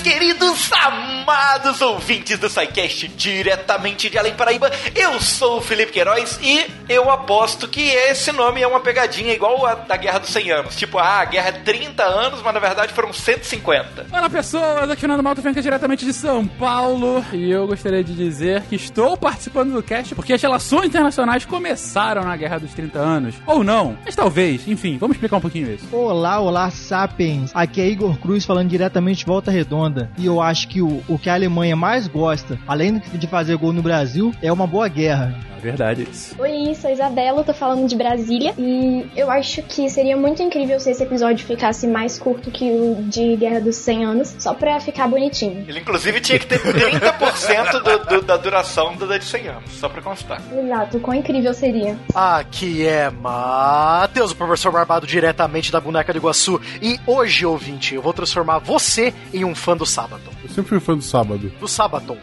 queridos amados ouvintes do SciCast, diretamente de Além Paraíba. Eu sou o Felipe Queiroz e eu aposto que esse nome é uma pegadinha igual a da Guerra dos 100 Anos. Tipo, ah, a guerra é 30 anos, mas na verdade foram 150. Olá pessoas, aqui é Fernando Malta Franca diretamente de São Paulo e eu gostaria de dizer que estou participando do cast porque as relações internacionais começaram na Guerra dos 30 Anos. Ou não, mas talvez, enfim, vamos explicar um pouquinho isso. Olá, olá, sapiens. Aqui é Igor Cruz falando diretamente de Volta Redonda. E eu acho que o, o que a Alemanha mais gosta, além de fazer gol no Brasil, é uma boa guerra. É verdade isso. Oi, sou a Isabela, tô falando de Brasília e eu acho que seria muito incrível se esse episódio ficasse mais curto que o de Guerra dos 100 Anos, só pra ficar bonitinho. Ele inclusive tinha que ter 30% do, do, da duração da de 100 anos, só pra constar. Exato, quão incrível seria. Aqui é Matheus, o professor Barbado diretamente da Boneca do Iguaçu e hoje, ouvinte, eu vou transformar você em um fã do sábado. Eu sempre fui fã do sábado. Do sábado.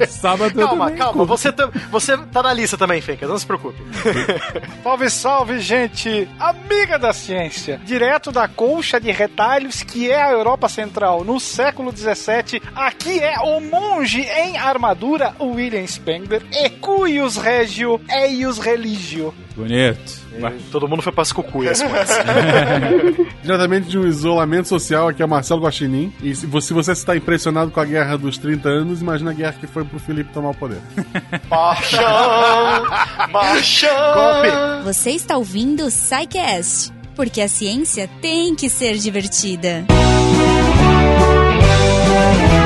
É, sábado calma, calma, curto. você, tá- você tá na lista também, Fencas, não se preocupe. Salve, salve, gente! Amiga da ciência! Direto da colcha de retalhos que é a Europa Central no século XVII, aqui é o monge em armadura, o William Spengler, e cuius regio, eius religio. Bonito. Todo mundo foi pras cucuias, mas. Diretamente de um isolamento social, aqui é o Marcelo Guaxinim. E se você, está impressionado com a guerra dos 30 anos, imagina a guerra que foi pro Felipe tomar o poder. Golpe! Você está ouvindo o SciCast, porque a ciência tem que ser divertida. Bem-vindos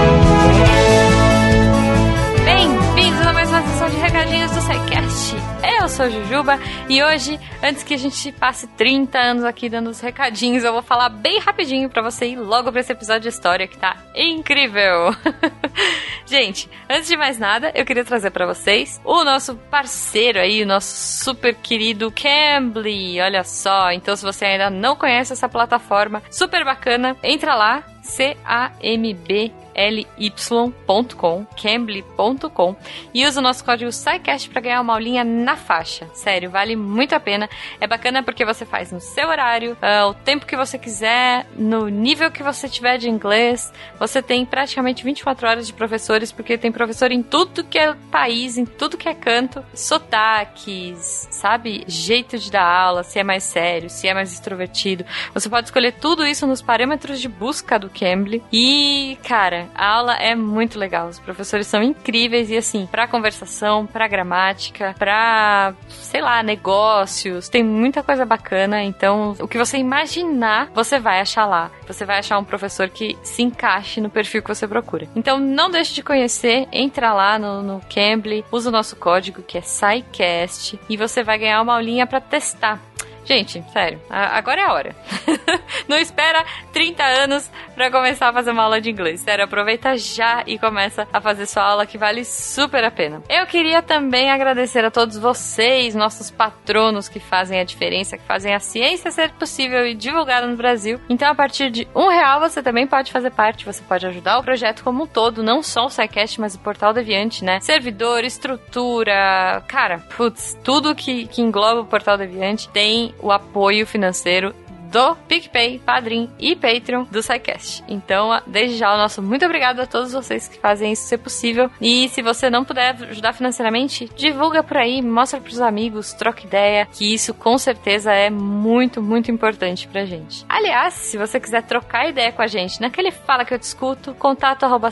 sou Jujuba e hoje, antes que a gente passe 30 anos aqui dando os recadinhos, eu vou falar bem rapidinho pra você ir logo pra esse episódio de história que tá incrível. gente, antes de mais nada, eu queria trazer pra vocês o nosso parceiro aí, o nosso super querido Cambly. Olha só, então se você ainda não conhece essa plataforma super bacana, entra lá, C-A-M-B ly.com, cambly.com e usa o nosso código SciCast para ganhar uma aulinha na faixa. Sério, vale muito a pena. É bacana porque você faz no seu horário, ah, o tempo que você quiser, no nível que você tiver de inglês. Você tem praticamente 24 horas de professores, porque tem professor em tudo que é país, em tudo que é canto, sotaques, sabe? Jeito de dar aula, se é mais sério, se é mais extrovertido. Você pode escolher tudo isso nos parâmetros de busca do Cambly. E, cara, a aula é muito legal. Os professores são incríveis e assim, pra conversação, pra gramática, pra, sei lá, negócios, tem muita coisa bacana. Então, o que você imaginar, você vai achar lá. Você vai achar um professor que se encaixe no perfil que você procura. Então, não deixe de conhecer, entra lá no, no Cambly, usa o nosso código que é SciCast e você vai ganhar uma aulinha pra testar. Gente, sério, agora é a hora. Não espera 30 anos pra começar a fazer uma aula de inglês. Sério, aproveita já e começa a fazer sua aula que vale super a pena. Eu queria também agradecer a todos vocês, nossos patronos que fazem a diferença, que fazem a ciência ser possível e divulgada no Brasil. Então, a partir de um real você também pode fazer parte, você pode ajudar o projeto como um todo, não só o SciCast, mas o Portal Deviante, né? Servidor, estrutura, cara, putz, tudo que, que engloba o Portal Deviante tem o apoio financeiro do PicPay, Padrim e Patreon do SciCast. Então, desde já, o nosso muito obrigado a todos vocês que fazem isso ser possível. E se você não puder ajudar financeiramente, divulga por aí, mostra pros amigos, troca ideia, que isso com certeza é muito, muito importante pra gente. Aliás, se você quiser trocar ideia com a gente naquele Fala Que Eu Discuto, contato arroba.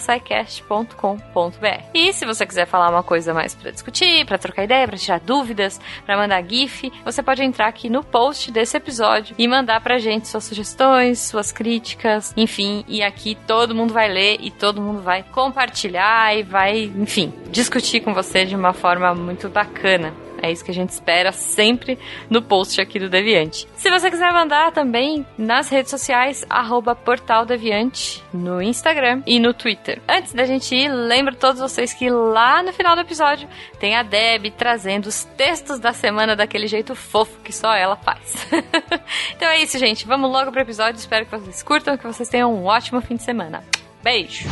E se você quiser falar uma coisa mais pra discutir, pra trocar ideia, pra tirar dúvidas, pra mandar GIF, você pode entrar aqui no post desse episódio e mandar pra gente suas sugestões, suas críticas, enfim, e aqui todo mundo vai ler e todo mundo vai compartilhar e vai, enfim, discutir com você de uma forma muito bacana. É isso que a gente espera sempre no post aqui do Deviante. Se você quiser mandar também nas redes sociais, arroba Portal Deviante, no Instagram e no Twitter. Antes da gente ir, lembro todos vocês que lá no final do episódio tem a Deb trazendo os textos da semana daquele jeito fofo que só ela faz. então é isso, gente. Vamos logo pro episódio. Espero que vocês curtam, que vocês tenham um ótimo fim de semana. Beijo!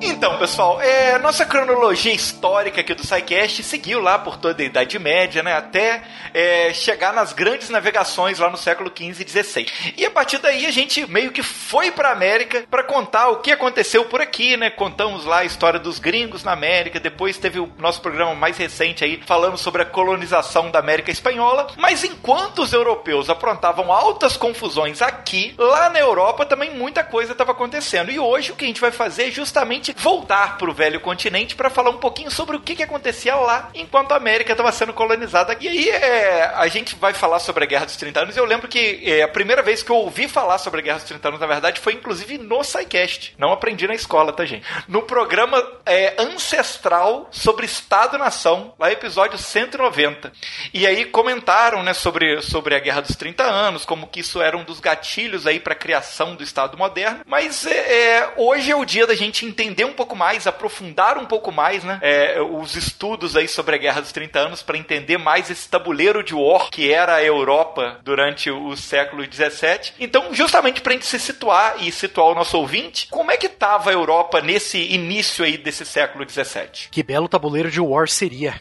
Então, pessoal, é, nossa cronologia histórica aqui do SciCast seguiu lá por toda a Idade Média, né? Até é, chegar nas grandes navegações lá no século XV e XVI. E a partir daí a gente meio que foi pra América para contar o que aconteceu por aqui, né? Contamos lá a história dos gringos na América, depois teve o nosso programa mais recente aí falando sobre a colonização da América Espanhola. Mas enquanto os europeus aprontavam altas confusões aqui, lá na Europa também muita coisa estava acontecendo. E hoje o que a gente vai fazer é justamente voltar pro velho continente para falar um pouquinho sobre o que, que acontecia lá enquanto a América estava sendo colonizada. E aí é, a gente vai falar sobre a Guerra dos 30 Anos. Eu lembro que é, a primeira vez que eu ouvi falar sobre a Guerra dos 30 Anos, na verdade, foi inclusive no SciCast. Não aprendi na escola, tá, gente? No programa é, ancestral sobre Estado-nação, lá episódio 190. E aí comentaram, né, sobre, sobre a Guerra dos 30 Anos, como que isso era um dos gatilhos aí para a criação do Estado moderno. Mas é, é, hoje é o dia da gente entender um pouco mais, aprofundar um pouco mais, né, é, os estudos aí sobre a Guerra dos 30 Anos para entender mais esse tabuleiro de war que era a Europa durante o século 17. Então, justamente para a gente se situar e situar o nosso ouvinte, como é que estava a Europa nesse início aí desse século 17? Que belo tabuleiro de war seria.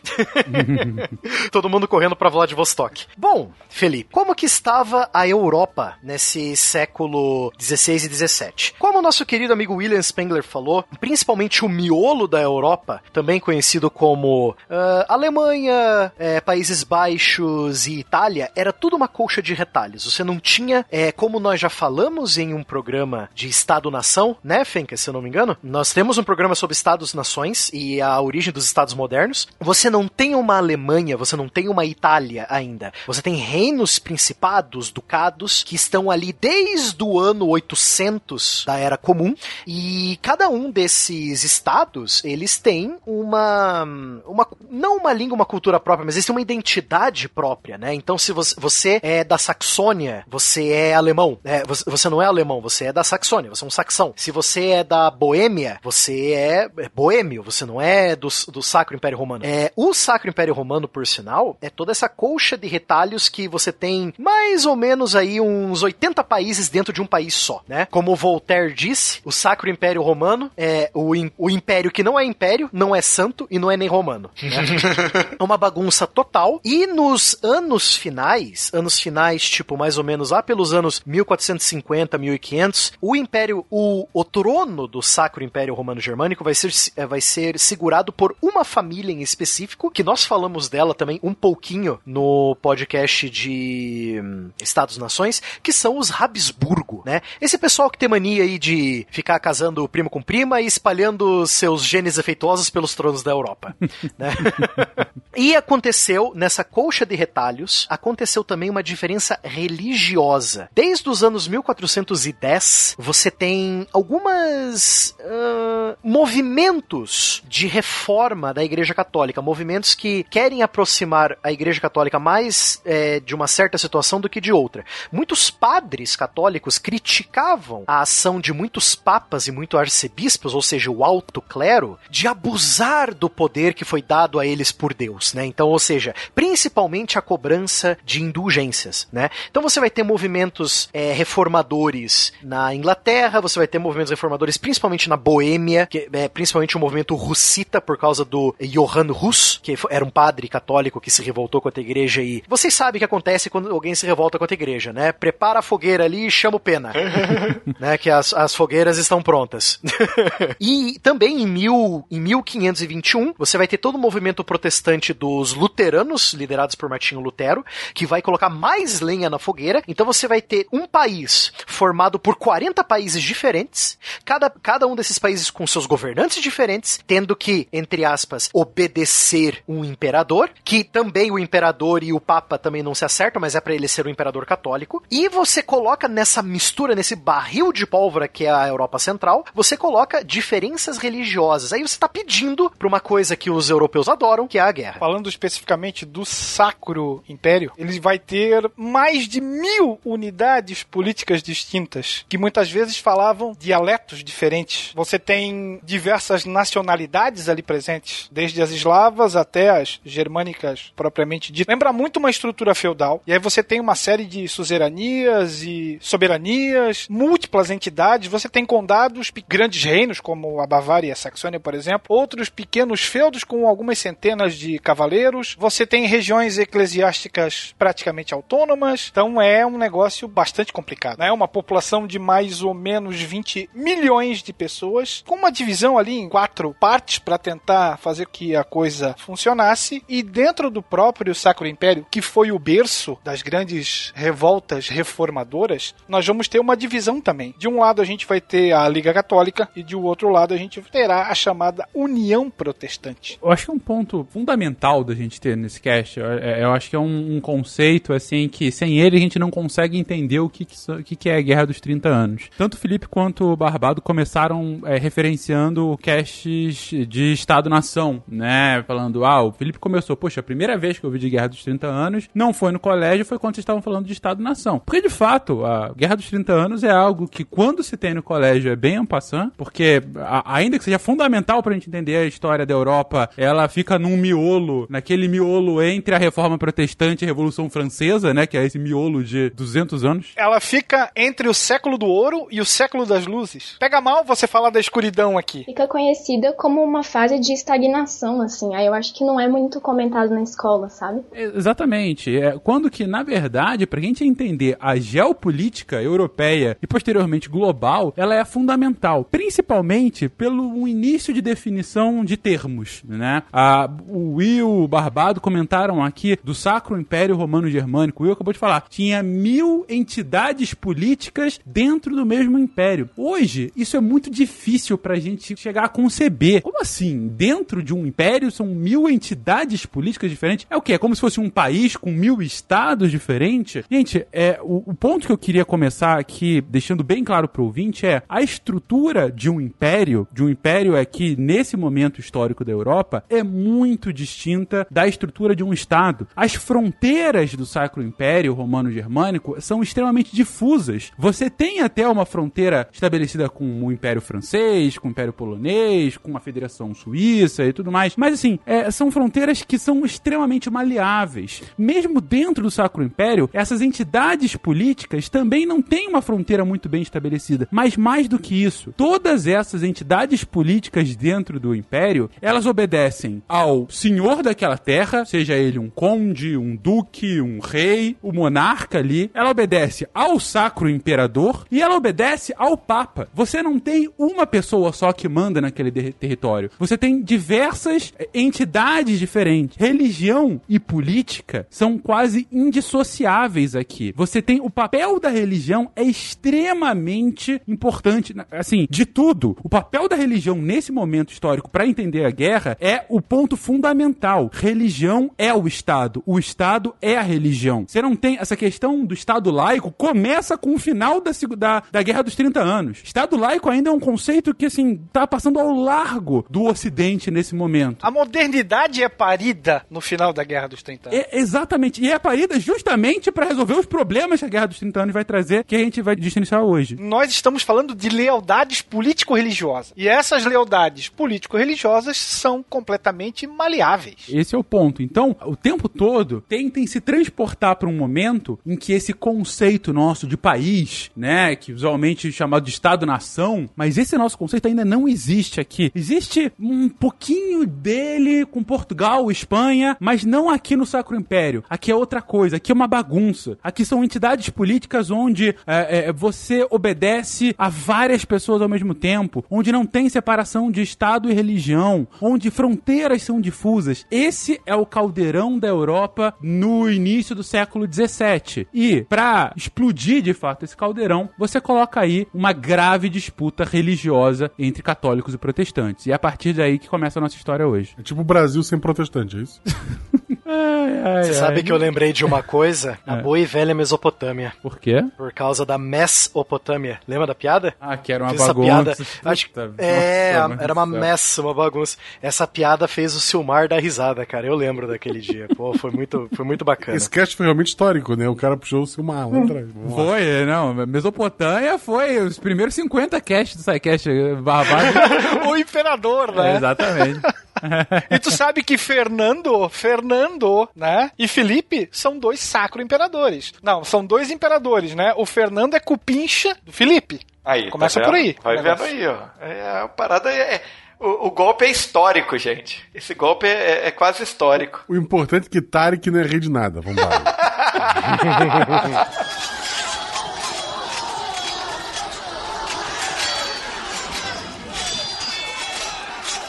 Todo mundo correndo para Vladivostok. Bom, Felipe, como que estava a Europa nesse século 16 e 17? Como o nosso querido amigo William Spengler falou, principalmente o miolo da Europa, também conhecido como uh, Alemanha, é, Países Baixos e Itália, era tudo uma colcha de retalhos. Você não tinha, é, como nós já falamos em um programa de Estado-nação, né, Fenka, se eu não me engano? Nós temos um programa sobre Estados-nações e a origem dos Estados modernos. Você não tem uma Alemanha, você não tem uma Itália ainda. Você tem reinos principados, ducados, que estão ali desde o ano 800 da Era Comum, e cada um desses estados, eles têm uma, uma não uma língua, uma cultura própria, mas eles têm uma identidade própria, né? Então, se você, você é da Saxônia, você é alemão. É, você, você não é alemão, você é da Saxônia, você é um saxão. Se você é da Boêmia, você é, é boêmio, você não é do, do Sacro Império Romano. É, o Sacro Império Romano, por sinal, é toda essa colcha de retalhos que você tem mais ou menos aí uns 80 países dentro de um país só, né? Como Voltaire disse, o Sacro Império Romano é o, o império que não é império, não é santo e não é nem romano. Né? é uma bagunça total. E nos anos finais, anos finais, tipo mais ou menos lá pelos anos 1450, 1500, o império, o, o trono do Sacro Império Romano Germânico vai ser, é, vai ser segurado por uma família em específico, que nós falamos dela também um pouquinho no podcast de hum, Estados-Nações, que são os Habsburgo, né? Esse pessoal que tem mania aí de ficar casando primo com prima e espalhando seus genes afeituosos pelos tronos da Europa, né? e aconteceu, nessa colcha de retalhos, aconteceu também uma diferença religiosa. Desde os anos 1410, você tem algumas uh, movimentos de reforma da Igreja Católica, movimentos que querem aproximar a Igreja Católica mais é, de uma certa situação do que de outra. Muitos padres católicos criticavam a ação de muitos papas e muitos arcebispos, ou seja, o alto clero, de abusar do poder que foi dado a eles por Deus, né? Então, ou seja, principalmente a cobrança de indulgências, né? Então você vai ter movimentos é, reformadores na Inglaterra, você vai ter movimentos reformadores principalmente na Boêmia, que é principalmente o movimento russita por causa do Johann Hus, que era um padre católico que se revoltou contra a igreja e vocês sabem o que acontece quando alguém se revolta contra a igreja, né? Prepara a fogueira ali e chama o pena, né? Que as, as fogueiras estão prontas. e também em, mil, em 1521 você vai ter todo o movimento protestante dos luteranos, liderados por Martinho Lutero, que vai colocar mais lenha na fogueira. Então você vai ter um país formado por 40 países diferentes, cada, cada um desses países com seus governantes diferentes, tendo que, entre aspas, obedecer um imperador, que também o imperador e o papa também não se acertam, mas é para ele ser o imperador católico. E você coloca nessa mistura, nesse barril de pólvora que é a Europa Central, você coloca diferenças religiosas. Aí você está pedindo para uma coisa que os europeus adoram, que é a guerra. Falando especificamente do Sacro Império, ele vai ter mais de mil unidades políticas distintas, que muitas vezes falavam dialetos diferentes. Você tem diversas nacionalidades ali presentes, desde as eslavas até as germânicas propriamente ditas. Lembra muito uma estrutura feudal. E aí você tem uma série de suzeranias e soberanias, múltiplas entidades. Você tem condados, grandes reinos, como a Bavária e a Saxônia, por exemplo, outros pequenos feudos com algumas centenas de cavaleiros. Você tem regiões eclesiásticas praticamente autônomas, então é um negócio bastante complicado. É né? uma população de mais ou menos 20 milhões de pessoas, com uma divisão ali em quatro partes para tentar fazer que a coisa funcionasse. E dentro do próprio Sacro Império, que foi o berço das grandes revoltas reformadoras, nós vamos ter uma divisão também. De um lado a gente vai ter a Liga Católica e de outro lado a gente terá a chamada União Protestante. Eu acho que é um ponto fundamental da gente ter nesse cast. Eu, é, eu acho que é um, um, conceito assim que sem ele a gente não consegue entender o que, que, que é a Guerra dos 30 Anos. Tanto o Felipe quanto o Barbado começaram é, referenciando casts de Estado-nação, né? Falando, ah, o Felipe começou, poxa, a primeira vez que eu vi de Guerra dos 30 Anos não foi no colégio, foi quando vocês estavam falando de Estado-nação. Porque de fato, a Guerra dos 30 Anos é algo que quando se tem no colégio é bem ampassant, porque a, ainda que seja fundamental pra gente entender a história da Europa, ela fica num miolo, naquele miolo entre a Reforma Protestante e a Revolução Francesa, né? Que é esse miolo de 200 anos. Ela fica entre o século do ouro e o século das luzes. Pega mal você falar da escuridão aqui. Fica conhecida como uma fase de estagnação, assim. Aí eu acho que não é muito comentado na escola, sabe? Exatamente. É, quando que, na verdade, pra gente entender a geopolítica europeia e posteriormente global, ela é fundamental. Principalmente pelo início de definição de termos, né? A, o Will, o Barbado comentaram aqui do Sacro Império Romano Germânico. O Will acabou de falar. Tinha mil entidades políticas dentro do mesmo império. Hoje, isso é muito difícil pra gente chegar a conceber. Como assim? Dentro de um império são mil entidades políticas diferentes? É o quê? É como se fosse um país com mil estados diferentes? Gente, é, o, o ponto que eu queria começar aqui, deixando bem claro pro ouvinte, é a estrutura de um império, de um império é que nesse momento histórico da Europa, é muito distinta da estrutura de um estado. As fronteiras do Sacro Império Romano-Germânico são extremamente difusas. Você tem até uma fronteira estabelecida com o Império Francês, com o Império Polonês, com a Federação Suíça e tudo mais. Mas assim, é, são fronteiras que são extremamente maleáveis. Mesmo dentro do Sacro Império, essas entidades políticas também não têm uma fronteira muito bem estabelecida. Mas mais do que isso, todas essas entidades políticas dentro do Império, elas obedecem ao senhor daquela terra, seja ele um conde, um duque, um rei, o monarca ali. Ela obedece ao Sacro Imperador e ela obedece ao Papa. Você não tem uma pessoa só que manda naquele território. Você tem diversas eh, entidades diferentes. Religião e política são quase indissociáveis aqui. Você tem o papel da religião é extremamente importante, assim, de tudo. O papel da religião nesse momento histórico para entender a guerra é o ponto fundamental. Religião é o Estado, o Estado é a religião. Você não tem essa questão do Estado laico começa com o final da, da, da Guerra dos 30 anos. Estado laico ainda é um conceito que, assim, tá passando ao largo do Ocidente nesse momento. A modernidade é parida no final da Guerra dos 30 anos. É, exatamente. E é parida justamente para resolver os problemas que a Guerra dos 30 anos vai trazer, que a gente vai destrinchar hoje. Nós estamos falando de lealdades político-religiosas. E essas lealdades político-religiosas são completamente maleáveis. Esse é o ponto. Então, o tempo todo, tentem se transportar para um momento em que esse conceito nosso de país, né, que usualmente é chamado de Estado-nação, mas esse nosso conceito ainda não existe aqui. Existe um pouquinho dele com Portugal, Espanha, mas não aqui no Sacro Império. Aqui é outra coisa, aqui é uma bagunça. Aqui são entidades políticas onde é, é, você obedece a várias pessoas ao mesmo tempo, onde não tem separação de Estado e religião, onde fronteiras são difusas. Esse é o caldeirão da Europa no início do século XVII. E, para explodir de fato esse caldeirão, você coloca aí uma grave disputa religiosa entre católicos e protestantes. E é a partir daí que começa a nossa história hoje. É tipo o Brasil sem protestante, é isso? Ai, ai, Você ai. sabe que eu lembrei de uma coisa? A é. boa e velha Mesopotâmia. Por quê? Por causa da Mesopotâmia. Lembra da piada? Ah, que era uma Fiz bagunça. Acho, é, Nossa, era uma mess, uma bagunça. Essa piada fez o Silmar dar risada, cara. Eu lembro daquele dia. Pô, foi muito, foi muito bacana. Esse cast foi realmente histórico, né? O cara puxou o Silmar lá atrás. Foi, não. Mesopotâmia foi os primeiros 50 casts do SciCast. o imperador, né? É, exatamente. e tu sabe que Fernando, Fernando, né? E Felipe são dois sacro imperadores. Não, são dois imperadores, né? O Fernando é cupincha do Felipe. Aí, Começa tá por aí. Vai o vendo aí, ó. É, a parada é. é- o, o golpe é histórico, gente. Esse golpe é, é quase histórico. O importante é que Tarek não é rei de nada. Vamos lá.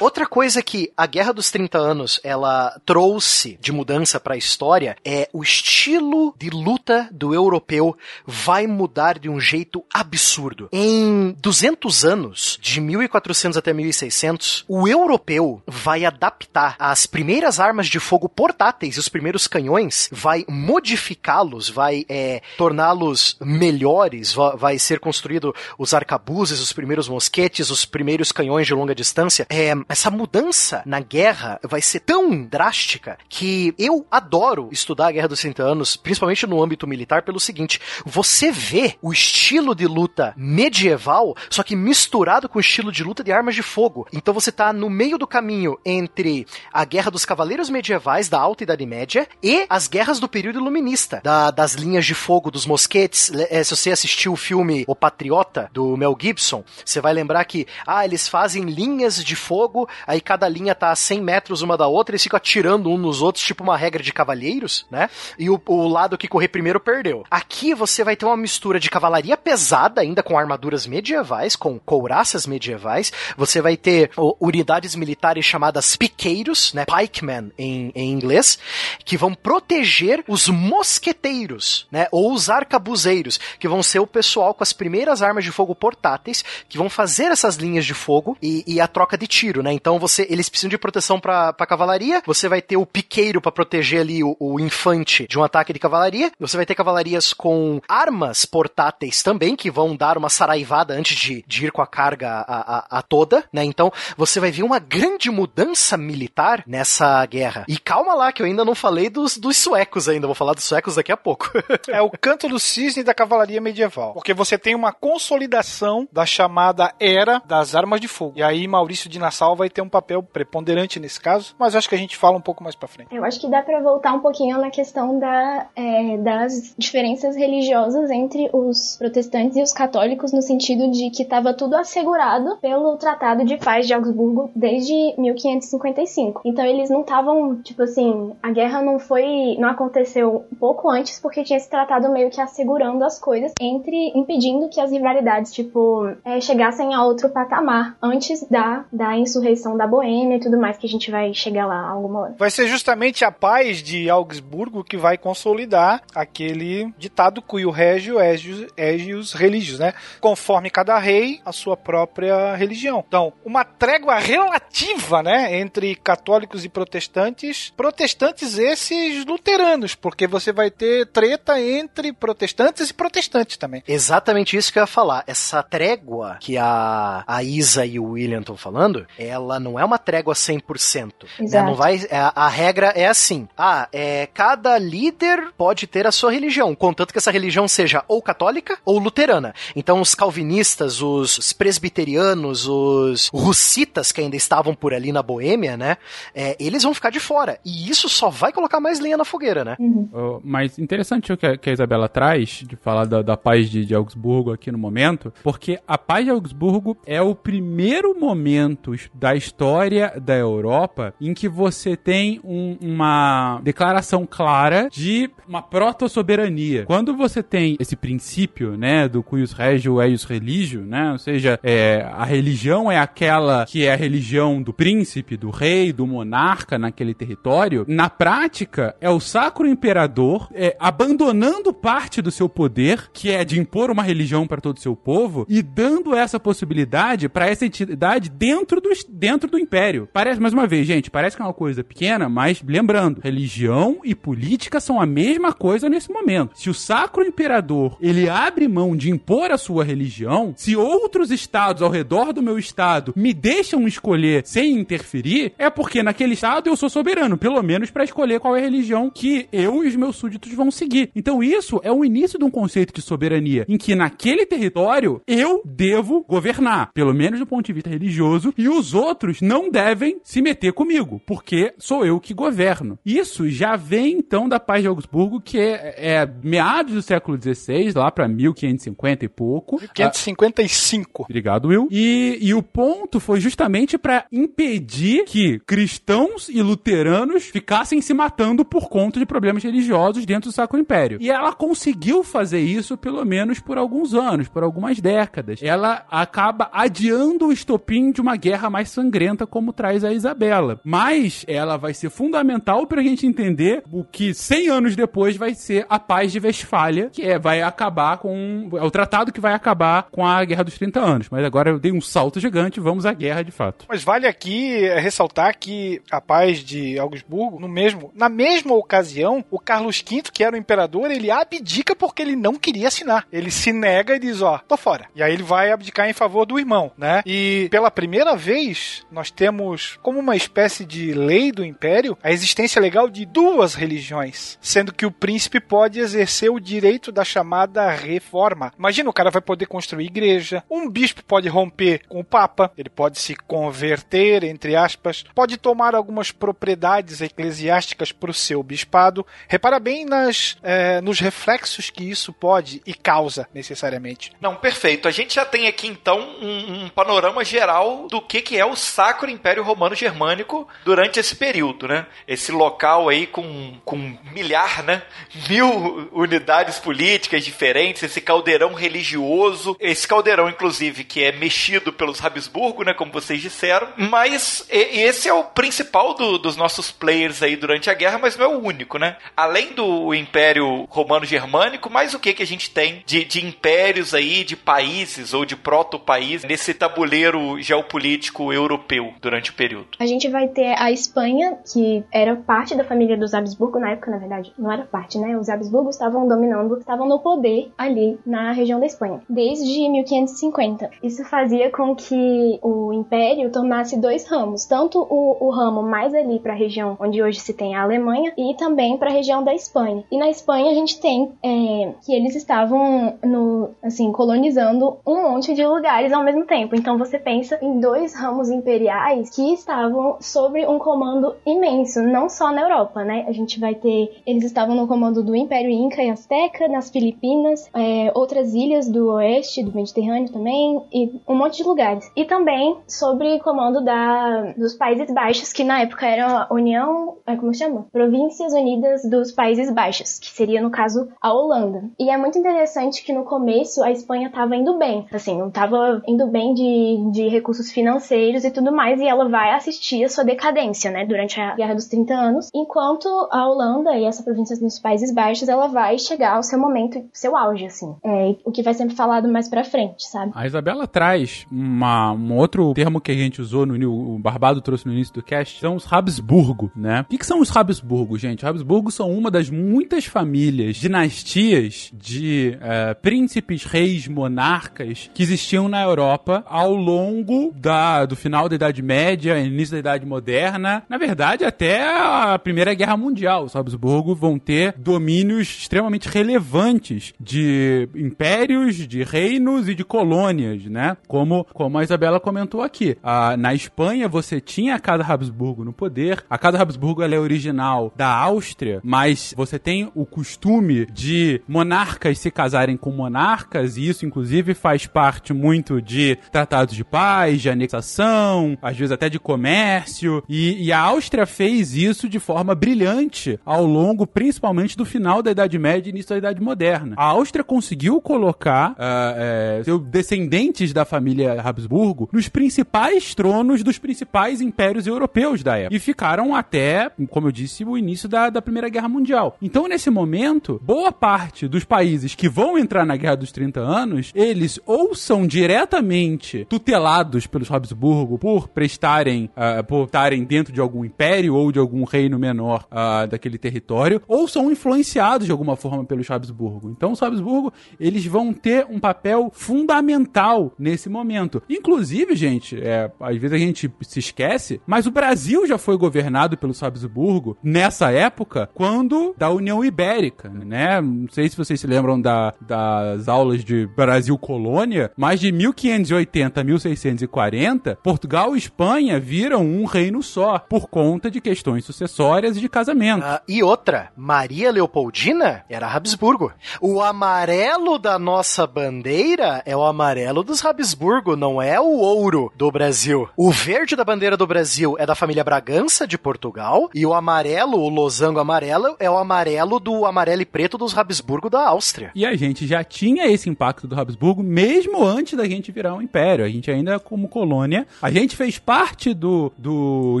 Outra coisa que a Guerra dos 30 Anos ela trouxe de mudança para a história é o estilo de luta do europeu vai mudar de um jeito absurdo. Em 200 anos, de 1400 até 1600, o europeu vai adaptar as primeiras armas de fogo portáteis e os primeiros canhões, vai modificá-los, vai é, torná-los melhores, va- vai ser construído os arcabuzes, os primeiros mosquetes, os primeiros canhões de longa distância. É, essa mudança na guerra vai ser tão drástica que eu adoro estudar a Guerra dos 30 Anos, principalmente no âmbito militar, pelo seguinte: você vê o estilo de luta medieval, só que misturado com o estilo de luta de armas de fogo. Então você tá no meio do caminho entre a Guerra dos Cavaleiros Medievais da Alta Idade Média e as guerras do período iluminista, da- das linhas de fogo, dos mosquetes. Eh, se você assistiu o filme O Patriota, do Mel Gibson, você vai lembrar que, ah, eles fazem linhas de fogo, aí cada linha tá a 100 metros uma da outra, eles ficam atirando um nos outros, tipo uma regra de cavalheiros, né? E o, o lado que correr primeiro perdeu. Aqui você vai ter uma mistura de cavalaria pesada, ainda com armaduras medievais, com couraças medievais. Você vai ter unidades militares chamadas piqueiros, né? Pikemen em, em inglês, que vão proteger os mosqueteiros, né? Ou os arcabuzeiros, que vão ser o pessoal com as primeiras armas de fogo portáteis, que vão fazer essas linhas de fogo e, e a troca de tiro, né? Então você, eles precisam de proteção pra cavalaria. Você vai ter o piqueiro pra proteger ali o, o infante de um ataque de cavalaria. Você vai ter cavalarias com armas portáteis também, que vão dar uma saraivada antes de, de ir com a carga a, a- a toda, né? Então você vai ver uma grande mudança militar nessa guerra. E calma lá, que eu ainda não falei dos, dos suecos ainda. Vou falar dos suecos daqui a pouco. É o canto do cisne da cavalaria medieval. Porque você tem uma consolidação da chamada era das armas de fogo. E aí Maurício de Nassau vai ter um papel preponderante nesse caso, mas acho que a gente fala um pouco mais pra frente. Eu acho que dá pra voltar um pouquinho na questão da, é, das diferenças religiosas entre os protestantes e os católicos, no sentido de que estava tudo assegurado pelo Tratado de Paz de Augsburgo desde 1555. Então eles não estavam, tipo assim, a guerra não foi, não aconteceu um pouco antes porque tinha esse tratado meio que assegurando as coisas entre impedindo que as rivalidades, tipo, é, chegassem a outro patamar antes da, da insurreição da Boêmia e tudo mais que a gente vai chegar lá alguma hora. Vai ser justamente a paz de Augsburgo que vai consolidar aquele ditado cuio regio egius, egius religios, né? Conforme cada rei, a sua própria religião. Então, uma trégua relativa, né, entre católicos e protestantes, protestantes esses luteranos, porque você vai ter treta entre protestantes e protestantes também. Exatamente isso que eu ia falar. Essa trégua que a, a Isa e o William estão falando, ela não é uma trégua 100%. Né? Não vai, é, a regra é assim. Ah, é, cada líder pode ter a sua religião, contanto que essa religião seja ou católica ou luterana. Então os calvinistas, os, os presbiterianos, os russitas que ainda estavam por ali na Boêmia, né? é, eles vão ficar de fora. E isso só vai colocar mais lenha na fogueira, né? Oh, Mas interessante o que a, que a Isabela traz, de falar da, da paz de, de Augsburgo aqui no momento, porque a paz de Augsburgo é o primeiro momento da história da Europa em que você tem um- uma declaração clara de uma proto-soberania. Quando você tem esse princípio, né, do cuius regio eius religio, né, ou seja, é, a religião é aquela que é a religião do príncipe, do rei, do monarca naquele território, na prática é o sacro imperador é, abandonando parte do seu poder, que é de impor uma religião para todo o seu povo, e dando essa possibilidade para essa entidade dentro do, dentro do império. Parece, mais uma vez, gente, parece que é uma coisa pequena, mas lembrando, religião e política são a mesma coisa nesse momento. Se o sacro imperador ele abre mão de impor a sua religião, se outros estados ao redor do meu estado me deixam escolher sem interferir, é porque naquele estado eu sou soberano, pelo menos para escolher qual é a religião que eu e os meus súditos vão seguir. Então isso é o início de um conceito de soberania, em que naquele território eu devo governar, pelo menos do ponto de vista religioso, e os outros não devem se meter comigo, porque sou eu que governo. Isso já vem então da paz de Augsburgo, que é, é meados do século XVI, lá para 1550 e pouco. 555. Obrigado, Will. E, e o ponto foi justamente para impedir que cristãos e luteranos ficassem se matando por conta de problemas religiosos dentro do Sacro Império. E ela conseguiu fazer isso pelo menos por alguns anos, por algumas décadas. Ela acaba adiando o estopim de uma guerra mais sangrenta, como traz a Isabela. Mas ela vai ser fundamental para a gente entender o que 100 anos depois vai ser a Paz de Westfália, que é, vai acabar com. É o tratado que vai acabar com a Guerra dos 30 anos. Mas agora eu dei um salto gigante, vamos à guerra de fato. Mas vale aqui é, ressaltar que a paz de Augsburgo, no mesmo, na mesma ocasião, o Carlos V, que era o imperador, ele abdica porque ele não queria assinar. Ele se nega e diz, ó, tô fora. E aí ele vai abdicar em favor do irmão, né? E pela primeira vez, nós temos como uma espécie de lei do império a existência legal de duas religiões, sendo que o príncipe pode exercer o direito da chamada reforma. Imagina, o cara vai poder construir igreja, um bispo pode romper com o papa, ele pode se converter, entre aspas, pode tomar algumas propriedades eclesiásticas para o seu bispado. Repara bem nas, é, nos reflexos que isso pode e causa necessariamente. Não, perfeito. A gente já tem aqui então um, um panorama geral do que, que é o Sacro Império Romano Germânico durante esse período, né? Esse local aí com, com milhar, né? Mil unidades políticas diferentes, esse caldeirão religioso, esse caldeirão, inclusive, que é mexido pelos Habsburgo, né? Como vocês disseram. Mas esse é o principal do, dos nossos players aí durante a guerra, mas não é o único, né? Além do Império Romano Germânico, mais o que, que a gente tem de, de impérios aí, de países ou de proto-países nesse tabuleiro geopolítico europeu durante o período? A gente vai ter a Espanha, que era parte da família dos Habsburgo, na época, na verdade, não era parte, né? Os Habsburgo estavam dominando, estavam no poder ali na região da Espanha, desde 1550. Isso fazia com que o império tomasse dois ramos, tanto o, o ramo mais ali para a região onde hoje se tem a Alemanha e também para a região da Espanha. E na Espanha a gente tem é, que eles estavam no, assim, colonizando um monte de lugares ao mesmo tempo. Então você pensa em dois ramos imperiais que estavam sobre um comando imenso, não só na Europa, né? A gente vai ter, eles estavam no comando do Império Inca e Azteca, nas Filipinas, é, outras ilhas do oeste, do Mediterrâneo também, e um monte de lugares. E também sobre comando da, dos Países Baixos, que na época era a União, é, como chama? Províncias Unidas dos Países Baixos, que seria no caso a Holanda. E é muito interessante que no começo a Espanha estava indo bem, assim, não estava indo bem de, de recursos financeiros e tudo mais, e ela vai assistir a sua decadência, né, durante a Guerra dos 30 anos, enquanto a Holanda e essa província dos Países Baixos, ela vai chegar ao seu momento, seu auge, assim, é, o que vai ser falado mais pra frente, sabe? A Isabela traz uma, um outro termo que a gente usou, no, o Barbado trouxe no início do cast, são os Habsburgo, né? O que, que são os Habsburgo, gente? Habsburgo são uma das muitas famílias, dinastias de é, príncipes, reis, monarcas que existiam na Europa ao longo da, do final da Idade Média, início da Idade Moderna, na verdade até a Primeira Guerra Mundial. Os Habsburgo vão ter domínios extremamente relevantes de impérios, de reinos e de colônias, né? Como, como a Isabela comentou aqui. Na Espanha você tinha a Casa Habsburgo no poder. A Casa Habsburgo ela é original da Áustria, mas você tem o costume de monarcas se casarem com monarcas, e isso inclusive faz parte muito de tratados de paz, de anexação, às vezes até de comércio. E, e a Áustria fez isso de forma brilhante ao longo, principalmente do final da Idade Média e início da Idade Moderna. A Áustria conseguiu colocar uh, descendentes da família Habsburgo nos principais tronos dos principais impérios europeus da época. E ficaram até, como eu disse, o início da, da Primeira Guerra Mundial. Então, nesse momento, boa parte dos países que vão entrar na Guerra dos 30 anos, eles ou são diretamente tutelados pelos Habsburgo por prestarem, uh, por estarem dentro de algum império ou de algum reino menor uh, daquele território, ou são influenciados de alguma forma pelos Habsburgo. Então, os Habsburgo, eles vão ter um papel fundamental nesse momento. Inclusive, gente, é, às vezes a gente se esquece, mas o Brasil já foi governado pelos Habsburgo nessa época, quando da União Ibérica, né? Não sei se vocês se lembram da, das aulas de Brasil Colônia, mas de 1580 a 1640, Portugal e Espanha viram um reino só, por conta de questões sucessórias e de casamento. Ah, e outra, Maria Leopoldina era Habsburgo. O amarelo da nossa bandeira é o amarelo dos Habsburgo, não é o ouro do Brasil. O verde da bandeira do Brasil é da família Bragança de Portugal e o amarelo, o losango amarelo, é o amarelo do amarelo e preto dos Habsburgo da Áustria. E a gente já tinha esse impacto do Habsburgo mesmo antes da gente virar um império. A gente ainda como colônia, a gente fez parte do, do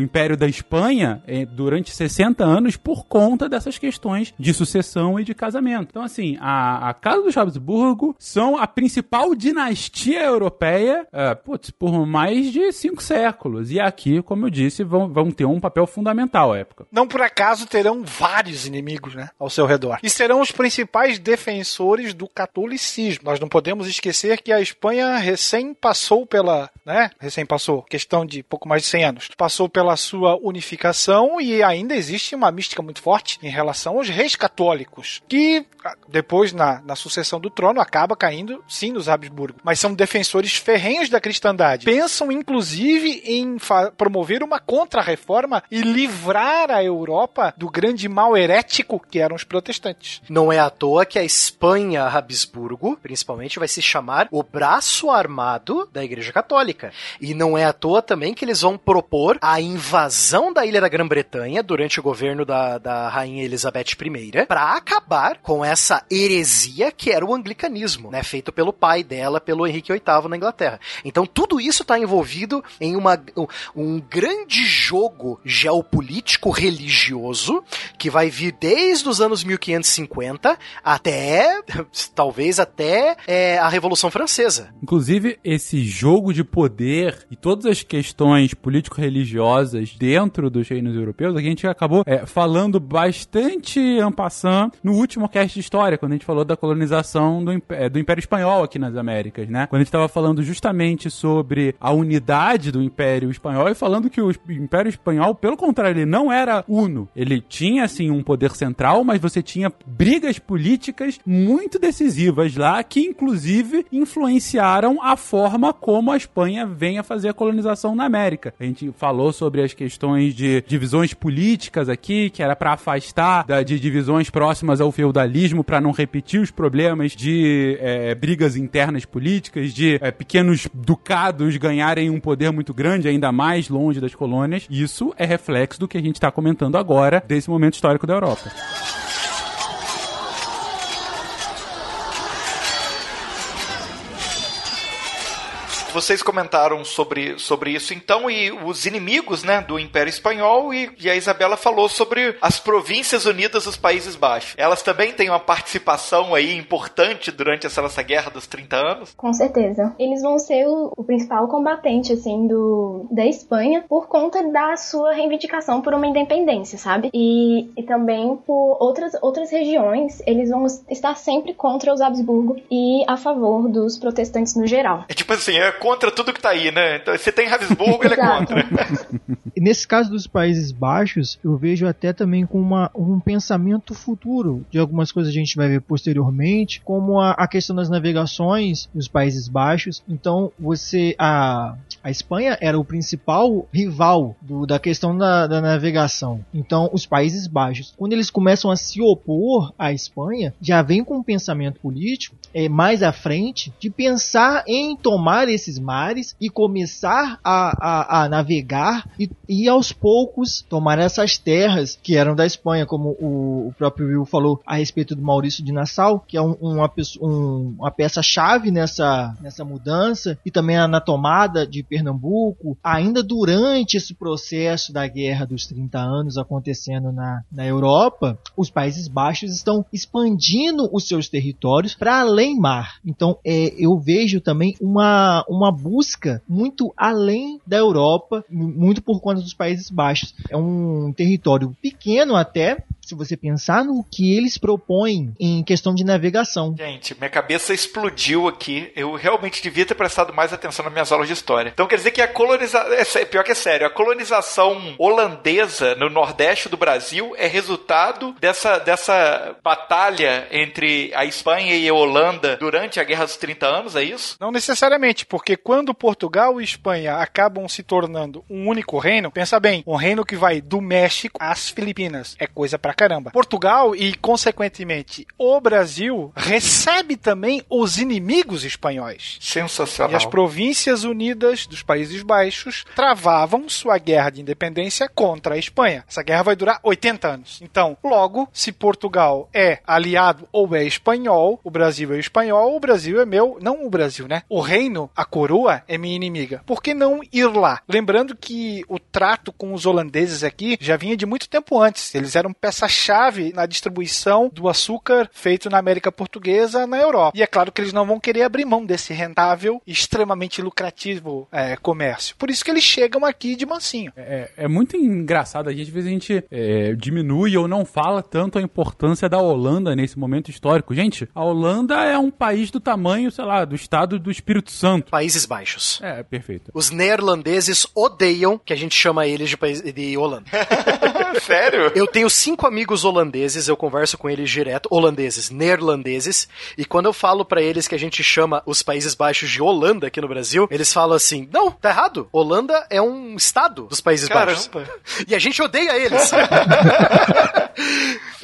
Império da Espanha eh, durante 60 anos por conta dessas questões de sucessão e de casamento. Então, assim, a, a Casa dos Habsburgo são a principal dinastia europeia eh, putz, por mais de cinco séculos. E aqui, como eu disse, vão, vão ter um papel fundamental à época. Não por acaso terão vários inimigos, né, ao seu redor. E serão os principais defensores do catolicismo. Nós não podemos esquecer que a Espanha recém passou pela, né, recém passou, questão de pouco mais de 100 anos, passou pela sua unificação e ainda existe uma mística muito forte em relação aos reis católicos, que ah, depois na, na sucessão do trono acaba caindo sim nos Habsburgo, mas são defensores ferrenhos da cristandade. Pensam inclusive em promover uma contra-reforma e livrar a Europa do grande mal herético que eram os protestantes. Não é à toa que a Espanha Habsburgo, principalmente, vai se chamar o braço armado da Igreja Católica. E não é à toa também que eles vão propor a invasão da ilha da Grã-Bretanha durante o governo da, da rainha Elizabeth I para acabar com essa heresia que era o anglicanismo, né, feito pelo pai dela, pelo Henrique VIII na Inglaterra. Então tudo isso está envolvido em uma, um, um grande jogo geopolítico religioso que vai vir desde os anos 1550 até talvez até é, a Revolução Francesa. Inclusive esse jogo de poder e todas as questões político-religiosas dentro dos reinos europeus, a gente acabou é, falando bastante en passant no último cast de história, quando a gente falou da colonização do, é, do Império Espanhol aqui nas Américas, né? Quando a gente estava falando justamente sobre a unidade do Império Espanhol e falando que o Império Espanhol, pelo contrário, ele não era uno. Ele tinha, assim, um poder central, mas você tinha brigas políticas muito decisivas lá, que inclusive influenciaram a forma como a Espanha vem a fazer a colonização na América. A gente falou sobre as questões de divisões políticas aqui, que era para afastar da, de divisões próximas ao feudalismo, para não repetir os problemas de é, brigas internas políticas, de é, pequenos ducados ganharem um poder muito grande, ainda mais longe das colônias. Isso é reflexo do que a gente está comentando agora, desse momento histórico da Europa. Vocês comentaram sobre, sobre isso então, e os inimigos né, do Império Espanhol, e, e, a Isabela falou sobre as Províncias Unidas dos Países Baixos. Elas também têm uma participação aí importante durante essa nossa guerra dos 30 anos? Com certeza. Eles vão ser o, o principal combatente, assim, do, da Espanha por conta da sua reivindicação por uma independência, sabe? E, e também por outras, outras regiões, eles vão estar sempre contra os Habsburgo e a favor dos protestantes no geral. É tipo assim, é contra tudo que tá aí, né? Então, se tem Habsburgo, ele é contra. Nesse caso dos Países Baixos, eu vejo até também com uma, um pensamento futuro de algumas coisas que a gente vai ver posteriormente, como a, a questão das navegações nos Países Baixos. Então, você. A, a Espanha era o principal rival do, da questão da, da, navegação. Então, os Países Baixos, quando eles começam a se opor à Espanha, já vem com um pensamento político é, mais à frente de pensar em tomar esses esses mares e começar a, a, a navegar e, e, aos poucos tomar essas terras que eram da Espanha, como o, o próprio Will falou a respeito do Maurício de Nassau, que é um, uma, um, uma peça-chave nessa, nessa mudança, e também na tomada de Pernambuco, ainda durante esse processo da Guerra dos 30 anos acontecendo na, na Europa, os Países Baixos estão expandindo os seus territórios para além mar. Então, é, eu vejo também uma, uma uma busca muito além da Europa, muito por conta dos Países Baixos. É um território pequeno até, se você pensar no que eles propõem em questão de navegação. Gente, minha cabeça explodiu aqui. Eu realmente devia ter prestado mais atenção nas minhas aulas de história. Então quer dizer que a colonização. É pior que é sério, a colonização holandesa no nordeste do Brasil é resultado dessa, dessa batalha entre a Espanha e a Holanda durante a Guerra dos 30 anos, é isso? Não necessariamente, porque quando Portugal e Espanha acabam se tornando um único reino, pensa bem, um reino que vai do México às Filipinas. É coisa pra caramba. Portugal e, consequentemente, o Brasil recebe também os inimigos espanhóis. E Sensacional. as províncias unidas dos Países Baixos travavam sua guerra de independência contra a Espanha. Essa guerra vai durar 80 anos. Então, logo, se Portugal é aliado ou é espanhol, o Brasil é espanhol, o Brasil é meu. Não o Brasil, né? O reino, a coroa, é minha inimiga. Por que não ir lá? Lembrando que o trato com os holandeses aqui já vinha de muito tempo antes. Eles eram peça-chave na distribuição do açúcar feito na América Portuguesa na Europa. E é claro que eles não vão querer abrir mão desse rentável e extremamente lucrativo é, comércio. Por isso que eles chegam aqui de mansinho. É, é muito engraçado, a gente, às vezes a gente é, diminui ou não fala tanto a importância da Holanda nesse momento histórico. Gente, a Holanda é um país do tamanho, sei lá, do estado do Espírito Santo. Países Baixos. É, perfeito. Os neerlandeses odeiam que a gente chama eles de, país, de Holanda. Sério? Eu tenho cinco amigos holandeses, eu converso com eles direto, holandeses, neerlandeses, e quando eu falo pra eles que a gente chama os Países Baixos de Holanda aqui no Brasil, eles falam assim: não, tá errado. Holanda é um estado dos Países Baixos. Caramba. E a gente odeia eles.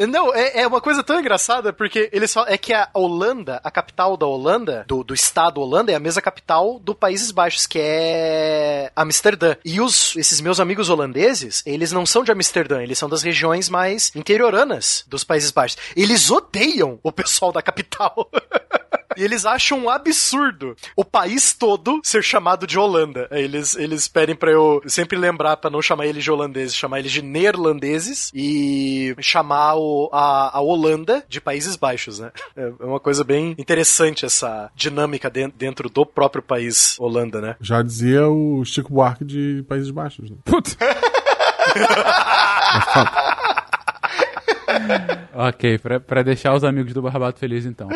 Não, é, é uma coisa tão engraçada, porque eles falam, é que a Holanda, a capital da Holanda, do, do estado Holanda, é a mesma capital do Países Baixos, que é Amsterdã. E os, esses meus amigos holandeses, eles não são de Amsterdã, eles são das regiões mais interioranas dos Países Baixos. Eles odeiam o pessoal da capital. E eles acham um absurdo o país todo ser chamado de Holanda. Eles, eles pedem pra eu sempre lembrar pra não chamar eles de holandeses, chamar eles de neerlandeses e chamar o, a, a Holanda de Países Baixos, né? É é uma coisa bem interessante essa dinâmica den- dentro do próprio país Holanda, né? Já dizia o Chico Buarque de Países Baixos. Né? Putz. ok, pra, pra deixar os amigos do Barbato felizes então.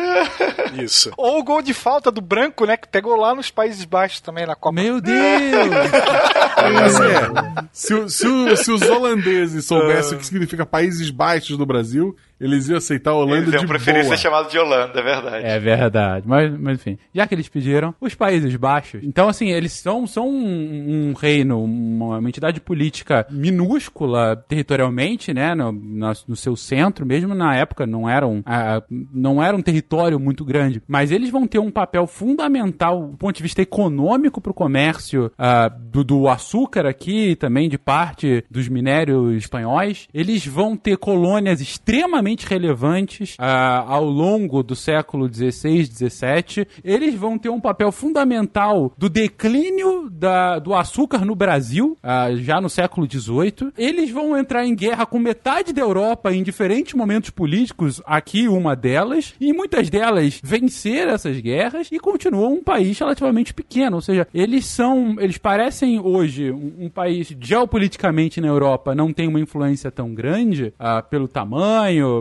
Isso. Ou o gol de falta do branco, né? Que pegou lá nos Países Baixos também na Copa. Meu Deus! É, se, o- se se os holandeses soubessem o que significa Países Baixos do Brasil, eles iam aceitar a Holanda Eles iam de preferir boa. ser chamado de Holanda, é verdade. É verdade, mas, mas enfim, já que eles pediram, os Países Baixos, então assim, eles são, são um, um reino, uma, uma entidade política minúscula territorialmente, né, no, na- no seu centro, mesmo na época não eram, ah, não era um território muito grande, mas eles vão ter um papel fundamental do ponto de vista econômico para o comércio ah, do, do açúcar aqui, e também de parte dos minérios espanhóis, eles vão ter colônias extremamente relevantes ah, ao longo do século XVI, XVII. Eles vão ter um papel fundamental do declínio da- do açúcar no Brasil, ah, já no século XVIII. Eles vão entrar em guerra com metade da Europa em diferentes momentos políticos, aqui uma delas, e muitas delas vencer essas guerras e continuam um país relativamente pequeno. Ou seja, eles são, eles parecem hoje um, um país geopoliticamente na Europa não tem uma influência tão grande ah, pelo tamanho.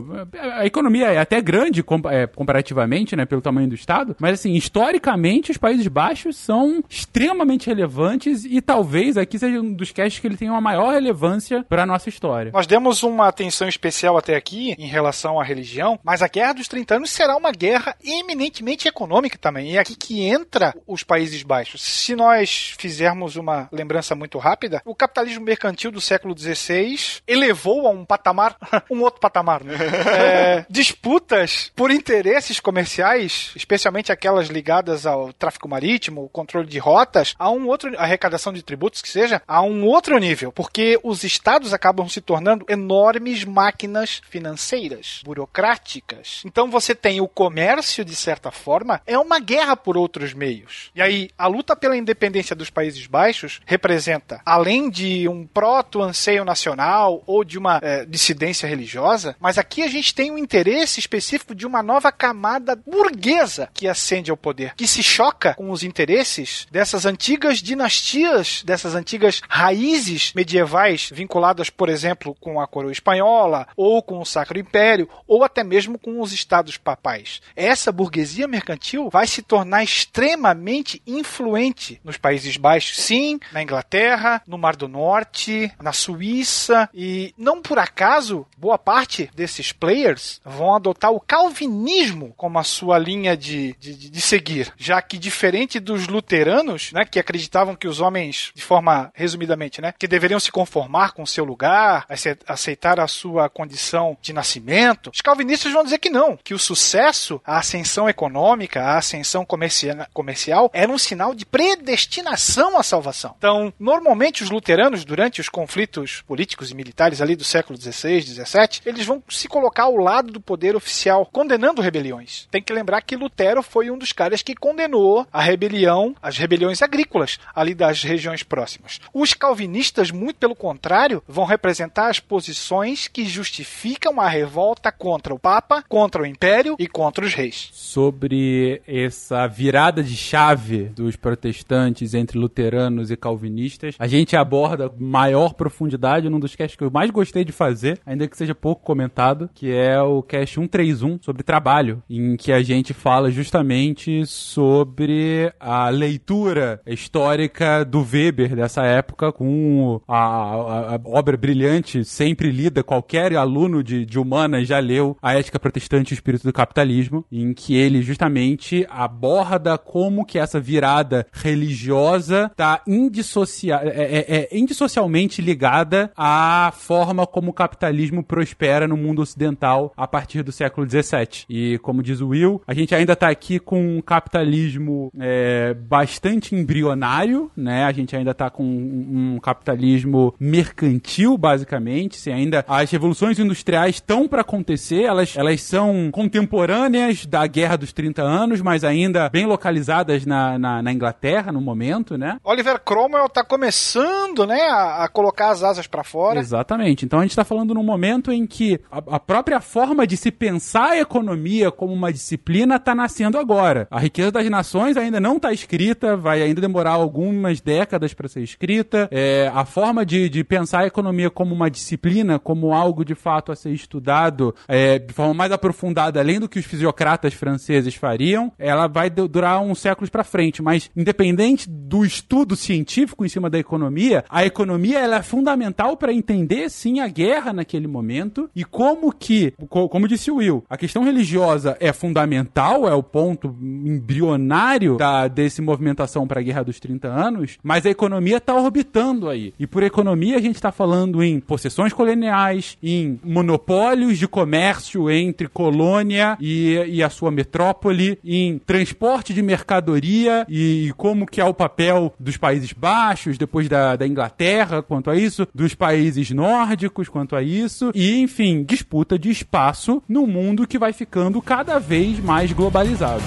A economia é até grande é, comparativamente, né, pelo tamanho do estado, mas assim, historicamente os Países Baixos são extremamente relevantes e talvez aqui seja um dos casts que ele tem uma maior relevância para nossa história. Nós demos uma atenção especial até aqui em relação à religião, mas a Guerra dos 30 Anos será uma guerra eminentemente econômica também. E é aqui que entra os Países Baixos. Se nós fizermos uma lembrança muito rápida, o capitalismo mercantil do século XVI elevou a um patamar, um outro patamar, né? É, disputas por interesses comerciais, especialmente aquelas ligadas ao tráfico marítimo, o controle de rotas, a um outro arrecadação de tributos que seja, a um outro nível, porque os estados acabam se tornando enormes máquinas financeiras, burocráticas. Então você tem o comércio de certa forma, é uma guerra por outros meios. E aí a luta pela independência dos Países Baixos representa, além de um proto anseio nacional ou de uma eh, dissidência religiosa, mas aqui aqui a gente tem um interesse específico de uma nova camada burguesa que ascende ao poder, que se choca com os interesses dessas antigas dinastias, dessas antigas raízes medievais vinculadas, por exemplo, com a coroa espanhola, ou com o Sacro Império, ou até mesmo com os estados papais. Essa burguesia mercantil vai se tornar extremamente influente nos Países Baixos, sim, na Inglaterra, no Mar do Norte, na Suíça, e não por acaso, boa parte desses players vão adotar o calvinismo como a sua linha de, de, de seguir, já que diferente dos luteranos, né, que acreditavam que os homens, de forma resumidamente, né, que deveriam se conformar com o seu lugar, aceitar a sua condição de nascimento, os calvinistas vão dizer que não, que o sucesso, a ascensão econômica, a ascensão comercial, comercial era um sinal de predestinação à salvação. Então, normalmente os luteranos, durante os conflitos políticos e militares ali do século XVI, XVII, eles vão se colocar ao lado do poder oficial, condenando rebeliões. Tem que lembrar que Lutero foi um dos caras que condenou a rebelião, as rebeliões agrícolas ali das regiões próximas. Os calvinistas, muito pelo contrário, vão representar as posições que justificam a revolta contra o Papa, contra o Império e contra os reis. Sobre essa virada de chave dos protestantes entre luteranos e calvinistas, a gente aborda maior profundidade num dos casts que eu mais gostei de fazer, ainda que seja pouco comentado, que é o cast 131 sobre trabalho, em que a gente fala justamente sobre a leitura histórica do Weber dessa época com a, a, a obra brilhante, sempre lida, qualquer aluno de, de humanas já leu A Ética Protestante e o Espírito do Capitalismo, em que ele justamente aborda como que essa virada religiosa está indissocia é, é, é, indissocialmente ligada à forma como o capitalismo prospera no mundo ocidental a partir do século XVII. E como diz o Will, a gente ainda está aqui com um capitalismo é, bastante embrionário, né? A gente ainda está com um, um capitalismo mercantil, basicamente. Se ainda as revoluções industriais estão para acontecer, elas, elas são contemporâneas da Guerra dos 30 anos, mas ainda bem localizadas na, na, na Inglaterra no momento, né? Oliver Cromwell está começando, né, a, a, colocar as asas para fora. Exatamente. Então a gente está falando num momento em que a, a, própria forma de se pensar a economia como uma disciplina está nascendo agora. A riqueza das nações ainda não está escrita, vai ainda demorar algumas décadas para ser escrita. É, a forma de, de pensar a economia como uma disciplina, como algo de fato a ser estudado é, de forma mais aprofundada, além do que os fisiocratas franceses fariam, ela vai durar uns séculos para frente. Mas independente do estudo científico em cima da economia, a economia ela é fundamental para entender sim a guerra naquele momento e como que, como disse o Will, a questão religiosa é fundamental, é o ponto embrionário da desse movimentação para a Guerra dos 30 anos, mas a economia está orbitando aí. E por economia a gente está falando em possessões coloniais, em monopólios de comércio entre colônia e, e a sua metrópole, em transporte de mercadoria e, e como que é o papel dos Países Baixos, depois da, da Inglaterra quanto a isso, dos países nórdicos quanto a isso, e enfim, disputa de espaço no mundo que vai ficando cada vez mais globalizado.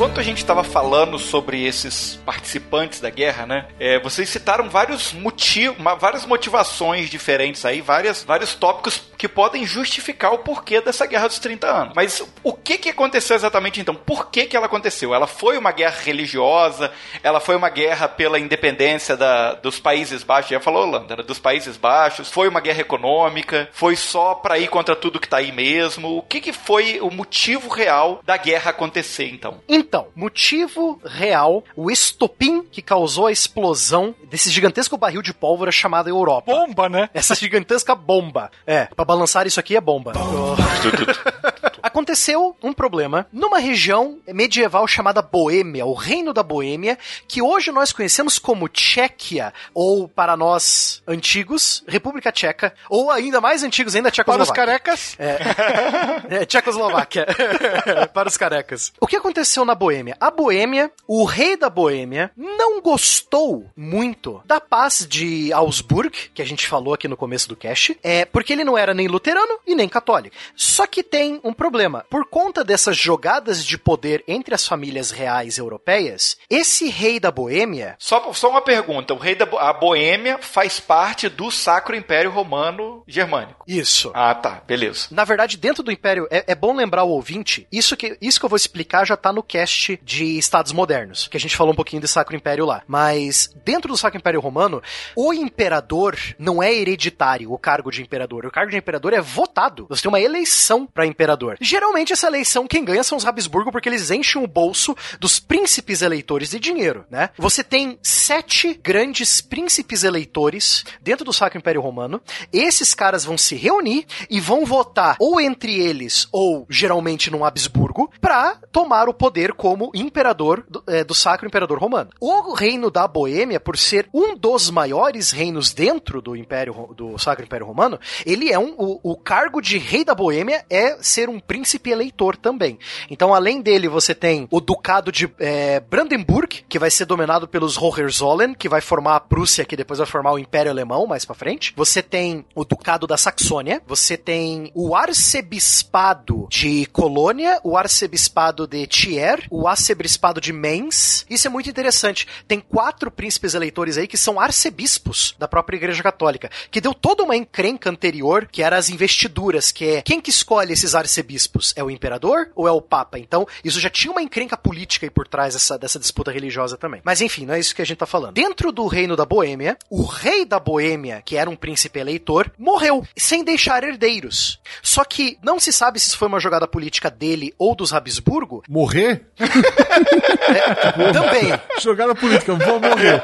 Enquanto a gente estava falando sobre esses participantes da guerra, né? É, vocês citaram vários motivos, várias motivações diferentes aí, várias, vários tópicos que podem justificar o porquê dessa guerra dos 30 anos. Mas o que que aconteceu exatamente então? Por que que ela aconteceu? Ela foi uma guerra religiosa? Ela foi uma guerra pela independência da, dos Países Baixos? Já falou, Holanda, dos Países Baixos? Foi uma guerra econômica? Foi só para ir contra tudo que tá aí mesmo? O que que foi o motivo real da guerra acontecer então? Então, motivo real, o estopim que causou a explosão desse gigantesco barril de pólvora chamado Europa. Bomba, né? Essa gigantesca bomba. É, para balançar isso aqui é bomba. aconteceu um problema numa região medieval chamada Boêmia, o Reino da Boêmia, que hoje nós conhecemos como Tchequia, ou para nós antigos, República Tcheca, ou ainda mais antigos ainda, Para os Tchecoslováquia. carecas, É, Tchecoslováquia. Para os carecas. O que aconteceu na Boêmia? A Boêmia, o rei da Boêmia, não gostou muito da paz de Augsburg, que a gente falou aqui no começo do cast, é porque ele não era nem luterano e nem católico. Só que tem um problema. Por conta dessas jogadas de poder entre as famílias reais europeias, esse rei da Boêmia Só, só uma pergunta. O rei da a Boêmia faz parte do Sacro Império Romano Germânico. Isso. Ah, tá. Beleza. Na verdade, dentro do Império, é, é bom lembrar o ouvinte, isso que, isso que eu vou explicar já tá no cast de Estados Modernos, que a gente falou um pouquinho do Sacro Império lá. Mas, dentro do Sacro Império Romano, o imperador não é hereditário, o cargo de imperador. O cargo de imperador é votado. Você tem uma eleição para imperador. Geralmente, essa eleição, quem ganha são os Habsburgo, porque eles enchem o bolso dos príncipes eleitores de dinheiro, né? Você tem sete grandes príncipes eleitores dentro do Sacro Império Romano. Esses caras vão se reunir e vão votar ou entre eles ou geralmente num Habsburgo para tomar o poder como imperador do, é, do Sacro Imperador Romano. O reino da Boêmia, por ser um dos maiores reinos dentro do Império do Sacro Império Romano, ele é um o, o cargo de rei da Boêmia é ser um príncipe eleitor também. Então, além dele, você tem o ducado de é, Brandenburg, que vai ser dominado pelos Hohenzollern, que vai formar a Prússia, que depois vai formar o Império Alemão mais pra frente. Você tem o ducado da Saxônia, você tem o arcebispado de Colônia, o arcebispado de Thiers, o arcebispado de Mainz. Isso é muito interessante. Tem quatro príncipes eleitores aí que são arcebispos da própria Igreja Católica, que deu toda uma encrenca anterior, que era as investiduras, que é quem que escolhe esses arcebispos? É o imperador ou é o papa? Então, isso já tinha uma encrenca política aí por trás dessa, dessa disputa religiosa também. Mas enfim, não é isso que a gente tá falando. Dentro do reino da Boêmia, o rei da Boêmia, que era um príncipe eleitor, morreu sem deixar herdeiros. Só que não se sabe se isso foi uma jogada política dele ou dos Habsburgo. Morrer? Também. Jogada política, vou morrer.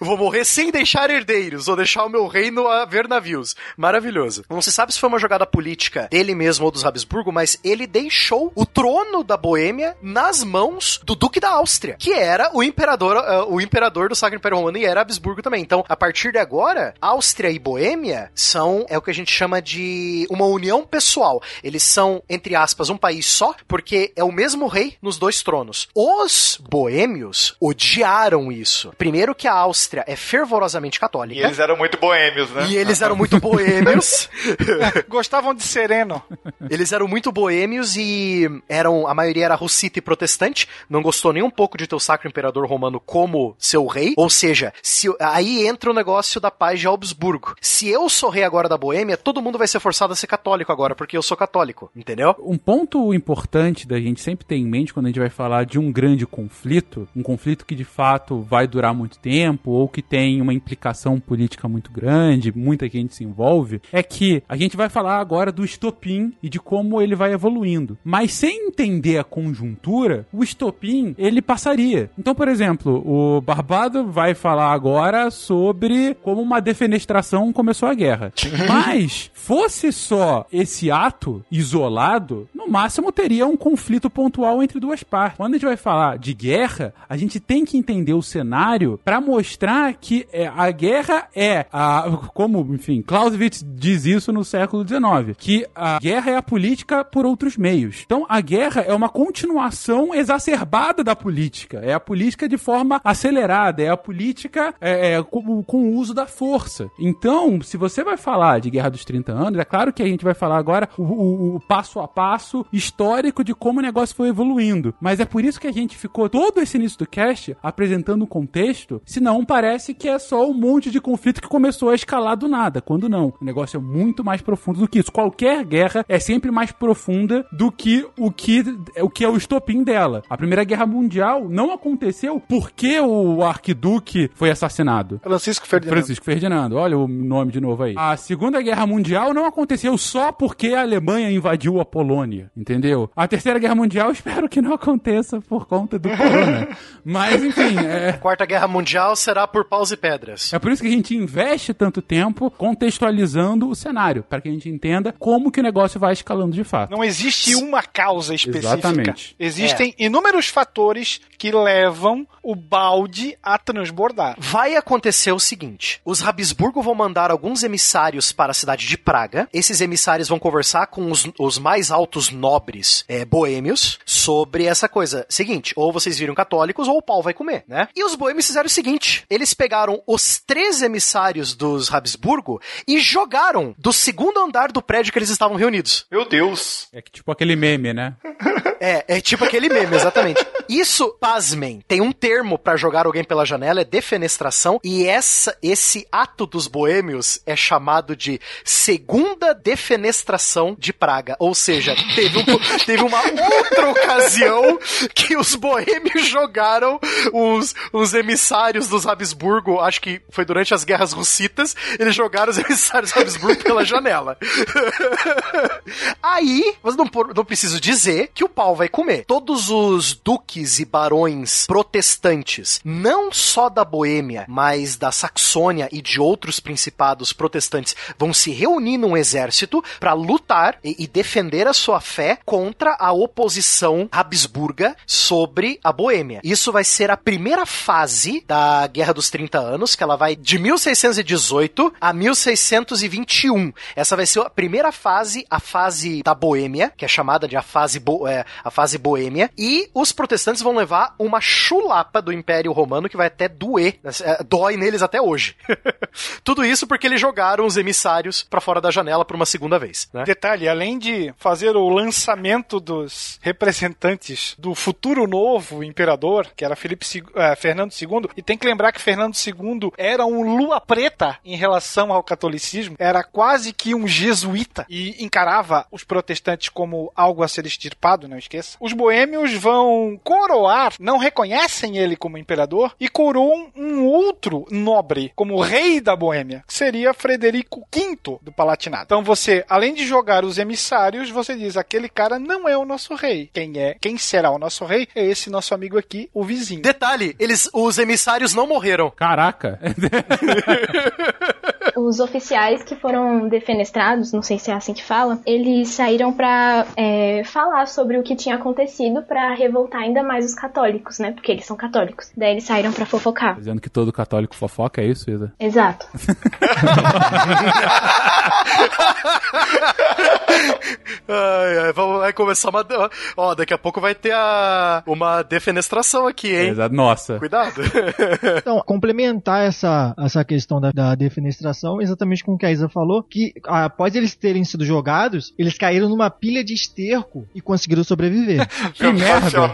Vou morrer sem deixar herdeiros, ou deixar o meu reino a ver navios. Maravilhoso. Não se sabe se foi uma jogada política dele mesmo ou dos Habsburgo, mas ele deixou o trono da Boêmia nas mãos do Duque da Áustria, que era o imperador, eh, o imperador do Sacro Império Romano e era Habsburgo também. Então, a partir de agora, Áustria e Boêmia são é o que a gente chama de uma união pessoal. Eles são, entre aspas, um país só, porque é o mesmo rei nos dois tronos. Os boêmios odiaram isso. Primeiro que a Áustria é fervorosamente católica. E eles eram muito boêmios, né? E eles eram muito boêmios. gostavam de sereno. Eles eram muito boêmios e eram a maioria era russita e protestante, não gostou nem um pouco de ter o Sacro Imperador Romano como seu rei. Ou seja, se aí entra o negócio da paz de Augsburgo. Se eu sou rei agora da Boêmia, todo mundo vai ser forçado a ser católico agora, porque eu sou católico, entendeu? Um ponto importante da gente sempre ter em mente quando a gente vai falar de um grande conflito, um conflito que de fato vai durar muito tempo ou que tem uma implicação política muito grande, muita gente se envolve, é que a gente vai falar agora do estopim e de como ele vai evoluindo. Mas sem entender a conjuntura, o estopim ele passaria. Então, por exemplo, o Barbado vai falar agora sobre como uma defenestração começou a guerra. Mas fosse só esse ato isolado, no máximo teria um conflito pontual entre duas partes. Quando a gente vai falar de guerra, a gente tem que entender o cenário para mostrar que é, a guerra é a, como, enfim, Clausewitz diz isso no século XIX, que a guerra é a política por outros meios. Então, a guerra é uma continuação exacerbada da política. É a política de forma acelerada, é a política é, é, com, com o uso da força. Então, se você vai falar de Guerra dos 30 anos, é claro que a gente vai falar agora o, o- o passo a passo histórico de como o negócio foi evoluindo. Mas é por isso que a gente ficou todo esse início do cast apresentando o contexto, senão parece que é só um monte de conflito que começou a escalar do nada, quando não. O negócio é muito mais profundo do que isso. Qualquer guerra é sempre mais profunda do que o que, o que é o estopim dela. A Primeira Guerra Mundial não aconteceu porque o arquiduque foi assassinado. Francisco Ferdinando. Francisco Ferdinando, olha o nome de novo aí. A Segunda Guerra Mundial não aconteceu só porque a Alemanha invadiu a Polônia, entendeu? A Terceira Guerra Mundial espero que não aconteça por conta do corona. Mas, enfim, é... Quarta Guerra Mundial será por paus e pedras. É por isso que a gente investe tanto tempo contextualizando o cenário, para que a gente entenda como que o negócio vai escalando de fato. Não existe uma causa específica. Exatamente. Existem inúmeros fatores que levam o balde a transbordar. Vai acontecer o seguinte: os Habsburgo vão mandar alguns emissários para a cidade de Praga. Esses emissários vão conversar com os, os mais altos nobres é, boêmios sobre essa coisa. Seguinte, ou vocês viram católicos ou o pau vai comer, né? E os boêmios fizeram o seguinte: eles pegaram os três emissários dos Habsburgo e jogaram do segundo andar do prédio que eles estavam reunidos. Meu Deus. É que tipo aquele meme, né? É, é tipo aquele meme, exatamente. Isso, pasmem, tem um termo pra jogar alguém pela janela, é defenestração, e essa, esse ato dos boêmios é chamado de segunda defenestração de Praga. Ou seja, teve, um- teve uma outra ocasião que os boêmios jogaram os, os emissários dos Habsburgo, acho que foi durante as guerras russitas, eles jogaram os emissários Habsburgo pela janela. Aí, mas não, não preciso dizer que o pau vai comer. Todos os duques e barões protestantes, não só da Boêmia, mas da Saxônia e de outros principados protestantes, vão se reunir num exército para lutar e, e defender a sua fé contra a oposição habsburga sobre a Boêmia. Isso vai ser a primeira fase da Guerra dos 30 Anos, que ela vai de 1618 a 1621. Essa vai ser a primeira fase, a fase da Boêmia, que é chamada de a fase, bo- é, a fase Boêmia, e os protestantes vão levar uma chulapa do Império Romano que vai até doer, é, dói neles até hoje. Tudo isso porque eles jogaram os emissários pra fora da janela por uma segunda vez, né? Detalhe, além de fazer o lançamento dos representantes do futuro novo imperador, que era Felipe eh, Fernando II, e tem que lembrar que Fernando II era um lua preta em relação ao catolicismo, era quase que um jesuíta e encarava os protestantes como algo a ser extirpado, não esqueça. Os boêmios vão coroar, não reconhecem ele como imperador e coroam um outro nobre como rei da Boêmia, que seria Frederico V do Palatinado. Então você, além de jogar os emissários, você diz: aquele cara não é o nosso rei. Quem é? Quem será o nosso rei? É esse nosso amigo aqui, o vizinho. Detalhe, eles, os emissários não morreram. Caraca. Os oficiais que foram defenestrados, não sei se é assim que fala, eles saíram pra é, falar sobre o que tinha acontecido pra revoltar ainda mais os católicos, né? Porque eles são católicos. Daí eles saíram pra fofocar. Dizendo que todo católico fofoca, é isso, Isa? Exato. Ai, ai, vamos, vai começar uma. Ó, daqui a pouco vai ter a, uma defenestração aqui, hein? Exato. Nossa. Cuidado. Então, complementar essa, essa questão da, da defenestração, exatamente com o que a Isa falou, que após eles terem sido jogados, eles caíram numa pilha de esterco e conseguiram sobreviver. Que merda.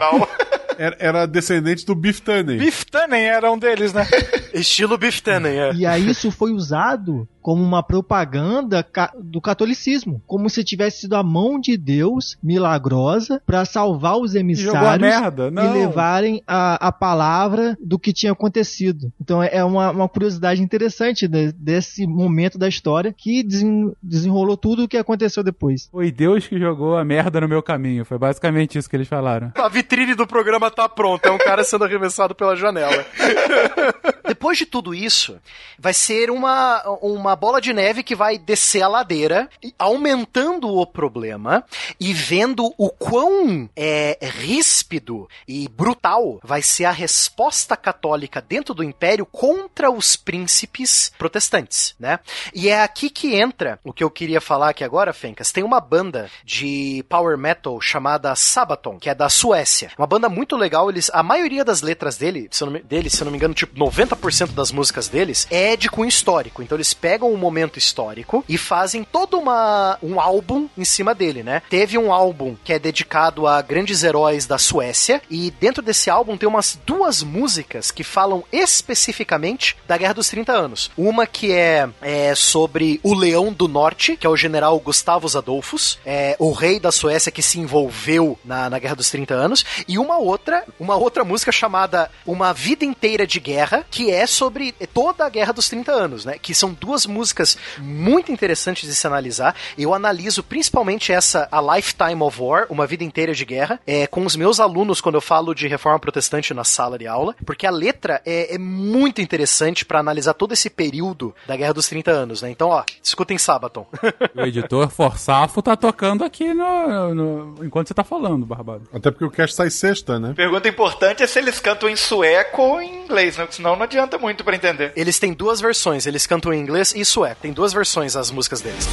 Era, era descendente do Biff Tannen. Biff Tannen era um deles, né? Estilo Biff Tannen, é. E aí isso foi usado como uma propaganda ca- do catolicismo, como se tivesse sido a mão de Deus milagrosa para salvar os emissários merda? e Não. levarem a, a palavra do que tinha acontecido. Então é uma, uma curiosidade interessante de- desse momento da história que desen- desenrolou tudo o que aconteceu depois. Foi Deus que jogou a merda no meu caminho. Foi basicamente isso que eles falaram. A vitrine do programa tá pronta, é um cara sendo arremessado pela janela. Depois de tudo isso, vai ser uma, uma bola de neve que vai descer a ladeira, aumentando o problema e vendo o quão é, ríspido e brutal vai ser a resposta católica dentro do império contra os príncipes protestantes, né? E é aqui que entra o que eu queria falar aqui agora, Fencas. Tem uma banda de power metal chamada Sabaton, que é da Suécia. Uma banda muito legal. Eles, a maioria das letras dele, se eu não me, deles, se eu não me engano, tipo 90% das músicas deles é de cunho histórico. Então eles pegam um momento histórico e fazem todo uma, um álbum em cima dele, né? Teve um álbum que é dedicado a grandes heróis da Suécia e dentro desse álbum tem umas duas músicas que falam especificamente da Guerra dos 30 Anos. Uma que é, é sobre o Leão do Norte, que é o general Gustavus Adolphus, é o rei da Suécia que se envolveu na, na Guerra dos 30 Anos, e uma outra, uma outra música chamada Uma Vida Inteira de Guerra, que que é sobre toda a Guerra dos 30 Anos, né? Que são duas músicas muito interessantes de se analisar. Eu analiso principalmente essa A Lifetime of War, Uma Vida Inteira de Guerra, é, com os meus alunos quando eu falo de reforma protestante na sala de aula, porque a letra é, é muito interessante para analisar todo esse período da Guerra dos 30 Anos, né? Então, ó, escutem Sabaton. O editor Forsafo tá tocando aqui no, no- enquanto você tá falando, Barbado. Até porque o cast sai sexta, né? Pergunta importante é se eles cantam em sueco ou em inglês, né? Senão não adianta muito pra entender. Eles têm duas versões, eles cantam em inglês e sueco. Tem duas versões as músicas deles.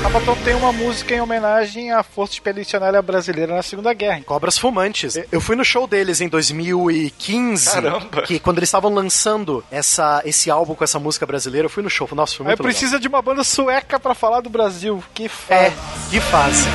Sabaton tem uma música em homenagem à Força Expedicionária Brasileira na Segunda Guerra. Cobras Fumantes. Eu fui no show deles em 2015. Caramba. Que quando eles estavam lançando essa, esse álbum com essa música brasileira, eu fui no show. Nossa, foi Aí muito legal. precisa de uma banda sueca pra falar do Brasil. Que É, fase. de fase.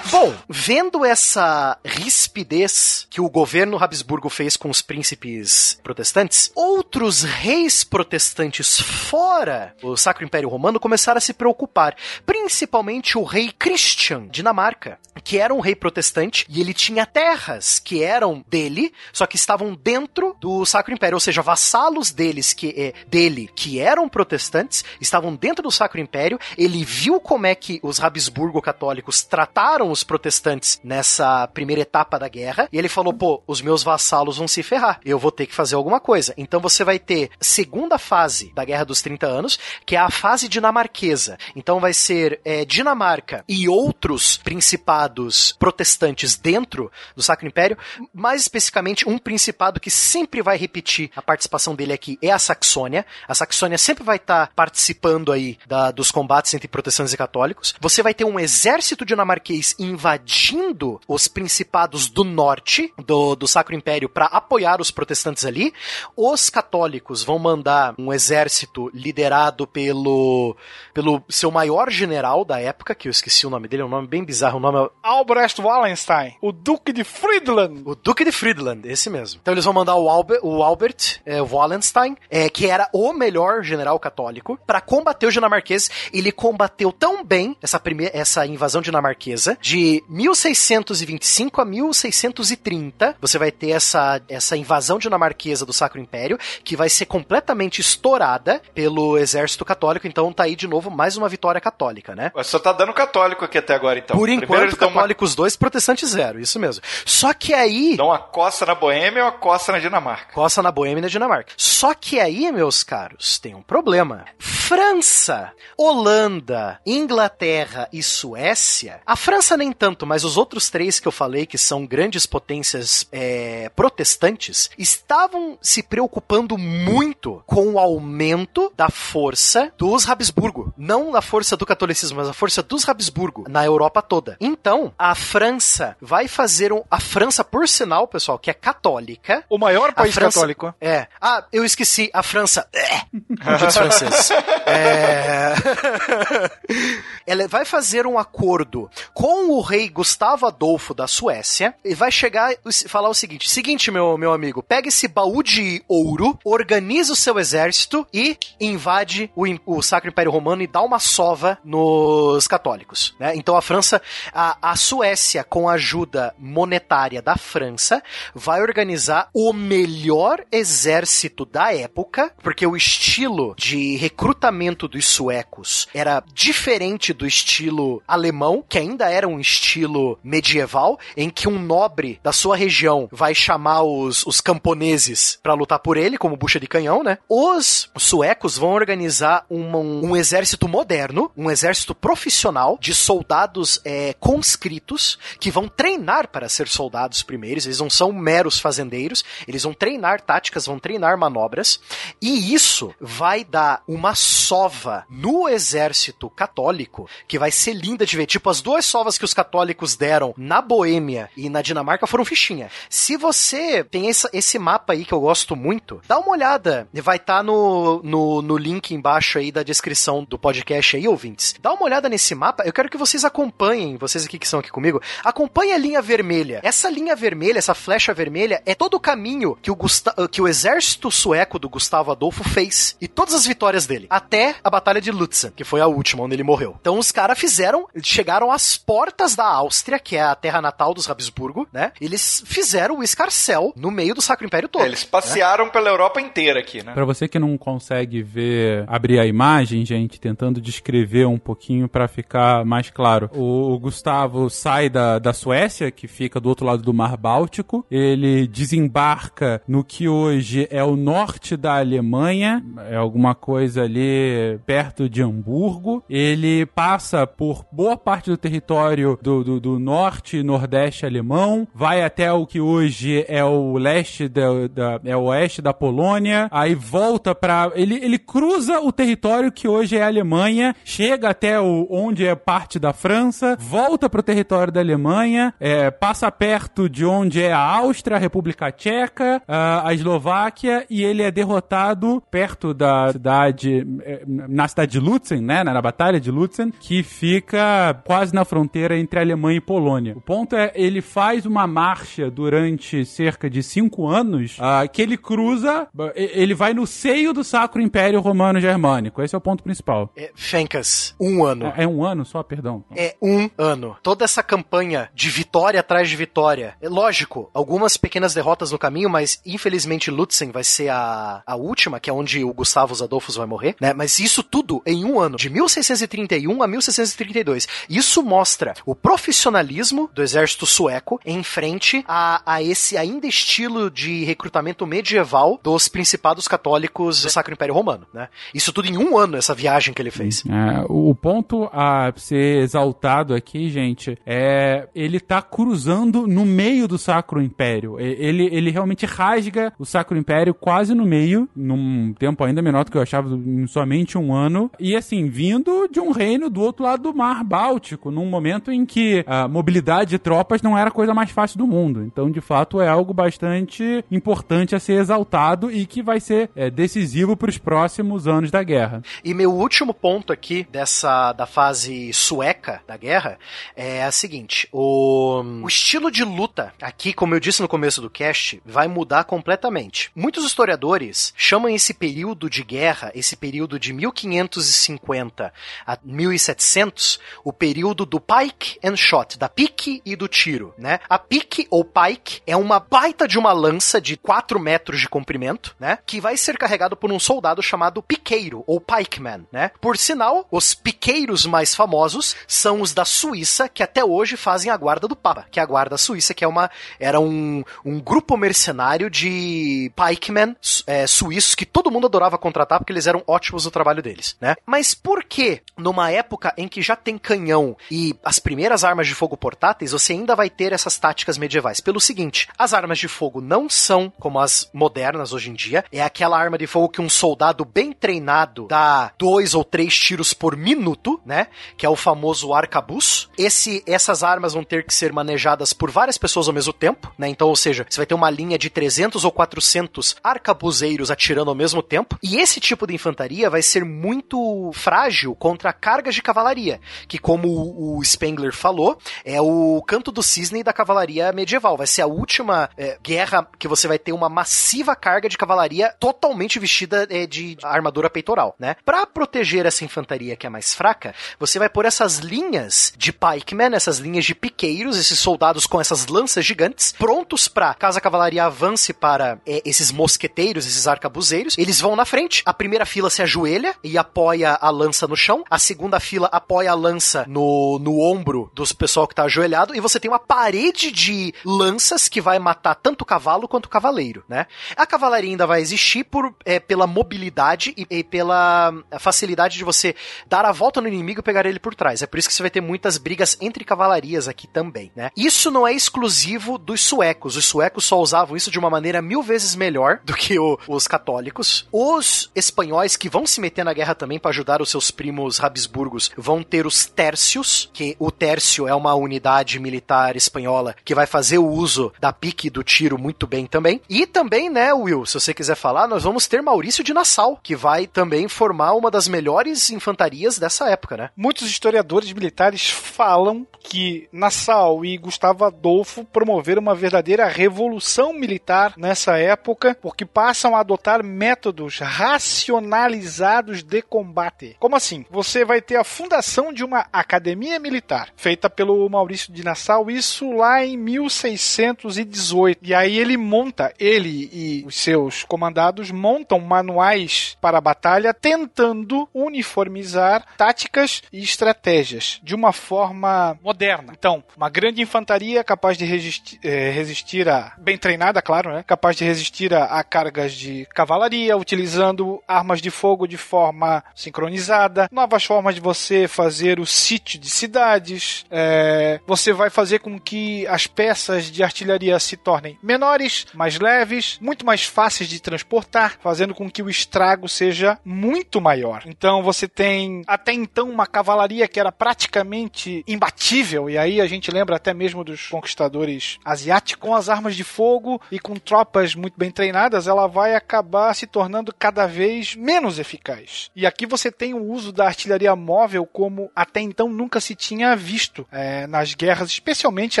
Bom, vendo essa rispidez que o governo Habsburgo fez com os príncipes protestantes, outros reis protestantes fora o Sacro Império Romano começaram a se preocupar, principalmente o rei Christian, Dinamarca, que era um rei protestante e ele tinha terras que eram dele, só que estavam dentro do Sacro Império, ou seja, vassalos deles que eh, dele que eram protestantes estavam dentro do Sacro Império. Ele viu como é que os Habsburgo católicos trataram os protestantes nessa primeira etapa da guerra e ele falou: "Pô, os meus vassalos vão se ferrar. Eu vou ter que fazer alguma coisa". Então você vai ter segunda fase da Guerra dos 30 anos, que é a fase dinamarquesa. Então vai ser eh, Dinamarca e outros principados protestantes dentro do Sacro Império, mais especificamente um principado que sempre vai repetir a participação dele aqui é a Saxônia. A Saxônia sempre vai estar participando aí da- dos combates entre protestantes e católicos. Você vai ter um exército dinamarquês invadindo os principados do norte do, do Sacro Império para apoiar os protestantes ali. Os católicos vão mandar um exército liderado pelo, pelo seu maior general da época, que eu esqueci o nome dele, é um nome bem bizarro, o nome é Albrecht Wallenstein, o Duque de Friedland. o Duque de Friedland, esse mesmo. Então eles vão mandar o Albert, o Albert é, Wallenstein, é, que era o melhor general católico, para combater os dinamarqueses. Ele combateu tão bem essa primeira, essa invasão dinamarquesa de 1625 a 1630. Você vai ter essa, essa invasão dinamarquesa do Sacro Império, que vai ser completamente estourada pelo exército católico. Então tá aí de novo mais uma vitória católica, né? Só tá dando católico aqui até agora, então. Por Primeiro enquanto, dão uma, católicos dois, protestantes zero, isso mesmo. Só que aí. dão uma costa na Boêmia e uma costa na Dinamarca. Costa na Boêmia e na Dinamarca. Só que aí, meus caros, tem um problema. França, Holanda, Inglaterra e Suécia. A França nem tanto, mas os outros três que eu falei, que são grandes potências é, protestantes, estavam se preocupando muito com o aumento da força dos Habsburgo. Não da força do catolicismo, mas a força dos Habsburgo na Europa toda. Então, a França vai fazer um. A França, por sinal, pessoal, que é católica, O maior país França- católico. é. Ah, eu esqueci. A França. É. Como diz os franceses. É. Ela vai fazer um acordo com o rei Gustavo Adolfo da Suécia e vai chegar e falar o seguinte: seguinte, meu, meu amigo, pega esse baú de ouro, organiza o seu exército e invade o, o Sacro Império Romano e dá uma sova nos católicos. Né? Então a França, a, a Suécia, com a ajuda monetária da França, vai organizar o melhor exército da época, porque o estilo de recrutamento dos suecos era diferente do estilo alemão, que ainda era um estilo medieval, em que um nobre da sua região vai chamar os, os camponeses para lutar por ele, como bucha de canhão, né? Os suecos vão organizar uma- um, um exército moderno, um exército profissional de soldados é, conscritos que vão treinar para ser soldados primeiros. Eles não são meros fazendeiros, eles vão treinar táticas, vão treinar manobras. E isso vai dar uma sova no exército católico que vai ser linda de ver. Tipo, as duas sovas que os católicos deram na Boêmia e na Dinamarca foram fichinha. Se você tem essa- esse mapa aí que eu gosto muito, dá uma olhada. Vai estar no, no, no link embaixo aí da descrição do podcast aí, ouvintes. Dá uma olhada nesse mapa. Eu quero que vocês acompanhem, vocês aqui que são aqui comigo, acompanhem a linha vermelha. Essa linha vermelha, essa flecha vermelha, é todo o caminho que o, Gusta- que o exército sueco do Gustavo Adolfo fez. E todas as vitórias dele. Até a Batalha de Lutzen, que foi a última, onde ele morreu. Então os caras fizeram, chegaram às portas da Áustria, que é a terra natal dos Habsburgo, né? Eles fizeram o escarcel no meio do Sacro Império todo. Eles passearam pela Europa inteira aqui, né? Pra você que não consegue ver, abrir a imagem, gente, tentando descrever um pouquinho pra ficar mais claro. O, o Gustavo sai da, da Suécia, que fica do outro lado do Mar Báltico. Ele desembarca no que hoje é o norte da Alemanha, é alguma coisa ali perto de Hamburgo. Ele passa por boa parte do território do, do, do norte e nordeste alemão, vai até o que hoje é o leste da, da é o oeste da Polônia, aí volta para ele, ele cruza o território que hoje é a Alemanha, chega até o onde é parte da França, volta para o território da Alemanha, é, passa perto de onde é a Áustria, a República Tcheca, a, a Eslováquia e ele é derrotado perto da cidade é, na cidade de Lutzen, né, na batalha de Lutzen, que fica quase na fronteira entre Alemanha e Polônia. O ponto é ele faz uma marcha durante cerca de cinco anos uh, que ele cruza, ele vai no seio do Sacro Império Romano Germânico. Esse é o ponto principal. É, Fencas, um ano. É, é um ano só, perdão. É um ano. Toda essa campanha de vitória atrás de vitória. É lógico, algumas pequenas derrotas no caminho, mas infelizmente Lutzen vai ser a, a última, que é onde o Gustavo Adolfos vai morrer, né? Mas isso tudo em um ano, de 1631 a 1632. Isso mostra o profissionalismo do exército sueco em frente a, a esse ainda estilo de recrutamento medieval dos principados católicos do Sacro Império Romano, né? Isso tudo em um ano, essa viagem que ele fez. É, o ponto a ser exaltado aqui, gente, é ele tá cruzando no meio do Sacro Império. Ele, ele realmente rasga o Sacro Império quase no meio, num tempo ainda menor do que eu achava, em somente um ano. E assim, vindo de um reino do outro lado do Mar Báltico, num momento em que a mobilidade de tropas não era a coisa mais fácil do mundo. Então, de fato, é algo bastante importante a ser exaltado e que vai ser é, decisivo para os próximos anos da guerra. E meu último ponto aqui dessa da fase sueca da guerra é a seguinte: o, o estilo de luta aqui, como eu disse no começo do cast, vai mudar completamente. Muitos historiadores chamam esse período de guerra, esse período de 1550 a 1700, o período do pike and shot, da pique e do tiro, né? A pique ou pike é uma baita de uma lança de 4 metros de comprimento, né? Que vai ser carregado por um soldado chamado piqueiro ou pikeman, né? Por sinal, os piqueiros mais famosos são os da Suíça, que até hoje fazem a guarda do Papa, que é a guarda suíça, que é uma era um, um grupo mercenário de pikemen é, suíços que todo mundo adorava contratar porque eles eram ótimos no trabalho deles, né? Mas por que numa época em que já tem canhão e as primeiras armas de fogo portáteis, você ainda vai ter essas táticas medievais? Pelo seguinte, as armas de fogo não são como as modernas hoje em dia, é aquela arma de fogo que um soldado bem treinado dá dois ou três tiros por minuto, né? Que é o famoso arcabuz. Esse, essas armas vão ter que ser manejadas por várias pessoas ao mesmo tempo, né? Então, ou seja, você vai ter uma linha de 300 ou 400 arcabuzeiros atirando ao mesmo tempo. E esse tipo de infantaria vai ser muito frágil contra cargas de cavalaria, que como o Spengler falou, é o canto do cisne da cavalaria medieval. Vai ser a última é, guerra que você vai ter uma massiva carga de cavalaria totalmente vestida é, de armadura peitoral, né? Para proteger essa infantaria que é mais fraca, você vai pôr essas linhas de pikemen, essas linhas de piqueiros, esses soldados com essas lanças gigantes, prontos para caso a cavalaria avance para é, esses mosqueteiros, esses arcabuzeiros, eles vão na frente. A primeira fila se ajoelha e apoia a lança no chão. A segunda fila apoia a lança no, no ombro dos pessoal que tá ajoelhado. E você tem uma parede de lanças que vai matar tanto o cavalo quanto o cavaleiro, né? A cavalaria ainda vai existir por, é, pela mobilidade e, e pela facilidade de você dar a volta no inimigo e pegar ele por trás. É por isso que você vai ter muitas brigas entre cavalarias aqui também, né? Isso não é exclusivo dos suecos. Os suecos só usavam isso de uma maneira mil vezes melhor do que o, os católicos. Os espanhóis que vão se meter na guerra também para ajudar os seus primos Habsburgos vão ter os tércios, que o tércio é uma unidade militar espanhola que vai fazer o uso da pique do tiro muito bem também. E também, né, Will, se você quiser falar, nós vamos ter Maurício de Nassau, que vai também formar uma das melhores infantarias dessa época, né? Muitos historiadores militares falam que Nassau e Gustavo Adolfo promoveram uma verdadeira revolução militar nessa época, porque passam a adotar métodos especializados de combate. Como assim? Você vai ter a fundação de uma academia militar, feita pelo Maurício de Nassau, isso lá em 1618. E aí ele monta, ele e os seus comandados montam manuais para a batalha, tentando uniformizar táticas e estratégias de uma forma moderna. Então, uma grande infantaria capaz de resistir, eh, resistir a. bem treinada, claro, né? Capaz de resistir a, a cargas de cavalaria, utilizando armas de fogo de forma sincronizada, novas formas de você fazer o sítio de cidades. Eh, você vai fazer com que as peças de artilharia se tornem menores, mais leves, muito mais fáceis de transportar, fazendo com que o estrago seja muito maior. Então você tem até então uma cavalaria que era praticamente imbatível, e aí a gente lembra até mesmo dos conquistadores asiáticos, com as armas de fogo e com tropas muito bem treinadas, ela vai acabar se tornando cada vez menos eficaz. E aqui você tem o uso da artilharia móvel como até então nunca se tinha visto é, nas guerras, especialmente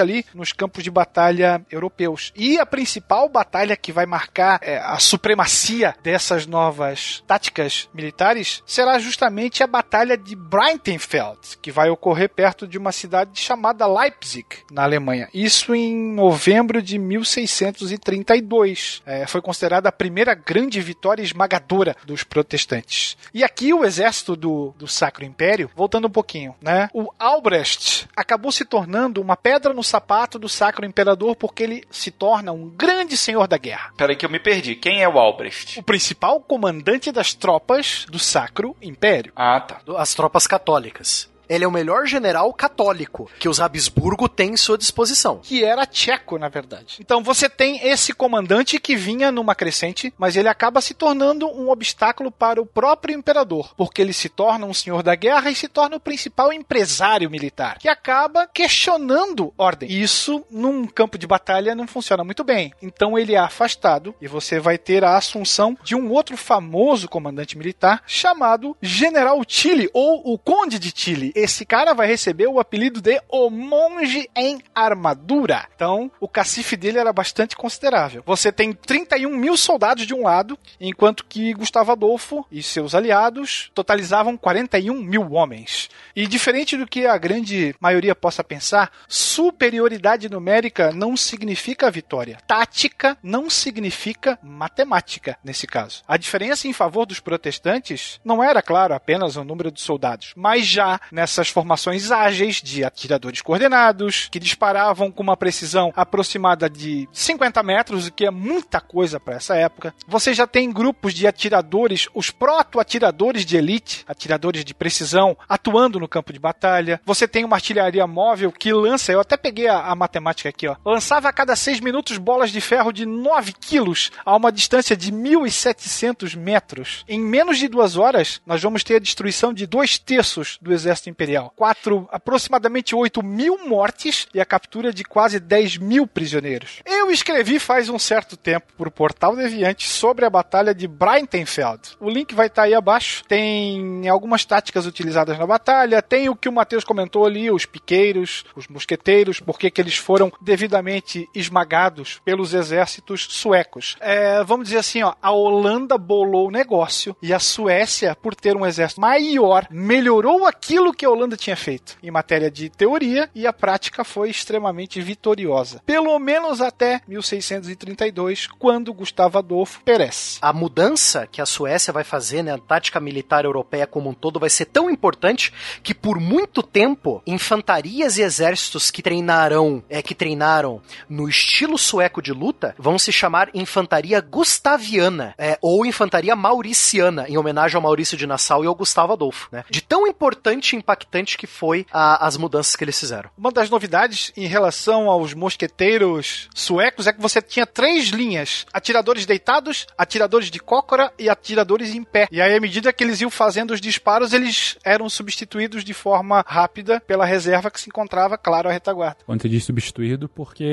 ali nos campos de batalha europeus. E a principal batalha que vai marcar é, a supremacia dessas novas táticas militares será justamente a Batalha de Breitenfeld, que vai ocorrer perto de uma cidade chamada Leipzig, na Alemanha. Isso em novembro de 1632. É, foi considerada a primeira grande vitória esmagadora dos protestantes. E aqui o exército do, do Sacro Império, voltando um pouquinho, né? O Albrecht acabou se tornando uma pedra no sapato do Sacro Imperador porque ele se torna um grande senhor da guerra. Peraí que eu me perdi. Quem é o Albrecht? O principal comandante das tropas do Sacro Império. Ah, tá. As tropas católicas. Ele é o melhor general católico que os Habsburgo têm em sua disposição. que era tcheco, na verdade. Então você tem esse comandante que vinha numa crescente, mas ele acaba se tornando um obstáculo para o próprio imperador, porque ele se torna um senhor da guerra e se torna o principal empresário militar, que acaba questionando ordem. Isso, num campo de batalha, não funciona muito bem. Então ele é afastado e você vai ter a assunção de um outro famoso comandante militar chamado General Tilly, ou o Conde de Tilly. Esse cara vai receber o apelido de O Monge em Armadura. Então, o cacife dele era bastante considerável. Você tem 31 mil soldados de um lado, enquanto que Gustavo Adolfo e seus aliados totalizavam 41 mil homens. E diferente do que a grande maioria possa pensar, superioridade numérica não significa vitória. Tática não significa matemática, nesse caso. A diferença em favor dos protestantes não era, claro, apenas o número de soldados, mas já nessas formações ágeis de atiradores coordenados, que disparavam com uma precisão aproximada de 50 metros, o que é muita coisa para essa época. Você já tem grupos de atiradores, os proto-atiradores de elite, atiradores de precisão, atuando no campo de batalha. Você tem uma artilharia móvel que lança, eu até peguei a, a matemática aqui, ó, lançava a cada 6 minutos bolas de ferro de 9 quilos a uma distância de 1.700 metros. Em menos de duas horas, nós vamos ter a destruição de dois terços do exército imperial. Quatro, aproximadamente 8 mil mortes e a captura de quase 10 mil prisioneiros. Eu escrevi faz um certo tempo para o Portal Deviante sobre a Batalha de Breitenfeld. O link vai estar aí abaixo. Tem algumas táticas utilizadas na batalha, tem o que o Matheus comentou ali, os piqueiros, os mosqueteiros, porque que eles foram devidamente esmagados pelos exércitos suecos. É, vamos dizer assim, ó, a Holanda bolou o negócio e a Suécia, por ter um exército maior, melhorou aquilo que a Holanda tinha feito em matéria de teoria e a prática foi extremamente vitoriosa. Pelo menos até 1632, quando Gustavo Adolfo perece. A mudança que a Suécia vai fazer na tática militar europeia como um todo vai ser tão importante que por muito tempo infantarias e exércitos que treinarão, é que treinaram no estilo sueco de luta vão se chamar infantaria gustaviana é, ou infantaria mauriciana em homenagem ao Maurício de Nassau e ao Gustavo Adolfo, né? De tão importante impactante que foi a- as mudanças que eles fizeram. Uma das novidades em relação aos mosqueteiros suecos é que você tinha três linhas: atiradores deitados, atiradores de cócora e atiradores em pé. E aí, à medida que eles iam fazendo os disparos, eles eram substituídos de forma rápida pela reserva que se encontrava, claro, à retaguarda. Quando você diz substituído, porque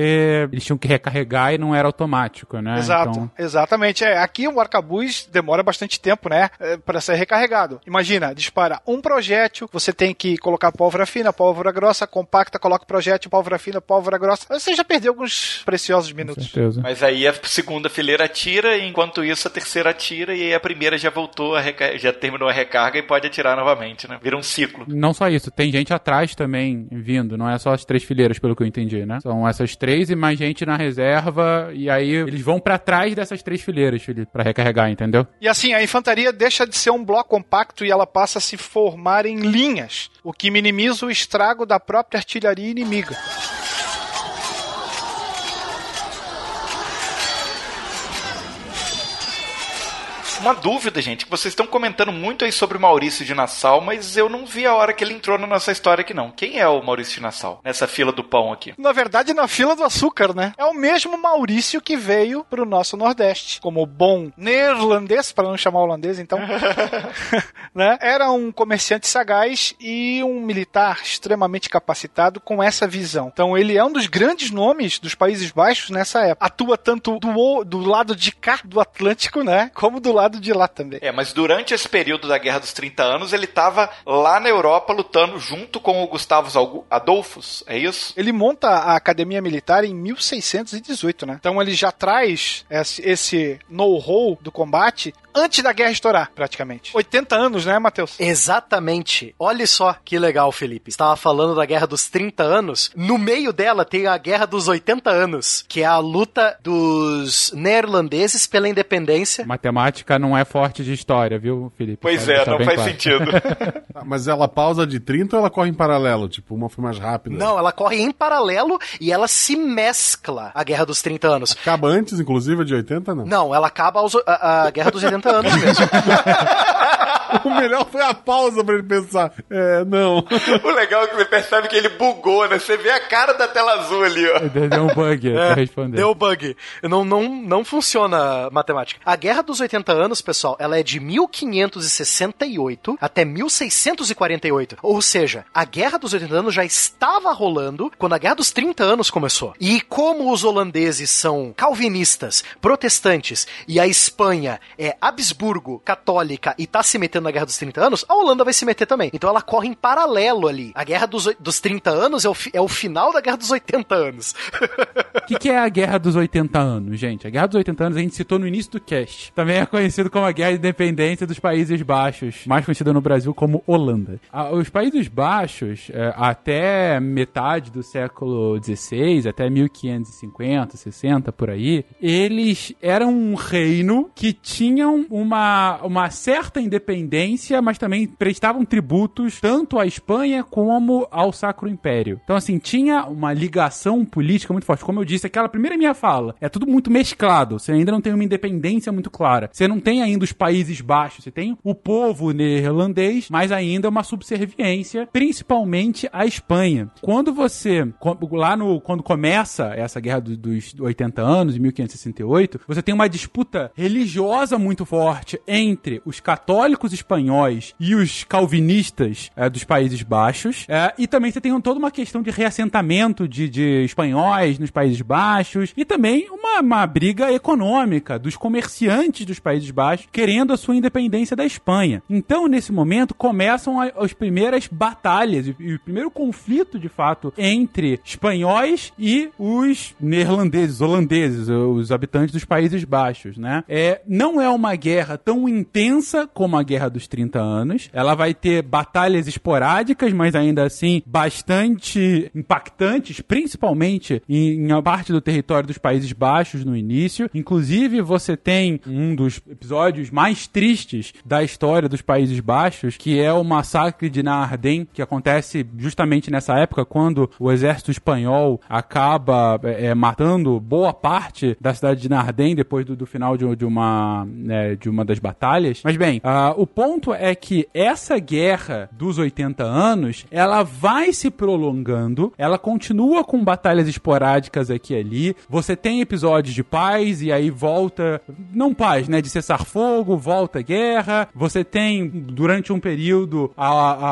eles tinham que recarregar e não era automático, né? Exato, Então, exatamente. É, aqui o arcabuz demora bastante tempo, né, para ser recarregado. Imagina, dispara um projétil, você tem tem que colocar pólvora fina, pólvora grossa, compacta, coloca projétil, pólvora fina, pólvora grossa. Você já perdeu alguns preciosos Com minutos. certeza. Mas aí a segunda fileira atira, e enquanto isso a terceira atira, e aí a primeira já voltou, a reca- já terminou a recarga e pode atirar novamente, né? Vira um ciclo. Não só isso, tem gente atrás também vindo, não é só as três fileiras, pelo que eu entendi, né? São essas três e mais gente na reserva, e aí eles vão pra trás dessas três fileiras, Felipe, pra recarregar, entendeu? E assim, a infantaria deixa de ser um bloco compacto e ela passa a se formar em linhas, o que minimiza o estrago da própria artilharia inimiga. Uma dúvida, gente, que vocês estão comentando muito aí sobre o Maurício de Nassau, mas eu não vi a hora que ele entrou na nossa história aqui, não. Quem é o Maurício de Nassau? Nessa fila do pão aqui. Na verdade, na fila do açúcar, né? É o mesmo Maurício que veio pro nosso Nordeste, como bom neerlandês, para não chamar holandês, então. né? Era um comerciante sagaz e um militar extremamente capacitado com essa visão. Então, ele é um dos grandes nomes dos Países Baixos nessa época. Atua tanto do, do lado de cá do Atlântico, né? Como do lado de lá também. É, mas durante esse período da Guerra dos 30 Anos, ele tava lá na Europa lutando junto com o Gustavo Adolfos, é isso? Ele monta a academia militar em 1618, né? Então ele já traz esse, esse know-how do combate antes da guerra estourar, praticamente. 80 anos, né, Matheus? Exatamente. Olha só que legal, Felipe. Estava falando da Guerra dos 30 anos. No meio dela tem a Guerra dos 80 anos, que é a luta dos neerlandeses pela independência. Matemática não é forte de história, viu, Felipe? Pois Quero é, não faz claro. sentido. Ah, Mas ela pausa de 30 ou ela corre em paralelo? Tipo, uma foi mais rápida? Não, ela corre em paralelo e ela se mescla a Guerra dos 30 anos. Acaba antes, inclusive, de 80, não? Não, ela acaba aos- a, a Guerra dos 80 anos mesmo. O melhor foi a pausa pra ele pensar. É, não. o legal é que você percebe que ele bugou, né? Você vê a cara da tela azul ali, ó. Deu um bug pra responder. Deu bug. Não, não, não funciona a matemática. A Guerra dos 80 anos, pessoal, ela é de 1568 até 1648. Ou seja, a Guerra dos 80 anos já estava rolando quando a Guerra dos 30 anos começou. E como os holandeses são calvinistas, protestantes, e a Espanha é Habsburgo, católica, e tá se metendo na Guerra dos 30 anos, a Holanda vai se meter também. Então ela corre em paralelo ali. A Guerra dos, dos 30 anos é o, é o final da Guerra dos 80 anos. O que, que é a Guerra dos 80 Anos, gente? A Guerra dos 80 Anos a gente citou no início do cast. Também é conhecido como a Guerra de Independência dos Países Baixos, mais conhecida no Brasil como Holanda. Ah, Os Países Baixos, é, até metade do século XVI, até 1550, 60, por aí, eles eram um reino que tinham uma, uma certa independência, mas também prestavam tributos tanto à Espanha como ao Sacro Império. Então, assim, tinha uma ligação política muito forte. Como eu disse, aquela primeira minha fala, é tudo muito mesclado. Você ainda não tem uma independência muito clara. Você não tem ainda os Países Baixos. Você tem o povo neerlandês, mas ainda uma subserviência, principalmente à Espanha. Quando você, lá no, quando começa essa guerra do- dos 80 anos, em 1568, você tem uma disputa religiosa muito forte entre os católicos espanhóis e os calvinistas eh, dos Países Baixos. Eh, e também você tem toda uma questão de reassentamento de, de espanhóis nos Países Baixos e também uma, uma briga econômica dos comerciantes dos Países Baixos querendo a sua independência da Espanha. Então, nesse momento, começam as primeiras batalhas e, o primeiro conflito, de fato, entre espanhóis e os neerlandeses, holandeses, os habitantes dos Países Baixos, né? É, não é uma guerra tão intensa como a Guerra dos 30 Anos. Ela vai ter batalhas esporádicas, mas ainda assim bastante impactantes, principalmente em, em parte do território dos Países Baixos no início. Inclusive, você tem um dos episódios mais tristes da história dos Países Baixos, que é o massacre de Naarden, que acontece justamente nessa época, quando o exército espanhol acaba é, é, matando boa parte da cidade de Naarden depois do, do final de, de uma, né, de uma das batalhas. Mas bem, ah, o ponto é que essa guerra dos 80 anos, ela vai se prolongando, ela continua com batalhas esporádicas aqui e ali. Você tem episódios de paz e aí volta, não paz, né, de cessar fogo, volta guerra. Você tem durante um período a,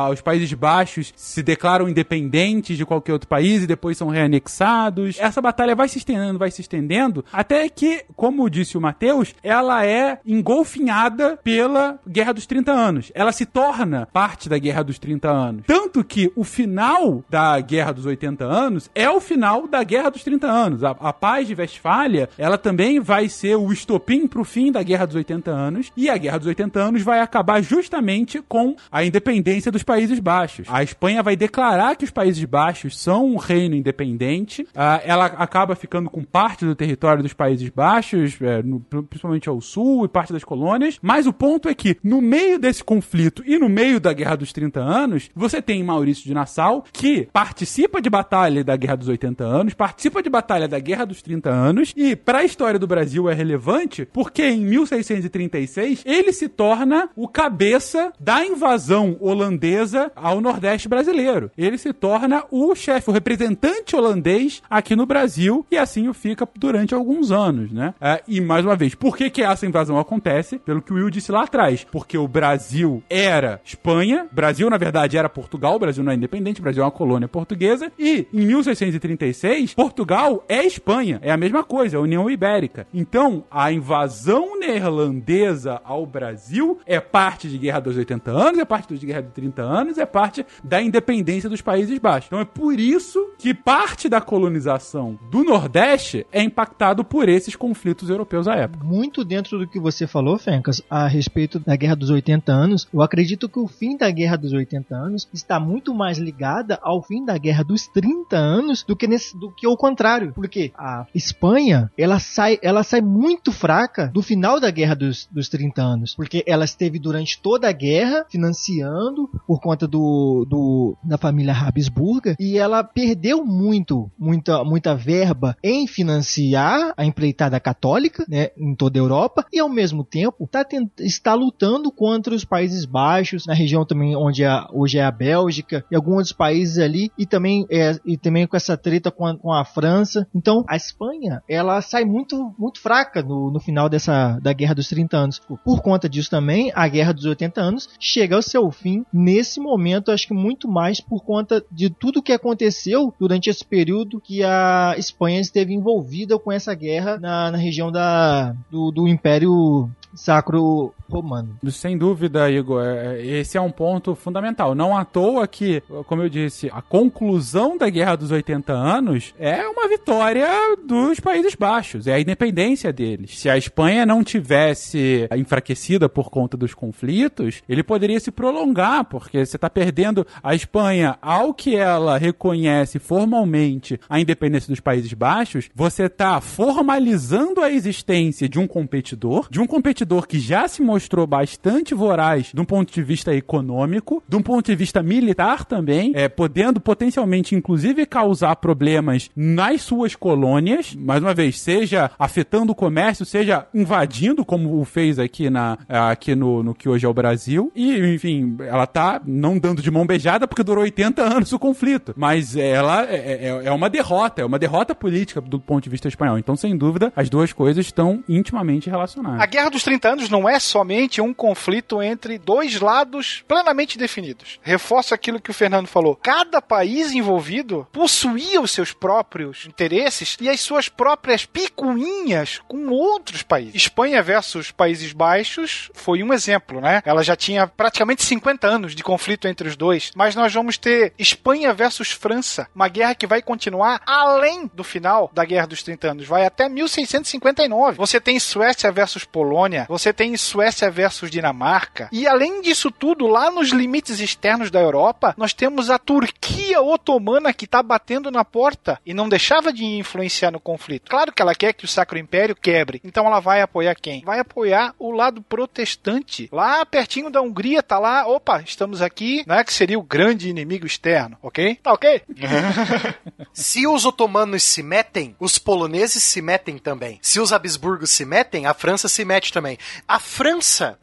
a- os Países Baixos se declaram independentes de qualquer outro país e depois são reanexados. Essa batalha vai se estendendo, vai se estendendo, até que, como disse o Matheus, ela é engolfinhada pela Guerra dos 30 anos. Ela se torna parte da Guerra dos 30 anos. Tanto que o final da Guerra dos 80 anos é o final da Guerra dos 30 anos. A, a paz de Westfália, ela também vai ser o estopim pro fim da Guerra dos 80 anos. E a Guerra dos 80 anos vai acabar justamente com a independência dos Países Baixos. A Espanha vai declarar que os Países Baixos são um reino independente. Ah, ela acaba ficando com parte do território dos Países Baixos, é, no- principalmente ao sul e parte das colônias. Mas o ponto é que, no meio desse conflito e no meio da Guerra dos 30 anos, você tem Maurício de Nassau, que participa de batalha da Guerra dos 80 anos, participa de batalha da Guerra dos 30 anos, e para a história do Brasil é relevante porque em 1636 ele se torna o cabeça da invasão holandesa ao Nordeste brasileiro. Ele se torna o chefe, o representante holandês aqui no Brasil, e assim o fica durante alguns anos, né? É, e mais uma vez, por que, que essa invasão acontece? Pelo que o Will disse lá atrás. Porque o Brasil era Espanha, Brasil, na verdade, era Portugal, Brasil não é independente, Brasil é uma colônia portuguesa, e em 1636, Portugal é Espanha, é a mesma coisa, é a União Ibérica. Então, a invasão neerlandesa ao Brasil é parte de Guerra dos 80 anos, é parte de Guerra dos 30 anos, é parte da independência dos Países Baixos. Então é por isso que parte da colonização do Nordeste é impactado por esses conflitos europeus à época. Muito dentro do que você falou, Fencas, a respeito da Guerra dos 80 anos, eu acredito que o fim da Guerra dos 80 anos está muito mais ligada ao fim da Guerra dos 30 anos do que, nesse, do que o contrário. Porque a Espanha, ela sai, ela sai muito fraca do final da Guerra dos, dos 30 anos. Porque ela esteve durante toda a guerra financiando por conta do, do da família Habsburga e ela perdeu muito, muita, muita verba em financiar a empreitada católica, né, em toda a Europa e ao mesmo tempo tá está lutando contra os Países Baixos, na região também onde é, hoje é a Bélgica e alguns outros países ali e também é, e também com essa treta com a, com a França. Então a Espanha ela sai muito muito fraca no, no final dessa da Guerra dos 30 anos. Por conta disso também a Guerra dos 80 anos chega ao seu fim nesse momento, acho que muito mais por conta de tudo que aconteceu durante esse período que a Espanha esteve envolvida com essa guerra na, na região da, do, do Império Sacro Romano. Sem dúvida, Igor, é- é- esse é um ponto fundamental. Não à toa que, como eu disse, a conclusão da Guerra dos 80 anos é uma vitória dos Países Baixos, é a independência deles. Se a Espanha não tivesse enfraquecida por conta dos conflitos, ele poderia se prolongar, porque você está perdendo a Espanha ao que ela reconhece formalmente a independência dos Países Baixos, você está formalizando a existência de um competidor, de um competidor que já se mostrou bastante voraz de um ponto de vista econômico, de um ponto de vista militar também, é, podendo potencialmente, inclusive, causar problemas nas suas colônias, mais uma vez, seja afetando o comércio, seja invadindo, como o fez aqui, na, aqui no, no que hoje é o Brasil. E, enfim, ela tá não dando de mão beijada porque durou 80 anos o conflito. Mas ela é, é, é uma derrota, é uma derrota política do ponto de vista espanhol. Então, sem dúvida, as duas coisas estão intimamente relacionadas. A Guerra dos 30 Anos não é somente um conflito entre dois lados plenamente definidos. Reforço aquilo que o Fernando falou. Cada país envolvido possuía os seus próprios interesses e as suas próprias picuinhas com outros países. Espanha versus Países Baixos foi um exemplo, né? Ela já tinha praticamente 50 anos de conflito entre os dois, mas nós vamos ter Espanha versus França, uma guerra que vai continuar além do final da Guerra dos 30 Anos, vai até 1659. Você tem Suécia versus Polônia, você tem Suécia versus Dinamarca, e além disso tudo, lá nos limites externos da Europa, nós temos a Turquia otomana que está batendo na porta e não deixava de influenciar no conflito. Claro que ela quer que o Sacro Império quebre, então ela vai apoiar quem? Vai apoiar o lado protestante. Lá pertinho da Hungria tá lá, opa, estamos aqui, né, que seria o grande inimigo externo, ok? Tá ok? Se os otomanos se metem, os poloneses se metem também. Se os Habsburgos se metem, a França se mete também. A França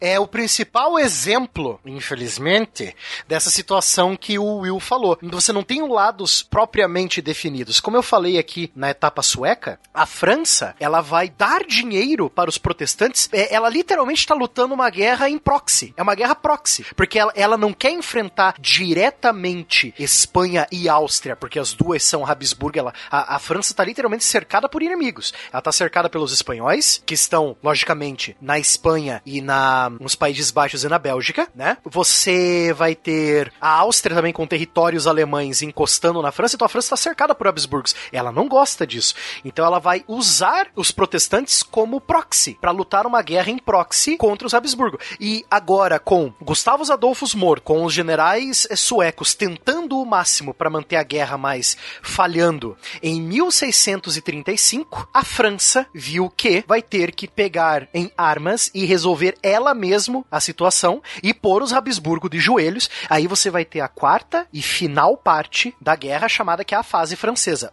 é o principal exemplo, infelizmente, dessa situação que o Will falou. Você não tem lados propriamente definidos. Como eu falei aqui na etapa sueca, a França, ela vai dar dinheiro para os protestantes. É, Ela literalmente está lutando uma guerra em proxy. É uma guerra proxy. Porque ela, ela não quer enfrentar diretamente Espanha e Áustria, porque as duas são Habsburgo. Ela, a, a França está literalmente cercada por inimigos. Ela está cercada pelos espanhóis, que estão, logicamente, na Espanha e na, nos Países Baixos e na Bélgica, né? Você vai ter a Áustria também com territórios alemães encostando na França, então a França está cercada por Habsburgos. Ela não gosta disso. Então ela vai usar os protestantes como proxy, para lutar uma guerra em proxy contra os Habsburgo. E agora, com Gustavus Adolfus Mohr, com os generais eh, suecos tentando o máximo para manter a guerra, mas falhando, em 1635, a França viu que vai ter que pegar em armas e resolver ela mesmo a situação e pôr os Habsburgo de joelhos. Aí você vai ter a quarta e final parte da guerra, chamada que é a fase francesa.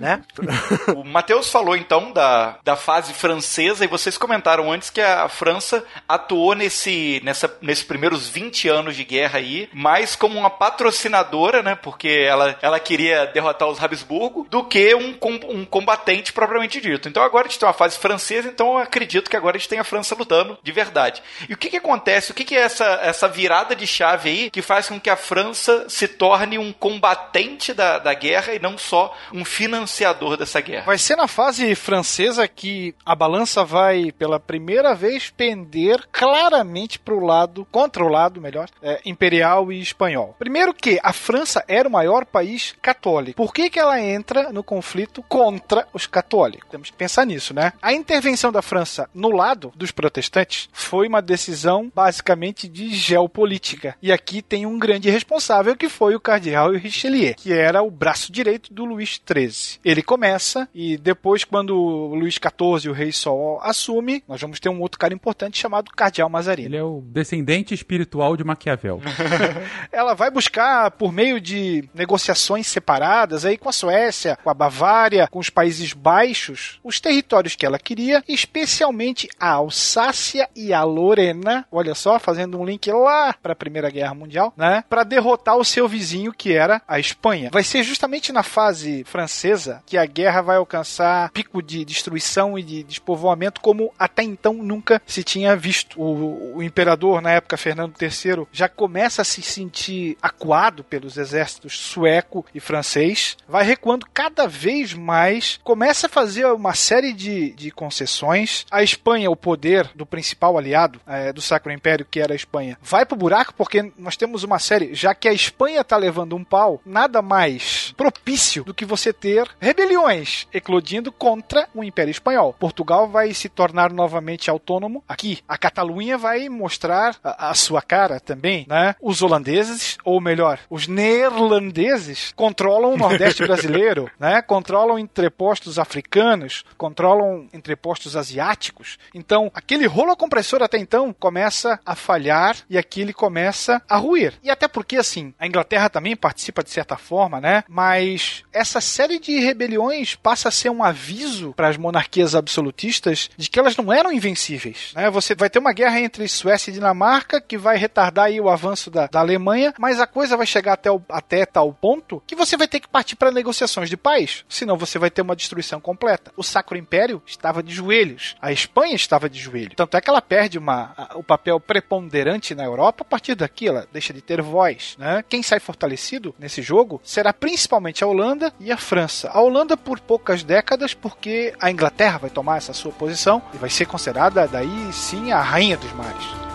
né? O Matheus falou então da, da fase francesa e vocês comentaram antes que a França atuou nesse, nessa, nesses primeiros 20 anos de guerra aí, mais como uma patrocinadora, né? Porque ela, ela queria derrotar os Habsburgo, do que um, um combatente propriamente dito. Então agora a gente tem uma fase francesa, então eu acredito que agora a gente tem a França lutando de verdade. E o que que acontece? O que que é essa, essa virada de chave aí que faz com que a França se torne um combatente da, da guerra e não só um financiador dessa guerra? Vai ser na fase francesa que a balança vai, pela primeira vez, pender claramente para o lado, contra o lado, melhor, é, imperial e espanhol. Primeiro que a França era o maior país católico. Por que, que ela entra no conflito contra os católicos? Temos que pensar nisso, né? A intervenção da França no lado dos protestantes foi uma decisão basicamente de geopolítica. E aqui tem um grande responsável que foi o cardeal Richelieu, que era o braço direito do Luís XIII. Ele começa e depois, quando o Luís XIV, o rei Sol, assume, nós vamos ter um outro cara importante chamado Cardeal Mazarin. Ele é o descendente espiritual de Maquiavel. Ela vai buscar, por meio de negociações separadas, aí com a Suécia, com a Bavária, com os Países Baixos, os territórios que ela queria, especialmente a Alsácia e a Lorena, olha só, fazendo um link lá para a Primeira Guerra Mundial, né, para derrotar o seu vizinho que era a Espanha. Vai ser justamente na fase francesa que a guerra vai alcançar pico de destruição e de despovoamento como até então nunca se tinha visto. O, o imperador, na época Fernando III, já começa a se sentir acuado pelos exércitos sueco e francês, vai recuando cada vez mais, começa a fazer uma série de, de concessões. A Espanha, o poder do principal aliado eh, do Sacro Império, que era a Espanha, vai pro buraco porque nós temos uma série, já que a Espanha tá levando um pau, nada mais propício do que você ter rebeliões eclodindo contra o Império Espanhol. Portugal vai se tornar novamente autônomo. Aqui, a Catalunha vai mostrar a, a sua cara também, né? Os holandeses, ou melhor, os neerlandeses, controlam o Nordeste brasileiro, né? Controlam entrepostos africanos, controlam entrepostos asiáticos. Então, aquele rolo compressor até então começa a falhar e aqui ele começa a ruir. E até porque, assim, a Inglaterra também participa de certa forma, né? Mas essa série de rebeliões passa a ser um aviso para as monarquias absolutistas de que elas não eram invencíveis. Né? Você vai ter uma guerra entre Suécia e Dinamarca que vai retardar aí o avanço da, da Alemanha, mas a coisa vai chegar até, o, até tal ponto que você vai ter que partir para negociações de paz, senão você vai ter uma destruição completa. O Sacro Império estava de joelhos, a Espanha estava de joelho. Tanto é que ela perde uma, a- o papel preponderante na Europa a partir daqui, ela deixa de ter voz. Né? Quem sai fortalecido nesse jogo será principalmente a Holanda e a França. A Holanda por poucas décadas, porque a Inglaterra vai tomar essa sua posição e vai ser considerada daí sim a rainha dos mares.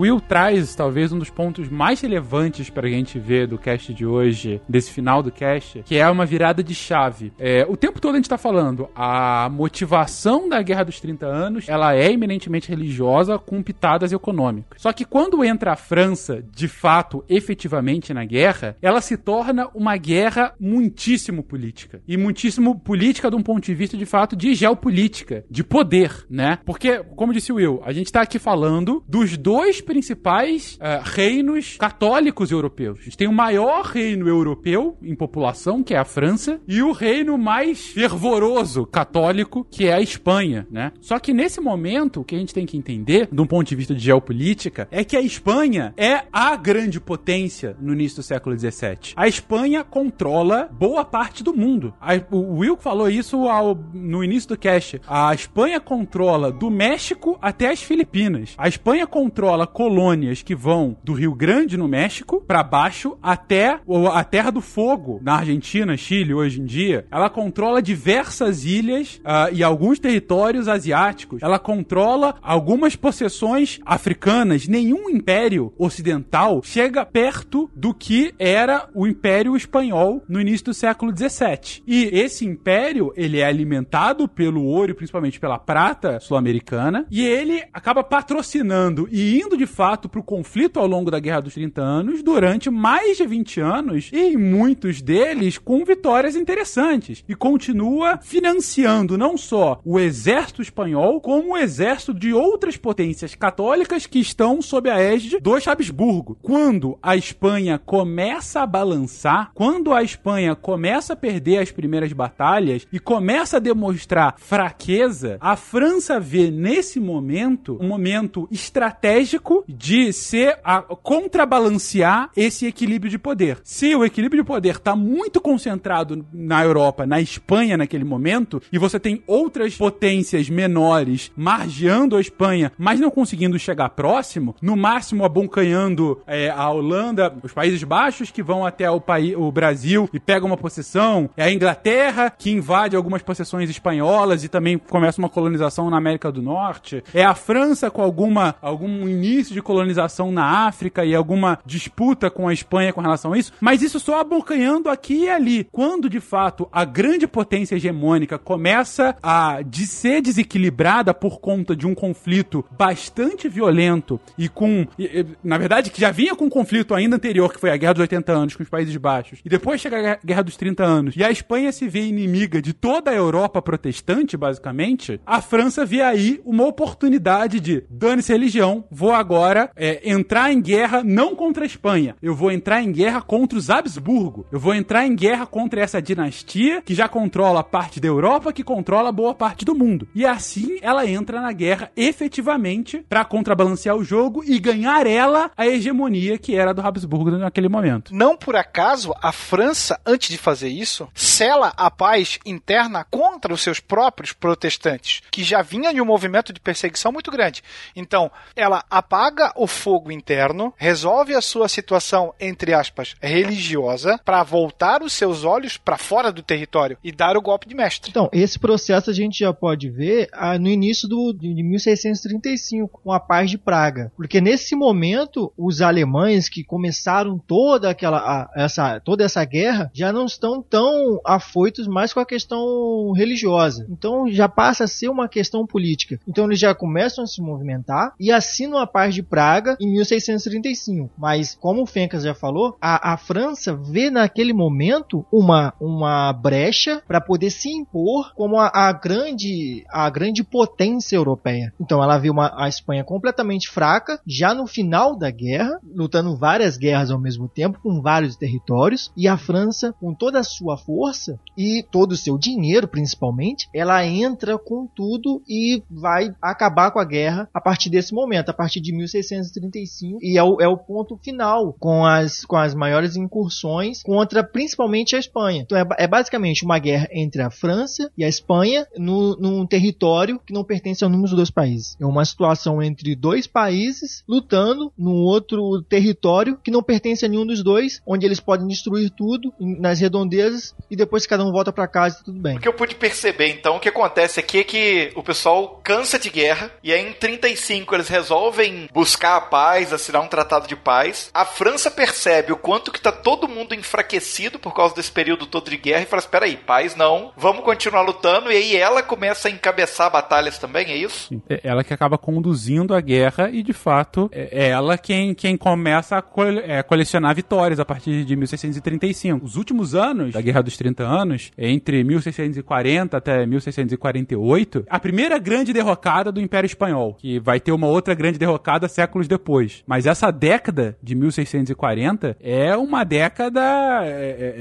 Will traz talvez um dos pontos mais relevantes pra gente ver do cast de hoje, desse final do cast, que é uma virada de chave. É, o tempo todo a gente tá falando, a motivação da Guerra dos 30 Anos, ela é eminentemente religiosa com pitadas econômicas. Só que quando entra a França, de fato, efetivamente na guerra, ela se torna uma guerra muitíssimo política. E muitíssimo política de um ponto de vista, de fato, de geopolítica, de poder, né? Porque, como disse Will, a gente tá aqui falando dos dois principais eh, reinos católicos europeus. A gente tem o maior reino europeu em população, que é a França, e o reino mais fervoroso católico, que é a Espanha, né? Só que nesse momento, o que a gente tem que entender, de um ponto de vista de geopolítica, é que a Espanha é a grande potência no início do século XVII. A Espanha controla boa parte do mundo. A- o Will falou isso ao- no início do cast. A Espanha controla do México até as Filipinas. A Espanha controla colônias que vão do Rio Grande, no México, pra baixo até a Terra do Fogo, na Argentina, Chile, hoje em dia. Ela controla diversas ilhas ah, e alguns territórios asiáticos. Ela controla algumas possessões africanas. Nenhum império ocidental chega perto do que era o Império Espanhol no início do século XVII. E esse império, ele é alimentado pelo ouro principalmente pela prata sul-americana, e ele acaba patrocinando e indo de fato para o conflito ao longo da Guerra dos 30 Anos durante mais de 20 anos, e em muitos deles com vitórias interessantes, e continua financiando não só o exército espanhol, como o exército de outras potências católicas que estão sob a égide dos Habsburgo. Quando a Espanha começa a balançar, quando a Espanha começa a perder as primeiras batalhas e começa a demonstrar fraqueza, a França vê nesse momento um momento estratégico de ser a contrabalancear esse equilíbrio de poder. Se o equilíbrio de poder está muito concentrado na Europa, na Espanha naquele momento, e você tem outras potências menores margeando a Espanha, mas não conseguindo chegar próximo, no máximo abocanhando é, a Holanda, os Países Baixos que vão até o, país, o Brasil e pegam uma possessão, é a Inglaterra que invade algumas possessões espanholas e também começa uma colonização na América do Norte, é a França com alguma algum início de colonização na África e alguma disputa com a Espanha com relação a isso, mas isso só abocanhando aqui e ali. Quando de fato a grande potência hegemônica começa a de ser desequilibrada por conta de um conflito bastante violento e com, e- e, na verdade, que já vinha com um conflito ainda anterior, que foi a Guerra dos 80 anos com os Países Baixos, e depois chega a Guerra- dos 30 anos, e a Espanha se vê inimiga de toda a Europa protestante, basicamente, a França vê aí uma oportunidade de dane-se religião, vou agora é, entrar em guerra não contra a Espanha, eu vou entrar em guerra contra os Habsburgo, eu vou entrar em guerra contra essa dinastia que já controla parte da Europa, que controla boa parte do mundo. E assim ela entra na guerra efetivamente pra contrabalancear o jogo e ganhar ela a hegemonia que era do Habsburgo naquele momento. Não por acaso, a França, antes de fazer isso, sela a paz interna contra os seus próprios protestantes, que já vinha de um movimento de perseguição muito grande. Então, ela apaga o fogo interno, resolve a sua situação, entre aspas, religiosa, para voltar os seus olhos para fora do território e dar o golpe de mestre. Então, esse processo a gente já pode ver ah, no início do, de 1635, com a paz de Praga. Porque nesse momento, os alemães que começaram toda aquela a- essa, toda essa guerra já não estão tão afoitos mais com a questão religiosa. Então já passa a ser uma questão política. Então eles já começam a se movimentar e assinam a paz de Praga em 1635. Mas, como o Fencas já falou, a, a França vê naquele momento uma, uma brecha para poder se impor como a, a grande a grande potência europeia. Então ela vê uma, a Espanha completamente fraca, já no final da guerra, lutando várias guerras ao mesmo tempo, com vários territórios, e a França, com toda a sua força e todo o seu dinheiro, principalmente, ela entra com tudo e vai acabar com a guerra a partir desse momento, a partir de 1635, e é o, é o ponto final com as, com as maiores incursões contra principalmente a Espanha. Então é, é basicamente uma guerra entre a França e a Espanha no, num território que não pertence a nenhum dos dois países. É uma situação entre dois países lutando num outro território que não pertence a nenhum dos dois, onde eles podem destruir tudo nas redondezas e depois cada um volta para casa e tudo bem. O que eu pude perceber, então, o que acontece aqui é que o pessoal cansa de guerra, e aí em 35 eles resolvem buscar a paz, assinar um tratado de paz. A França percebe o quanto que tá todo mundo enfraquecido por causa desse período todo de guerra e fala: espera aí, paz não, vamos continuar lutando, e aí ela começa a encabeçar batalhas também, é isso? É ela que acaba conduzindo a guerra e, de fato, é ela quem, quem começa a cole- é, colecionar vitórias a partir de 1635. Os últimos anos da Guerra dos 30 Anos, entre 1640 até 1648, a primeira grande derrocada do Império Espanhol, que vai ter uma outra grande derrocada derrocada séculos depois. Mas essa década de 1640 é uma década é, é,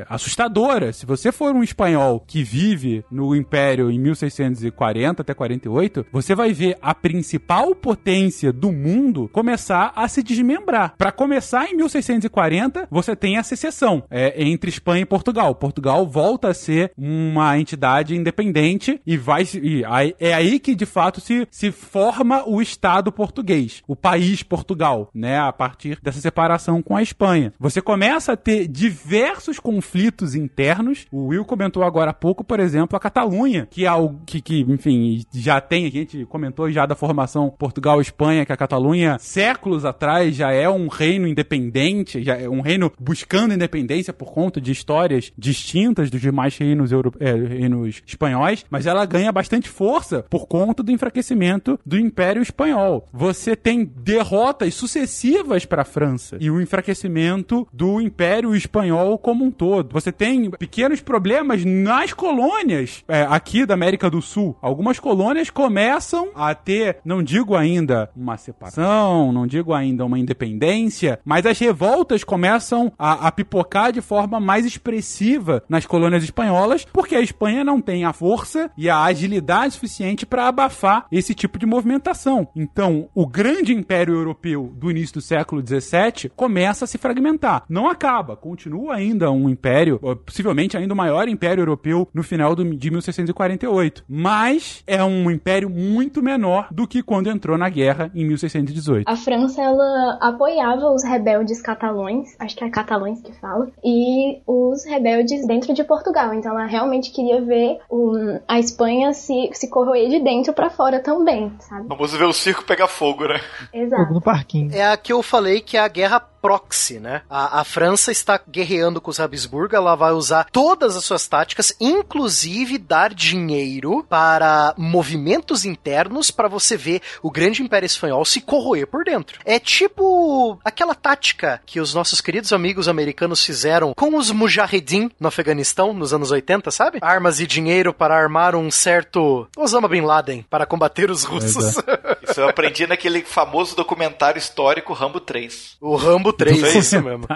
é, assustadora. Se você for um espanhol que vive no Império em 1640 até 48, você vai ver a principal potência do mundo começar a se desmembrar. Para começar, em 1640, você tem a secessão é, entre Espanha e Portugal. Portugal volta a ser uma entidade independente e vai e é aí que de fato se, se forma o Estado português, o país Portugal, né, a partir dessa separação com a Espanha. Você começa a ter diversos conflitos internos. O Will comentou agora há pouco, por exemplo, a Catalunha, que é algo que, que enfim, já tem, a gente comentou já da formação Portugal-Espanha, que a Catalunha, séculos atrás, já é um reino independente, já é um reino buscando independência por conta de histórias distintas dos demais reinos, euro, é, reinos espanhóis, mas ela ganha bastante força por conta do enfraquecimento do Império Espanhol. Você tem derrotas sucessivas para a França e o enfraquecimento do Império Espanhol como um todo. Você tem pequenos problemas nas colônias é, aqui da América do Sul. Algumas colônias começam a ter, não digo ainda uma separação, não digo ainda uma independência, mas as revoltas começam a, a pipocar de forma mais expressiva nas colônias espanholas, porque a Espanha não tem a força e a agilidade suficiente para abafar esse tipo de movimentação. Então, o grande império europeu do início do século XVII começa a se fragmentar. Não acaba, continua ainda um império, possivelmente ainda o maior império europeu no final do, de 1648. Mas é um império muito menor do que quando entrou na guerra em 1618. A França, ela apoiava os rebeldes catalões, acho que é catalões que fala, e os rebeldes dentro de Portugal. Então ela realmente queria ver o, a Espanha se, se corroer de dentro para fora também, sabe? Vamos ver o circo pegar fogo, né? Exato. Fogo no parquinho. É a que eu falei que é a guerra proxy, né? A, a, França está guerreando com os Habsburgo, ela vai usar todas as suas táticas, inclusive dar dinheiro para movimentos internos para você ver o grande Império Espanhol se corroer por dentro. É tipo aquela tática que os nossos queridos amigos americanos fizeram com os Mujahedin no Afeganistão nos anos 80, sabe? Armas e dinheiro para armar um certo Osama Bin Laden para combater os russos. Isso eu aprendi naquele famoso documentário histórico Rambo 3. O Rambo 3, Isso aí. isso mesmo.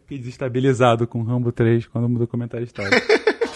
Fiquei desestabilizado com Rambo 3 quando o comentário histórico.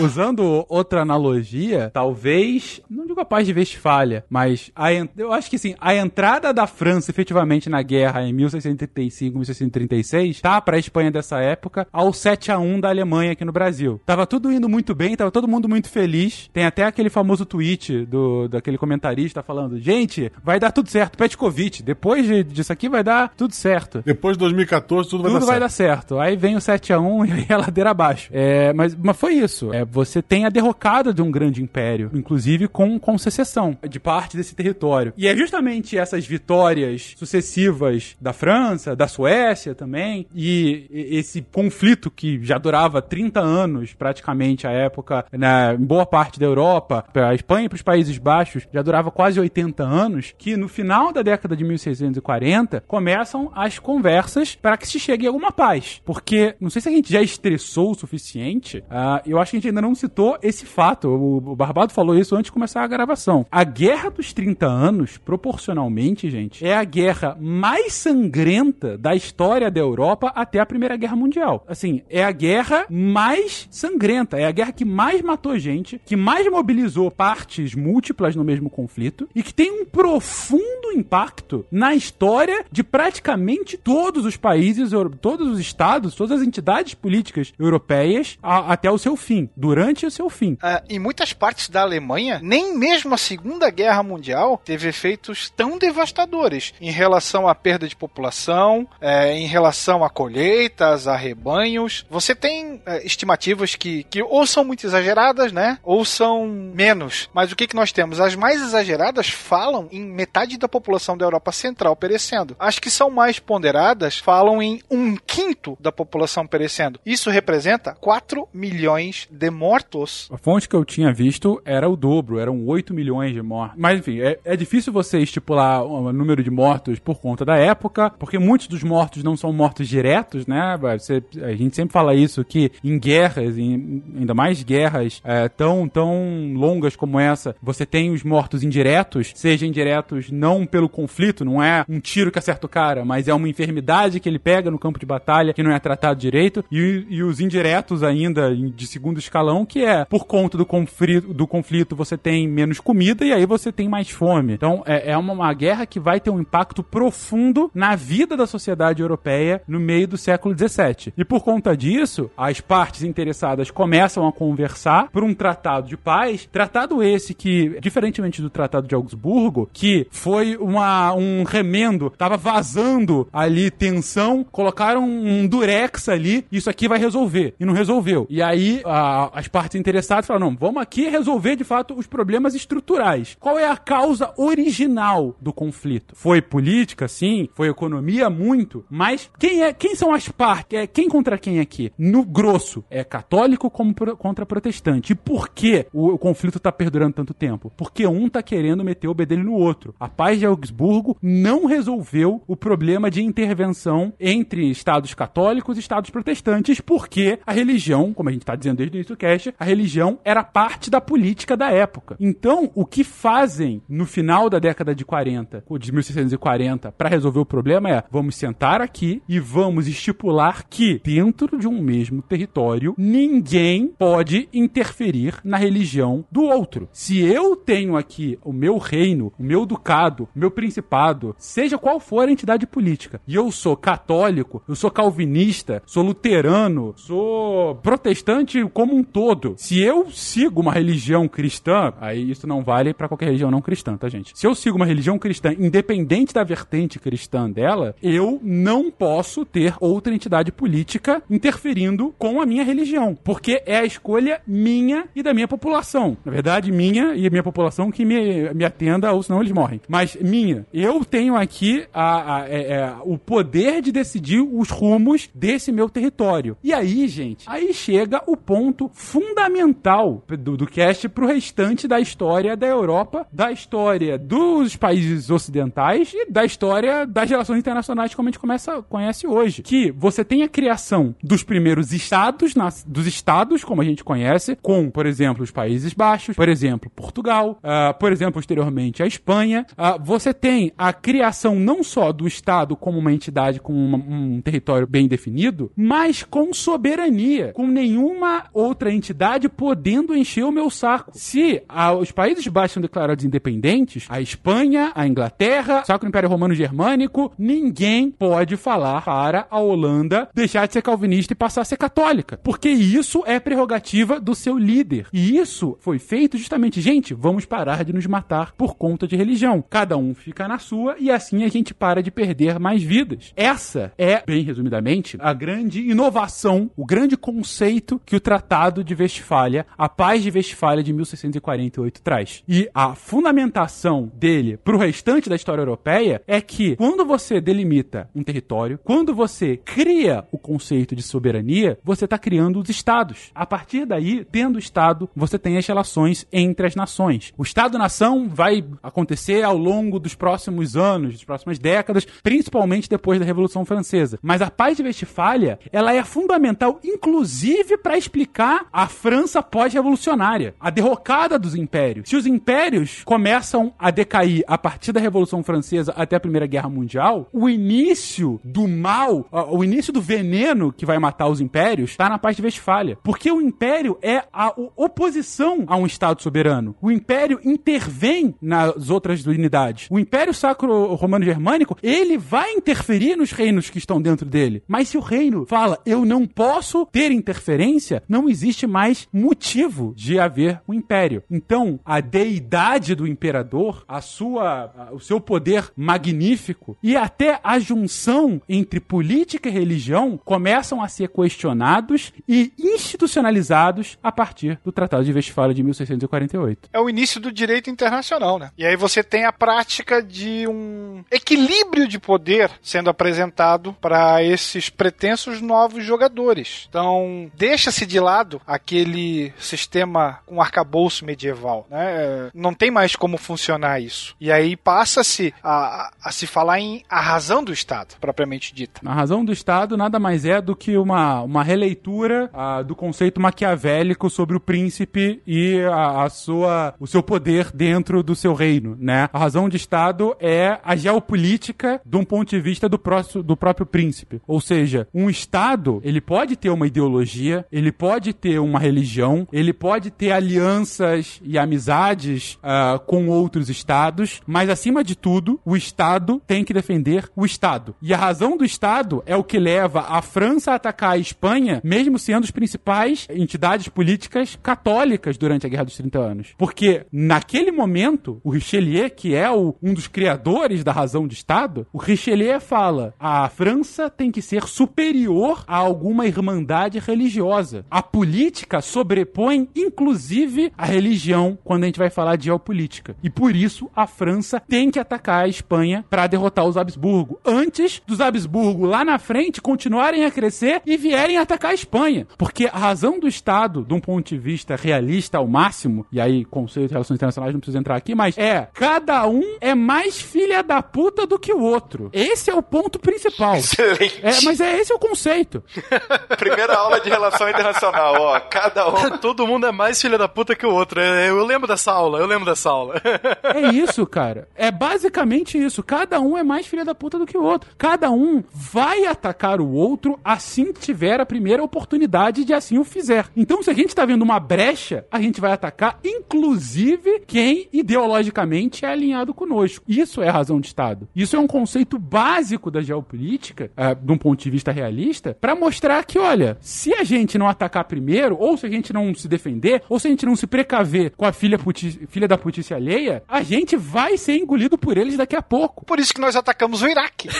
Usando outra analogia, talvez, não digo a paz de Westfália, mas a, eu acho que sim, a entrada da França efetivamente na guerra em 1635, 1636, tá pra Espanha dessa época ao 7 a 1 da Alemanha aqui no Brasil. Tava tudo indo muito bem, tava todo mundo muito feliz. Tem até aquele famoso tweet do daquele comentarista falando: "Gente, vai dar tudo certo, Petkovic, depois de- disso aqui vai dar tudo certo". Depois de 2014, tudo vai Tudo dar vai certo. dar certo. Aí vem o 7x1 e aí a ladeira abaixo. É, mas, mas foi isso. É, você tem a derrocada de um grande império, inclusive com, com secessão de parte desse território. E é justamente essas vitórias sucessivas da França, da Suécia também, e esse conflito que já durava 30 anos, praticamente, à época, na, em boa parte da Europa, para a Espanha e para os Países Baixos, já durava quase 80 anos, que no final da década de 1640 começam as conversas para que se chegue a alguma paz. Porque, não sei se a gente já estressou o suficiente, ah, eu acho que a gente ainda não citou esse fato. O, Barbado falou isso antes de começar a gravação. A Guerra dos 30 Anos, proporcionalmente, gente, é a guerra mais sangrenta da história da Europa até a Primeira Guerra Mundial. Assim, é a guerra mais sangrenta, é a guerra que mais matou gente, que mais mobilizou partes múltiplas no mesmo conflito e que tem um profundo impacto na história de praticamente todos os países, todos os estados, todas as entidades políticas europeias a- até o seu fim, durante o seu fim. Ah, em muitas partes da Alemanha, nem mesmo a Segunda Guerra Mundial teve efeitos tão devastadores em relação à perda de população, eh, em relação a colheitas, a rebanhos. Você tem eh, estimativas que, que ou são muito exageradas, né? Ou são menos. Mas o que, que nós temos? As mais exageradas falam em metade da população da Europa Central perecendo. As que são mais ponderadas falam em um quinto da população perecendo. Isso representa 4 milhões de mortos. A fonte que eu tinha visto era o dobro, eram 8 milhões de mortos. Mas enfim, é, é difícil você estipular o número de mortos por conta da época, porque muitos dos mortos não são mortos diretos, né? Você, a gente sempre fala isso, que em guerras, em, ainda mais guerras é, tão, tão longas como essa, você tem os mortos indiretos, seja indiretos não pelo conflito, não é um tiro que acerta o cara, mas é uma enfermidade que ele pega no campo de batalha que não é tratado direito, e, e os indiretos ainda de segundo escalão, que é por conta do conflito, do conflito você tem menos comida e aí você tem mais fome. Então é, é uma, uma guerra que vai ter um impacto profundo na vida da sociedade europeia no meio do século XVII. E por conta disso, as partes interessadas começam a conversar por um tratado de paz, tratado esse que, diferentemente do Tratado de Augsburgo, que foi uma, um remendo, tava vazando ali tensão, colocaram um durex ali, isso aqui vai resolver. E não resolveu. E aí a, as partes interessadas falaram: não, vamos aqui resolver de fato os problemas estruturais. Qual é a causa original do conflito? Foi política, sim, foi economia, muito, mas quem é quem são as partes? É, quem contra quem aqui? No grosso, é católico como pro, contra protestante. E por que o, o conflito está perdurando tanto tempo? Porque um tá querendo meter o bedelho no outro. A paz de Augsburgo não resolveu o problema de intervenção entre estados católicos e estados protestantes, porque a religião, como a gente está dizendo desde o início do cast, a religião era parte da política da época. Então, o que fazem no final da década de 40, de 1640, para resolver o problema é: vamos sentar aqui e vamos estipular que dentro de um mesmo território ninguém pode interferir na religião do outro. Se eu tenho aqui o meu reino, o meu ducado, o meu principado, seja qual for a entidade política, e eu sou católico, eu sou calvinista, sou luterano, sou protestante como um todo. Se eu sigo uma religião cristã, aí isso não vale para qualquer religião não cristã, tá, gente? Se eu sigo uma religião cristã, independente da vertente cristã dela, eu não posso ter outra entidade política interferindo com a minha religião, porque é a escolha minha e da minha população. Na verdade, minha e a minha população que me, me atenda, ou senão eles morrem. Mas minha. Eu tenho aqui a, a, é, é, o poder de decidir os rumos desse meu território. E aí, gente, aí chega o ponto fundamental do, do cast pro restante da história da Europa, da história dos países ocidentais e da história das relações internacionais como a gente começa, conhece hoje. Que você tem a criação dos primeiros estados, dos estados, como a gente conhece, com, por exemplo, os Países Baixos, por exemplo, Portugal, uh, por exemplo, posteriormente a Espanha. Uh, você tem a criação não só do estado como uma entidade com uma, um território bem definido, mas com soberania, com nenhuma outra entidade podendo encher o meu saco. Se uh, os Países Baixos são declarados independentes, a Espanha, a Inglaterra, só que o Império Romano Germânico, ninguém pode falar para a Holanda deixar de ser calvinista e passar a ser católica, porque isso é prerrogativa do seu líder. E isso foi feito justamente, gente, vamos parar de nos matar por conta de religião. Cada um fica na sua e assim a gente para de perder mais vidas. Essa é, bem resumidamente, a grande inovação, o grande conceito que o Tratado de Westfália, a Paz de Westfália de 1648 traz. E a fundamentação dele para o restante da história europeia é que quando você delimita um território, quando você cria o conceito de soberania, você está criando os estados. A partir daí, tendo Estado, você tem as relações entre as nações. O Estado-nação vai acontecer ao longo dos próximos anos, das próximas décadas, principalmente depois da Revolução Francesa. Mas a Paz de Westfália, ela é fundamental, inclusive, para explicar a França pós-revolucionária, a derrocada dos impérios. Se os impérios começam a decair a partir da Revolução Francesa até a Primeira Guerra Mundial, o início do mal, o início do veneno que vai matar os impérios, está na Paz de Westfália. Porque o império é a oposição a um Estado soberano. O Império intervém nas outras unidades. O Império Sacro Romano Germânico, ele vai interferir nos reinos que estão dentro dele. Mas se o reino fala, eu não posso ter interferência, não existe mais motivo de haver um império. Então, a deidade do imperador, a sua, o seu poder magnífico e até a junção entre política e religião começam a ser questionados e institucionalizados a partir do Tratado de Westfália de 1648. É o início do direito internacional, né? E aí você tem a prática de um equilíbrio de poder sendo apresentado para esses pretensos novos jogadores. Então, deixa-se de lado aquele sistema com arcabouço medieval, né? Não tem mais como funcionar isso. E aí passa-se a, a se falar em a razão do Estado, propriamente dita. A razão do Estado nada mais é do que uma, uma releitura ah, do conceito maquiavélico sobre o príncipe e a, a sua, o seu poder dentro do seu reino, né? A razão de Estado é a geopolítica de um ponto de vista do, próximo, do próprio príncipe. Ou seja, um Estado, ele pode ter uma ideologia, ele pode ter uma religião, ele pode ter alianças e amizades ah, com outros Estados, mas acima de tudo, o Estado tem que defender o Estado. E a razão do Estado é o que leva a França a atacar a Espanha, mesmo sendo os principais entidades políticas católicas durante a Guerra dos 30 Anos. Porque naquele momento, o Richelieu, que é o, um dos criadores da razão de Estado, o Richelieu fala: a França tem que ser superior a alguma irmandade religiosa. A política sobrepõe, inclusive, a religião quando a gente vai falar de geopolítica. E por isso a França tem que atacar a Espanha para derrotar os Habsburgo. Antes dos Habsburgo lá na frente continuarem a crescer e vierem atacar a Espanha. Porque a razão do Estado, de um ponto de vista realista ao máximo, e aí conceito de relações internacionais não precisa entrar aqui, mas é cada um é mais filha da puta do que o outro. Esse é o ponto principal. Excelente. É, mas é esse o conceito. Primeira aula de relação internacional, ó. Cada um. Todo mundo é mais filha da puta que o outro. Eu lembro dessa aula, eu lembro dessa aula. É isso, cara. É basicamente isso. Cada um é mais filha da puta do que o outro. Cada um vai atacar o outro assim que tiver a primeira oportunidade de assim o fizer. Então, se a gente tá vendo uma brecha, a gente vai atacar, inclusive, quem ideologicamente é alinhado conosco. Isso é razão de Estado. Isso é um conceito básico da geopolítica, eh, de um ponto de vista realista, para mostrar que, olha, se a gente não atacar primeiro, ou se a gente não se defender, ou se a gente não se precaver com a filha, puti- filha da putice alheia, a gente vai ser engolido por eles daqui a pouco. Por isso que nós atacamos o Iraque.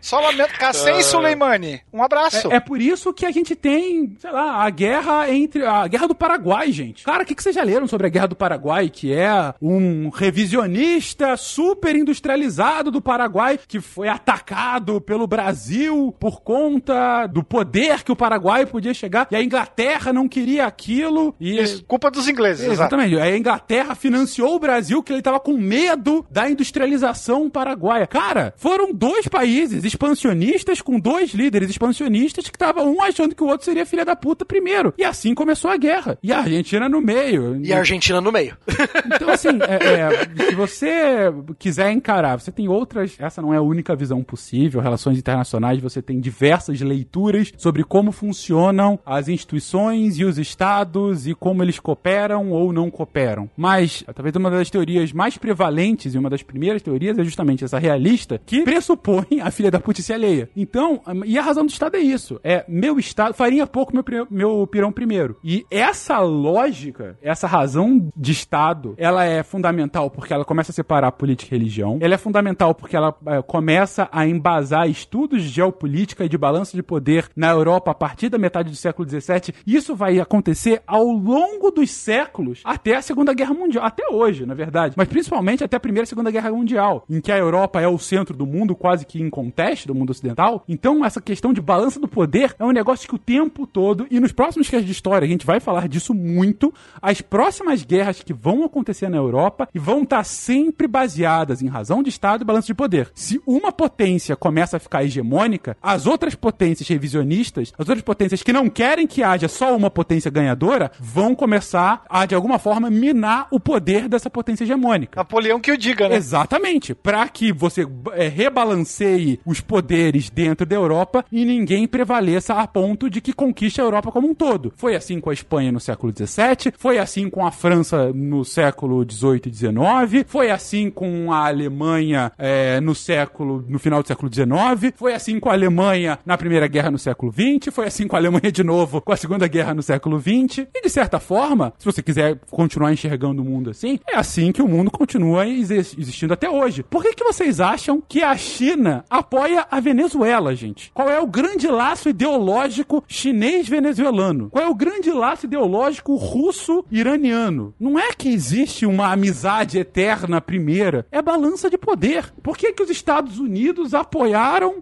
Só lamento. Cassem e Soleimani. Um abraço. É, é por isso que a gente tem, sei lá, a guerra entre. A guerra do Paraguai, gente. Cara, o que, que vocês já leram sobre a guerra do Paraguai? Que é um revisionista super industrializado do Paraguai que foi atacado pelo Brasil por conta do poder que o Paraguai podia chegar. E a Inglaterra não queria aquilo. E. Isso, culpa dos ingleses, exato. Exatamente. Aí a Inglaterra financiou o Brasil que ele tava com medo da industrialização paraguaia. Cara, foram dois países expansionistas com dois líderes expansionistas que estavam um achando que o outro seria filha da puta primeiro. E assim começou a guerra. E a Argentina no meio. E a Argentina no meio. Então, assim, é, é, se você quiser encarar, você tem outras. Essa não é a única visão possível. Relações internacionais, você tem diversas leituras sobre como funcionam as instituições e os estados e como eles cooperam ou não cooperam. Mas, talvez uma das teorias mais prevalentes e uma das primeiras teorias é justamente essa realista que pressupõe a filha da putice alheia. Então, e a razão do Estado é isso. É meu Estado, farinha pouco meu, meu pirão primeiro. E essa lógica, essa razão de Estado, ela é fundamental porque ela começa a separar política e religião. Ela é fundamental porque ela eh, começa a embasar estudos de geopolítica e de balanço de poder na Europa a partir da metade do século XVII. Isso vai acontecer ao longo dos séculos até a Segunda Guerra Mundial. Até hoje, na verdade. Mas principalmente até a Primeira e Segunda Guerra Mundial, em que a Europa é o centro do mundo, quase que em conteste do mundo ocidental. Então, essa questão de balança do poder é um negócio que o tempo todo, e nos próximos casos de história, a gente vai falar disso muito, as próximas guerras que vão acontecer na Europa e vão estar sempre baseadas em razão de Estado e balanço de poder. Se uma potência começa a ficar hegemônica, as outras potências revisionistas, as outras potências que não querem que haja só uma potência ganhadora, vão começar a, de alguma forma, minar o poder dessa potência hegemônica. Napoleão que o diga, né? Exatamente. Para que você é, rebalanceie os poderes dentro da Europa e ninguém prevaleça a ponto de que conquiste a Europa como um todo. Foi assim com a Espanha no século XVII, foi assim com a França no século XVIII e XIX, foi assim com a Alemanha é, no século no final do século XIX, foi assim com a Alemanha na Primeira Guerra no século XX, foi assim com a Alemanha de novo com a Segunda Guerra no século XX. E de certa forma, se você quiser continuar enxergando o mundo assim, é assim que o mundo continua exi- existindo até hoje. Por que, que vocês acham que a China apoia a Venezuela, gente? Qual é o grande laço ideológico chinês-venezuelano? Qual é o grande laço ideológico russo-iraniano? Não é que existe uma amizade eterna primeira, é balança de poder. Por que, que os Estados Unidos apoiaram,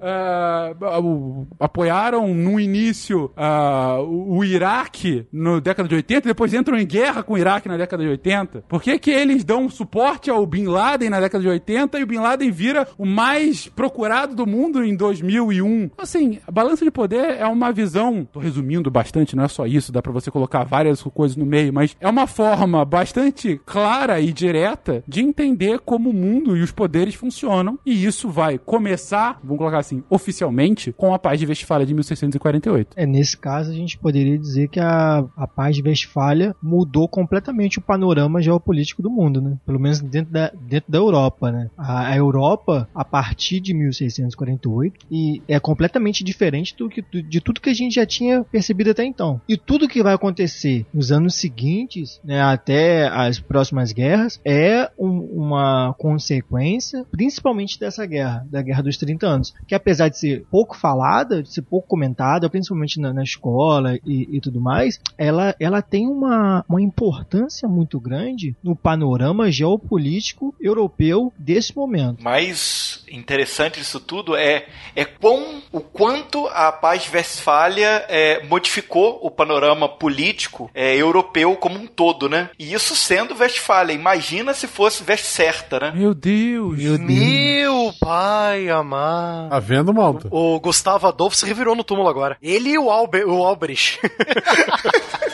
o- apoiaram no início ao o Iraque na década de 80 e depois entram em guerra com o Iraque na década de 80? Por que, que eles dão suporte ao Bin Laden na década de 80 e o Bin Laden vira o mais procurado do mundo em 2001? Assim, a balança de poder é uma visão, tô resumindo bastante, não é só isso, dá pra você colocar várias coisas no meio, mas é uma forma bastante clara e direta de entender como o mundo e os poderes funcionam e isso vai começar, vamos colocar assim, oficialmente, com a paz de Westfália de 1648. É, nesse caso, a gente poderia dizer que a, a paz de Westfália mudou completamente o panorama geopolítico do mundo, né? Pelo menos dentro da, dentro da Europa, né? A, a Europa, a partir de 1648, e é completamente diferente do que, de tudo que a gente já tinha percebido até então. E tudo que vai acontecer nos anos seguintes, né, até as próximas guerras, é um, uma consequência, principalmente dessa guerra, da Guerra dos 30 Anos, que apesar de ser pouco falada, de ser pouco comentada, principalmente na, na escola e, e, tudo mais, ela, ela tem uma, uma importância muito grande no panorama geopolítico europeu desse momento. Mais interessante disso tudo é, é quão, o quanto a paz de Westfália é, modificou o panorama político é, europeu como um todo, né? E isso sendo Westfália. Imagina se fosse Westcerta, né? Meu Deus! Meu, Meu pai amado. Tá vendo, Malta? O Gustavo Adolfo se revirou no túmulo agora. Ele e o, Alber, o Alberich.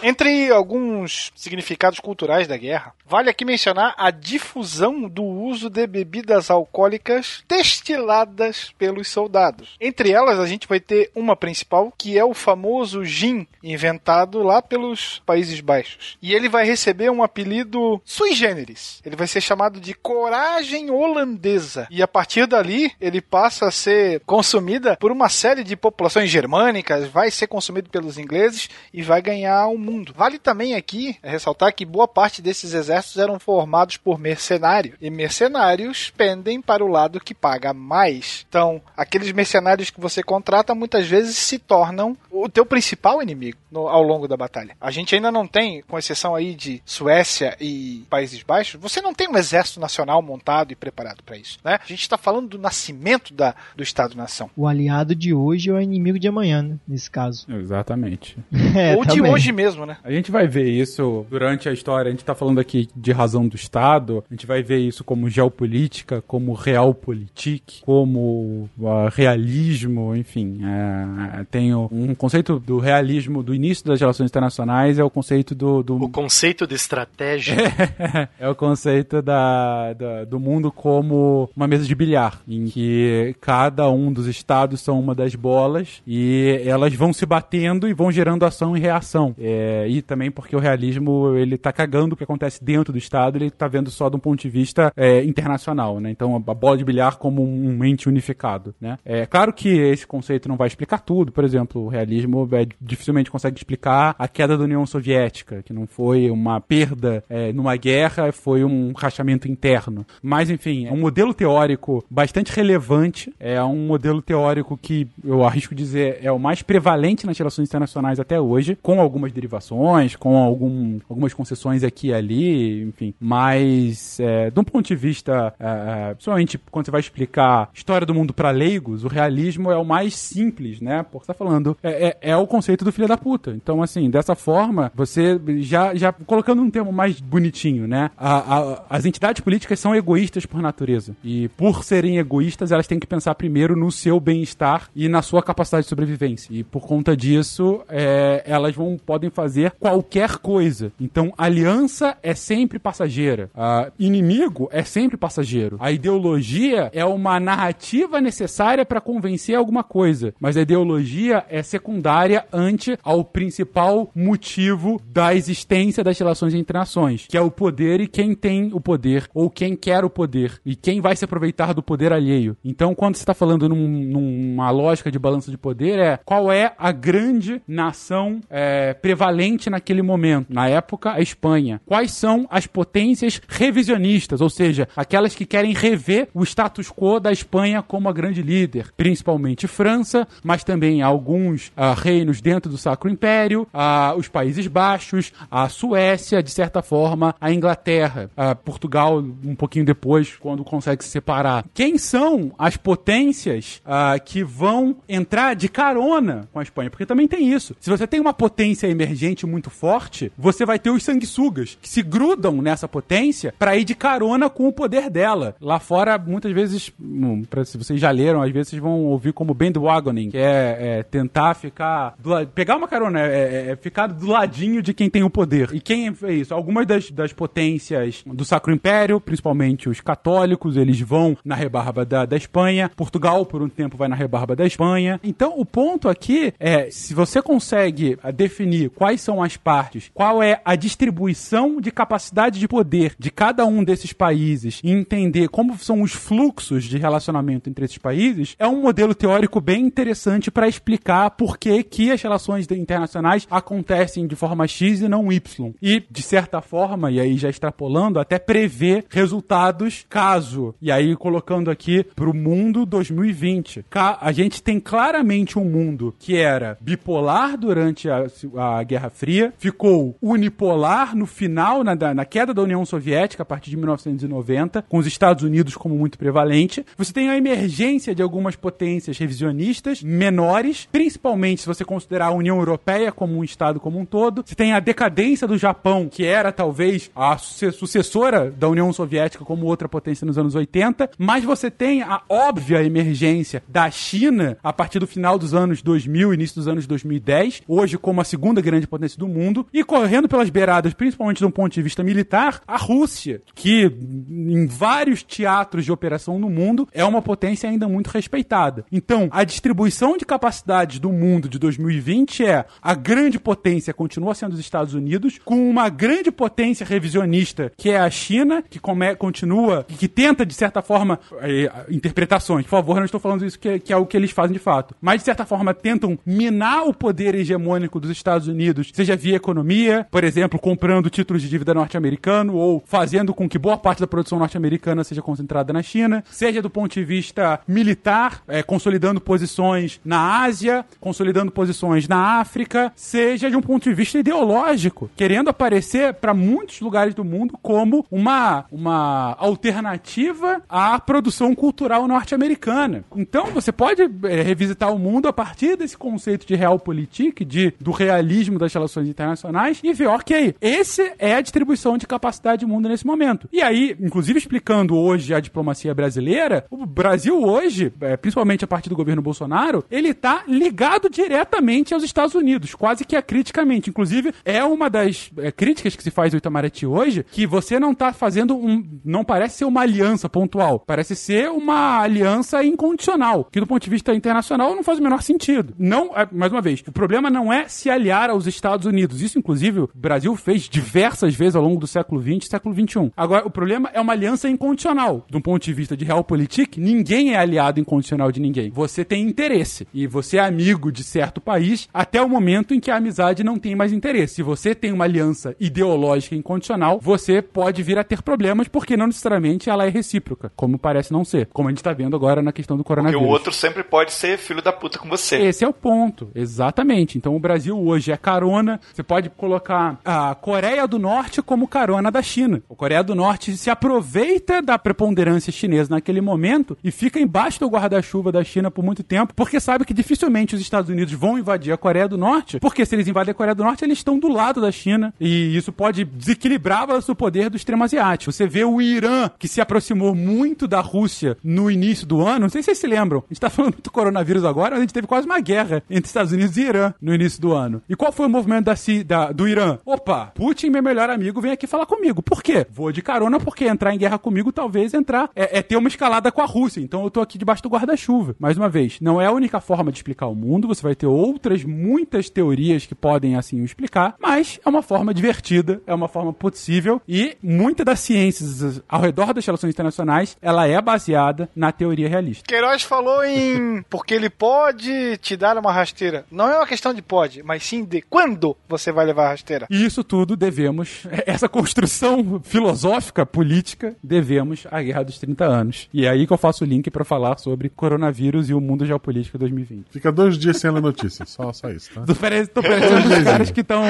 Entre alguns significados culturais da guerra, vale aqui mencionar a difusão do uso de bebidas alcoólicas destiladas pelos soldados. Entre elas, a gente vai ter uma principal, que é o famoso gin, inventado lá pelos Países Baixos. E ele vai receber um apelido sui generis. Ele vai ser chamado de coragem holandesa. E a partir dali, ele passa a ser consumida por uma série de populações germânicas, vai ser consumido pelos ingleses e vai ganhar um mundo. Vale também aqui ressaltar que boa parte desses exércitos eram formados por mercenários, e mercenários pendem para o lado que paga mais. Então, aqueles mercenários que você contrata muitas vezes se tornam o teu principal inimigo no, ao longo da batalha. A gente ainda não tem, com exceção aí de Suécia e Países Baixos, você não tem um exército nacional montado e preparado para isso, né? A gente está falando do nascimento da, do Estado-nação. O aliado de hoje é o inimigo de amanhã, né? nesse caso. Exatamente. É, Ou também. de hoje mesmo, né? A gente vai ver isso durante a história. A gente está falando aqui de razão do Estado. A gente vai ver isso como geopolítica, como realpolitik, como uh, realismo, enfim. É, tem um conceito do realismo do início das relações internacionais é o conceito do. do... O conceito de estratégia. é o conceito da, da, do mundo como uma mesa de bilhar, em que cada um dos estados são uma das bolas e elas vão se batendo e vão gerando ação e reação. É, e também porque o realismo ele tá cagando o que acontece dentro do estado, ele tá vendo só de um ponto de vista é, internacional, né? Então a bola de bilhar como um ente unificado, né? É claro que esse conceito não vai explicar tudo, por exemplo, o realismo é, dificilmente consegue explicar a queda da União Soviética, que não foi uma perda é, numa guerra, foi um rachamento interno. Mas enfim, é um modelo teórico bastante relevante, é um modelo teórico que eu arrisco dizer é o mais prevalente nas relações internacionais até hoje, com algumas derivações, com algum, algumas concessões aqui e ali, enfim. Mas, é, de um ponto de vista, é, é principalmente quando você vai explicar história do mundo para leigos, o realismo é o mais simples, né? Porque você tá falando, é, é, é, o conceito do filho da puta. Então, assim, dessa forma, você já, já colocando um termo mais bonitinho, né? A, a, as entidades políticas são egoístas por natureza. E por serem egoístas, elas têm que pensar primeiro no seu bem-estar e na sua capacidade de sobrevivência. E por conta disso, é, elas vão, podem fazer qualquer coisa. Então, aliança é sempre passageira. Uh, inimigo é sempre passageiro. A ideologia é uma narrativa necessária para convencer alguma coisa. Mas a ideologia é secundária ante ao principal motivo da existência das relações entre nações, que é o poder e quem tem o poder, ou quem quer o poder, e quem vai se aproveitar do poder alheio. Então, quando você está falando num, numa lógica de balanço de poder, é qual é a grande nação é, prevalente naquele momento. Na época, a Espanha. Quais são as potências revisionistas, ou seja, aquelas que querem rever o status quo da Espanha como a grande líder, principalmente França, mas também alguns ah, reinos dentro do Sacro Império, ah, os Países Baixos, a Suécia, de certa forma, a Inglaterra, ah, Portugal um pouquinho depois, quando consegue se separar. Quem são as potências que vão entrar de carona com a Espanha? Porque também tem isso. Se você tem uma potência emergente muito forte, você vai ter os sanguessugas que se grudam nessa potência para ir de carona com o poder dela. Lá fora, muitas vezes, hum, pra- se vocês já leram, às vezes vocês vão ouvir como bandwagoning, que é, é tentar ficar. do pegar uma carona, é, é- é ficar do ladinho de quem tem o poder. E quem é isso? Algumas das, das potências do Sacro Império, principalmente os católicos, eles vão na rebarba da, da Espanha. Portugal, por um tempo, vai na rebarba da Espanha. Então, o ponto aqui é: se você consegue ah, definir quais são as partes, qual é a distribuição de capacidade de poder de cada um desses países e entender como são os fluxos de relacionamento entre esses países, é um modelo teórico bem interessante para explicar por que, que as relações internacionais acontecem de forma X e não Y. E, de certa forma, e aí já extrapolando, até prever resultados caso, e aí colocando aqui para o mundo 2020. Ca- A gente tem claramente um mundo que era bipolar durante a, a Guerra Fria, ficou unipolar no final, na, na queda da União Soviética, a partir de 1990, com os Estados Unidos como muito prevalente. Você tem a emergência de algumas potências revisionistas menores, principalmente se você considerar a União Europeia como um Estado como um todo. Você tem a decadência do Japão, que era talvez a suce- sucessora da União Soviética como outra potência nos anos 80, mas você tem a óbvia emergência da China a partir do final dos anos 2000, início dos anos 2010, hoje como a segunda grande potência do mundo, e correndo pelas beiradas, principalmente de um ponto de vista militar, a Rússia, que em vários teatros de operação no mundo é uma potência ainda muito respeitada. Então, a distribuição de capacidades do mundo de 2020 é a grande potência continua sendo os Estados Unidos, com uma grande potência revisionista que é a China, que come- continua, que, tenta de certa forma eh, interpretações. Por favor, não estou falando isso que, que é o que eles fazem de fato, mas de certa forma tentam minar o poder hegemônico dos Estados Unidos, seja via economia, por exemplo, comprando títulos de dívida norte-americano ou fazendo com que boa parte da produção norte-americana seja concentrada na China, seja do ponto de vista militar, eh, consolidando posições na Ásia, consolidando posições na África, seja de um ponto de vista ideológico, querendo aparecer para muitos lugares do mundo como uma, uma alternativa à produção cultural norte-americana. Então você pode eh, revisitar o mundo a partir desse conceito de realpolitik, de, do realismo das relações internacionais e ver, ok, esse é a distribuição de capacidade do mundo nesse momento. E aí, inclusive explicando hoje a diplomacia brasileira, o Brasil hoje, eh, principalmente a partir do governo Bolsonaro, ele tá ligado diretamente aos Estados Unidos, quase que acriticamente. Inclusive, é uma das eh, críticas que se faz ao Itamaraty hoje, que você não tá fazendo um. Não parece ser uma aliança pontual, parece ser uma aliança incondicional, que do ponto de vista internacional não faz o menor sentido. Não, eh, mais uma vez, o problema não é se aliar aos Estados Unidos. Isso, inclusive, o Brasil fez diversas vezes ao longo do século XX e século XXI. Agora, o problema é uma aliança incondicional. De um ponto de vista de realpolitik, ninguém é aliado incondicional de ninguém. Você tem interesse. E você é amigo de certo país até o momento em que a amizade não tem mais interesse. Se você tem uma aliança ideológica incondicional, você pode vir a ter problemas porque não necessariamente ela é recíproca, como parece não ser. Como a gente está vendo agora na questão do Porque coronavírus. o outro sempre pode ser filho da puta com você. Esse é o ponto, exatamente. Então o Brasil hoje é carona. Você pode colocar a Coreia do Norte como carona da China. A Coreia do Norte se aproveita da preponderância chinesa naquele momento e fica embaixo do guarda-chuva da China por muito tempo, porque sabe que dificilmente os Estados Unidos vão invadir a Coreia do Norte, porque se eles invadem a Coreia do Norte, eles estão do lado da China e isso pode desequilibrar o poder do extremo asiático. Você vê o Irã, que se aproximou muito da Rússia no início do ano, não sei se vocês se lembram, a gente tá falando do coronavírus agora, mas a gente teve quase uma guerra entre Estados Unidos e Irã no início do ano. E qual foi o movimento da, da- do Irã? Opa, Putin, meu melhor amigo, vem aqui falar comigo. Por quê? Vou de carona porque entrar em guerra comigo talvez entrar é, é ter uma escalada com a Rússia. Então eu tô aqui debaixo do guarda-chuva. Mais uma vez, não é a única forma de explicar o mundo, você vai ter outras muitas teorias que podem assim explicar, mas é uma forma divertida, é uma forma possível e muita das ciências ao redor das relações internacionais, ela é baseada na teoria realista. Queiroz falou em porque ele pode te dar uma rasteira. Não é uma questão de pode, mas sim de quando quando você vai levar a rasteira. E isso tudo devemos, essa construção filosófica, política, devemos à Guerra dos 30 Anos. E é aí que eu faço o link pra falar sobre coronavírus e o mundo geopolítico 2020. Fica dois dias sem ler notícias. Só, só isso, tá? Tô parecendo, tô parecendo os caras que estão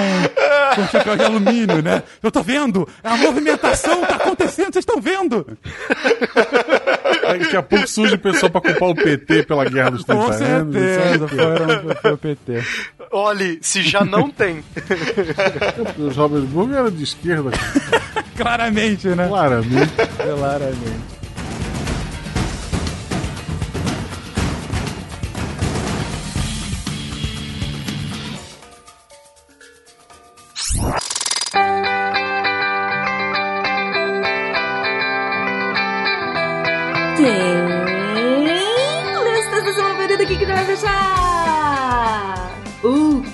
com chapéu de alumínio, né? Eu tô vendo! A movimentação tá acontecendo, vocês estão vendo? Daqui a pouco surge o pessoal pra culpar o PT pela Guerra dos 30 Com anos. certeza, sabe? foram, foi o PT. Olhe, se já não tem. O Robert Gomes era de esquerda, Claramente, né? claramente. Claramente.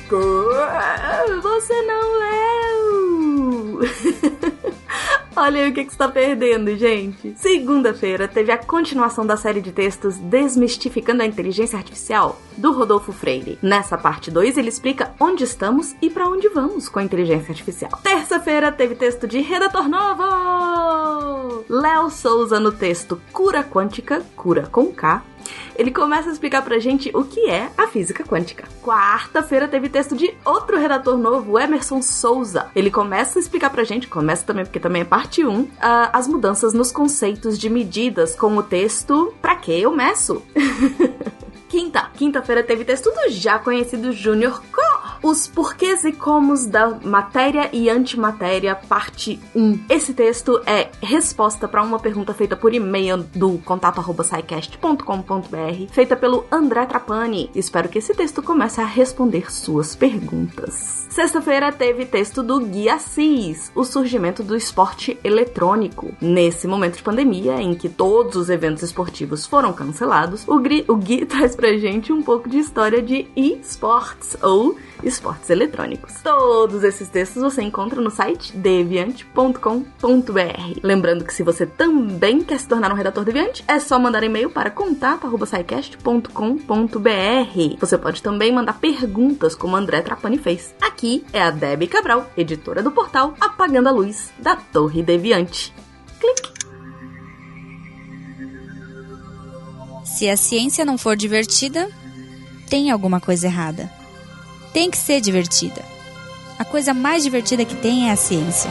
Quê? Você não leu. Olha aí o que, que está perdendo, gente. Segunda-feira teve a continuação da série de textos Desmistificando a Inteligência Artificial, do Rodolfo Freire. Nessa parte 2, ele explica onde estamos e para onde vamos com a inteligência artificial. Terça-feira teve texto de Redator Novo! Léo Souza no texto Cura Quântica, cura com K, ele começa a explicar pra gente o que é a física quântica. Quarta-feira teve texto de outro redator novo, Emerson Souza. Ele começa a explicar pra gente, começa também porque também é parte 1, ah, as mudanças nos conceitos de medidas com o texto Pra que eu meço? Quinta. Quinta-feira teve texto do já conhecido Júnior Co. Os porquês e comos da matéria e antimatéria, parte 1. Esse texto é resposta para uma pergunta feita por e-mail do contato.sicast.com.br, feita pelo André Trapani. Espero que esse texto comece a responder suas perguntas. Sexta-feira teve texto do Gui Assis, o surgimento do esporte eletrônico. Nesse momento de pandemia, em que todos os eventos esportivos foram cancelados, o Gui, o Gui traz pra gente um pouco de história de esports, ou esportes eletrônicos. Todos esses textos você encontra no site deviante.com.br. Lembrando que se você também quer se tornar um redator deviante, é só mandar e-mail para contato@sicast.com.br. Você pode também mandar perguntas, como André Trapani fez. Aqui é a Debbie Cabral, editora do portal Apagando a Luz da Torre Deviante. Clique. Se a ciência não for divertida, tem alguma coisa errada. Tem que ser divertida. A coisa mais divertida que tem é a ciência.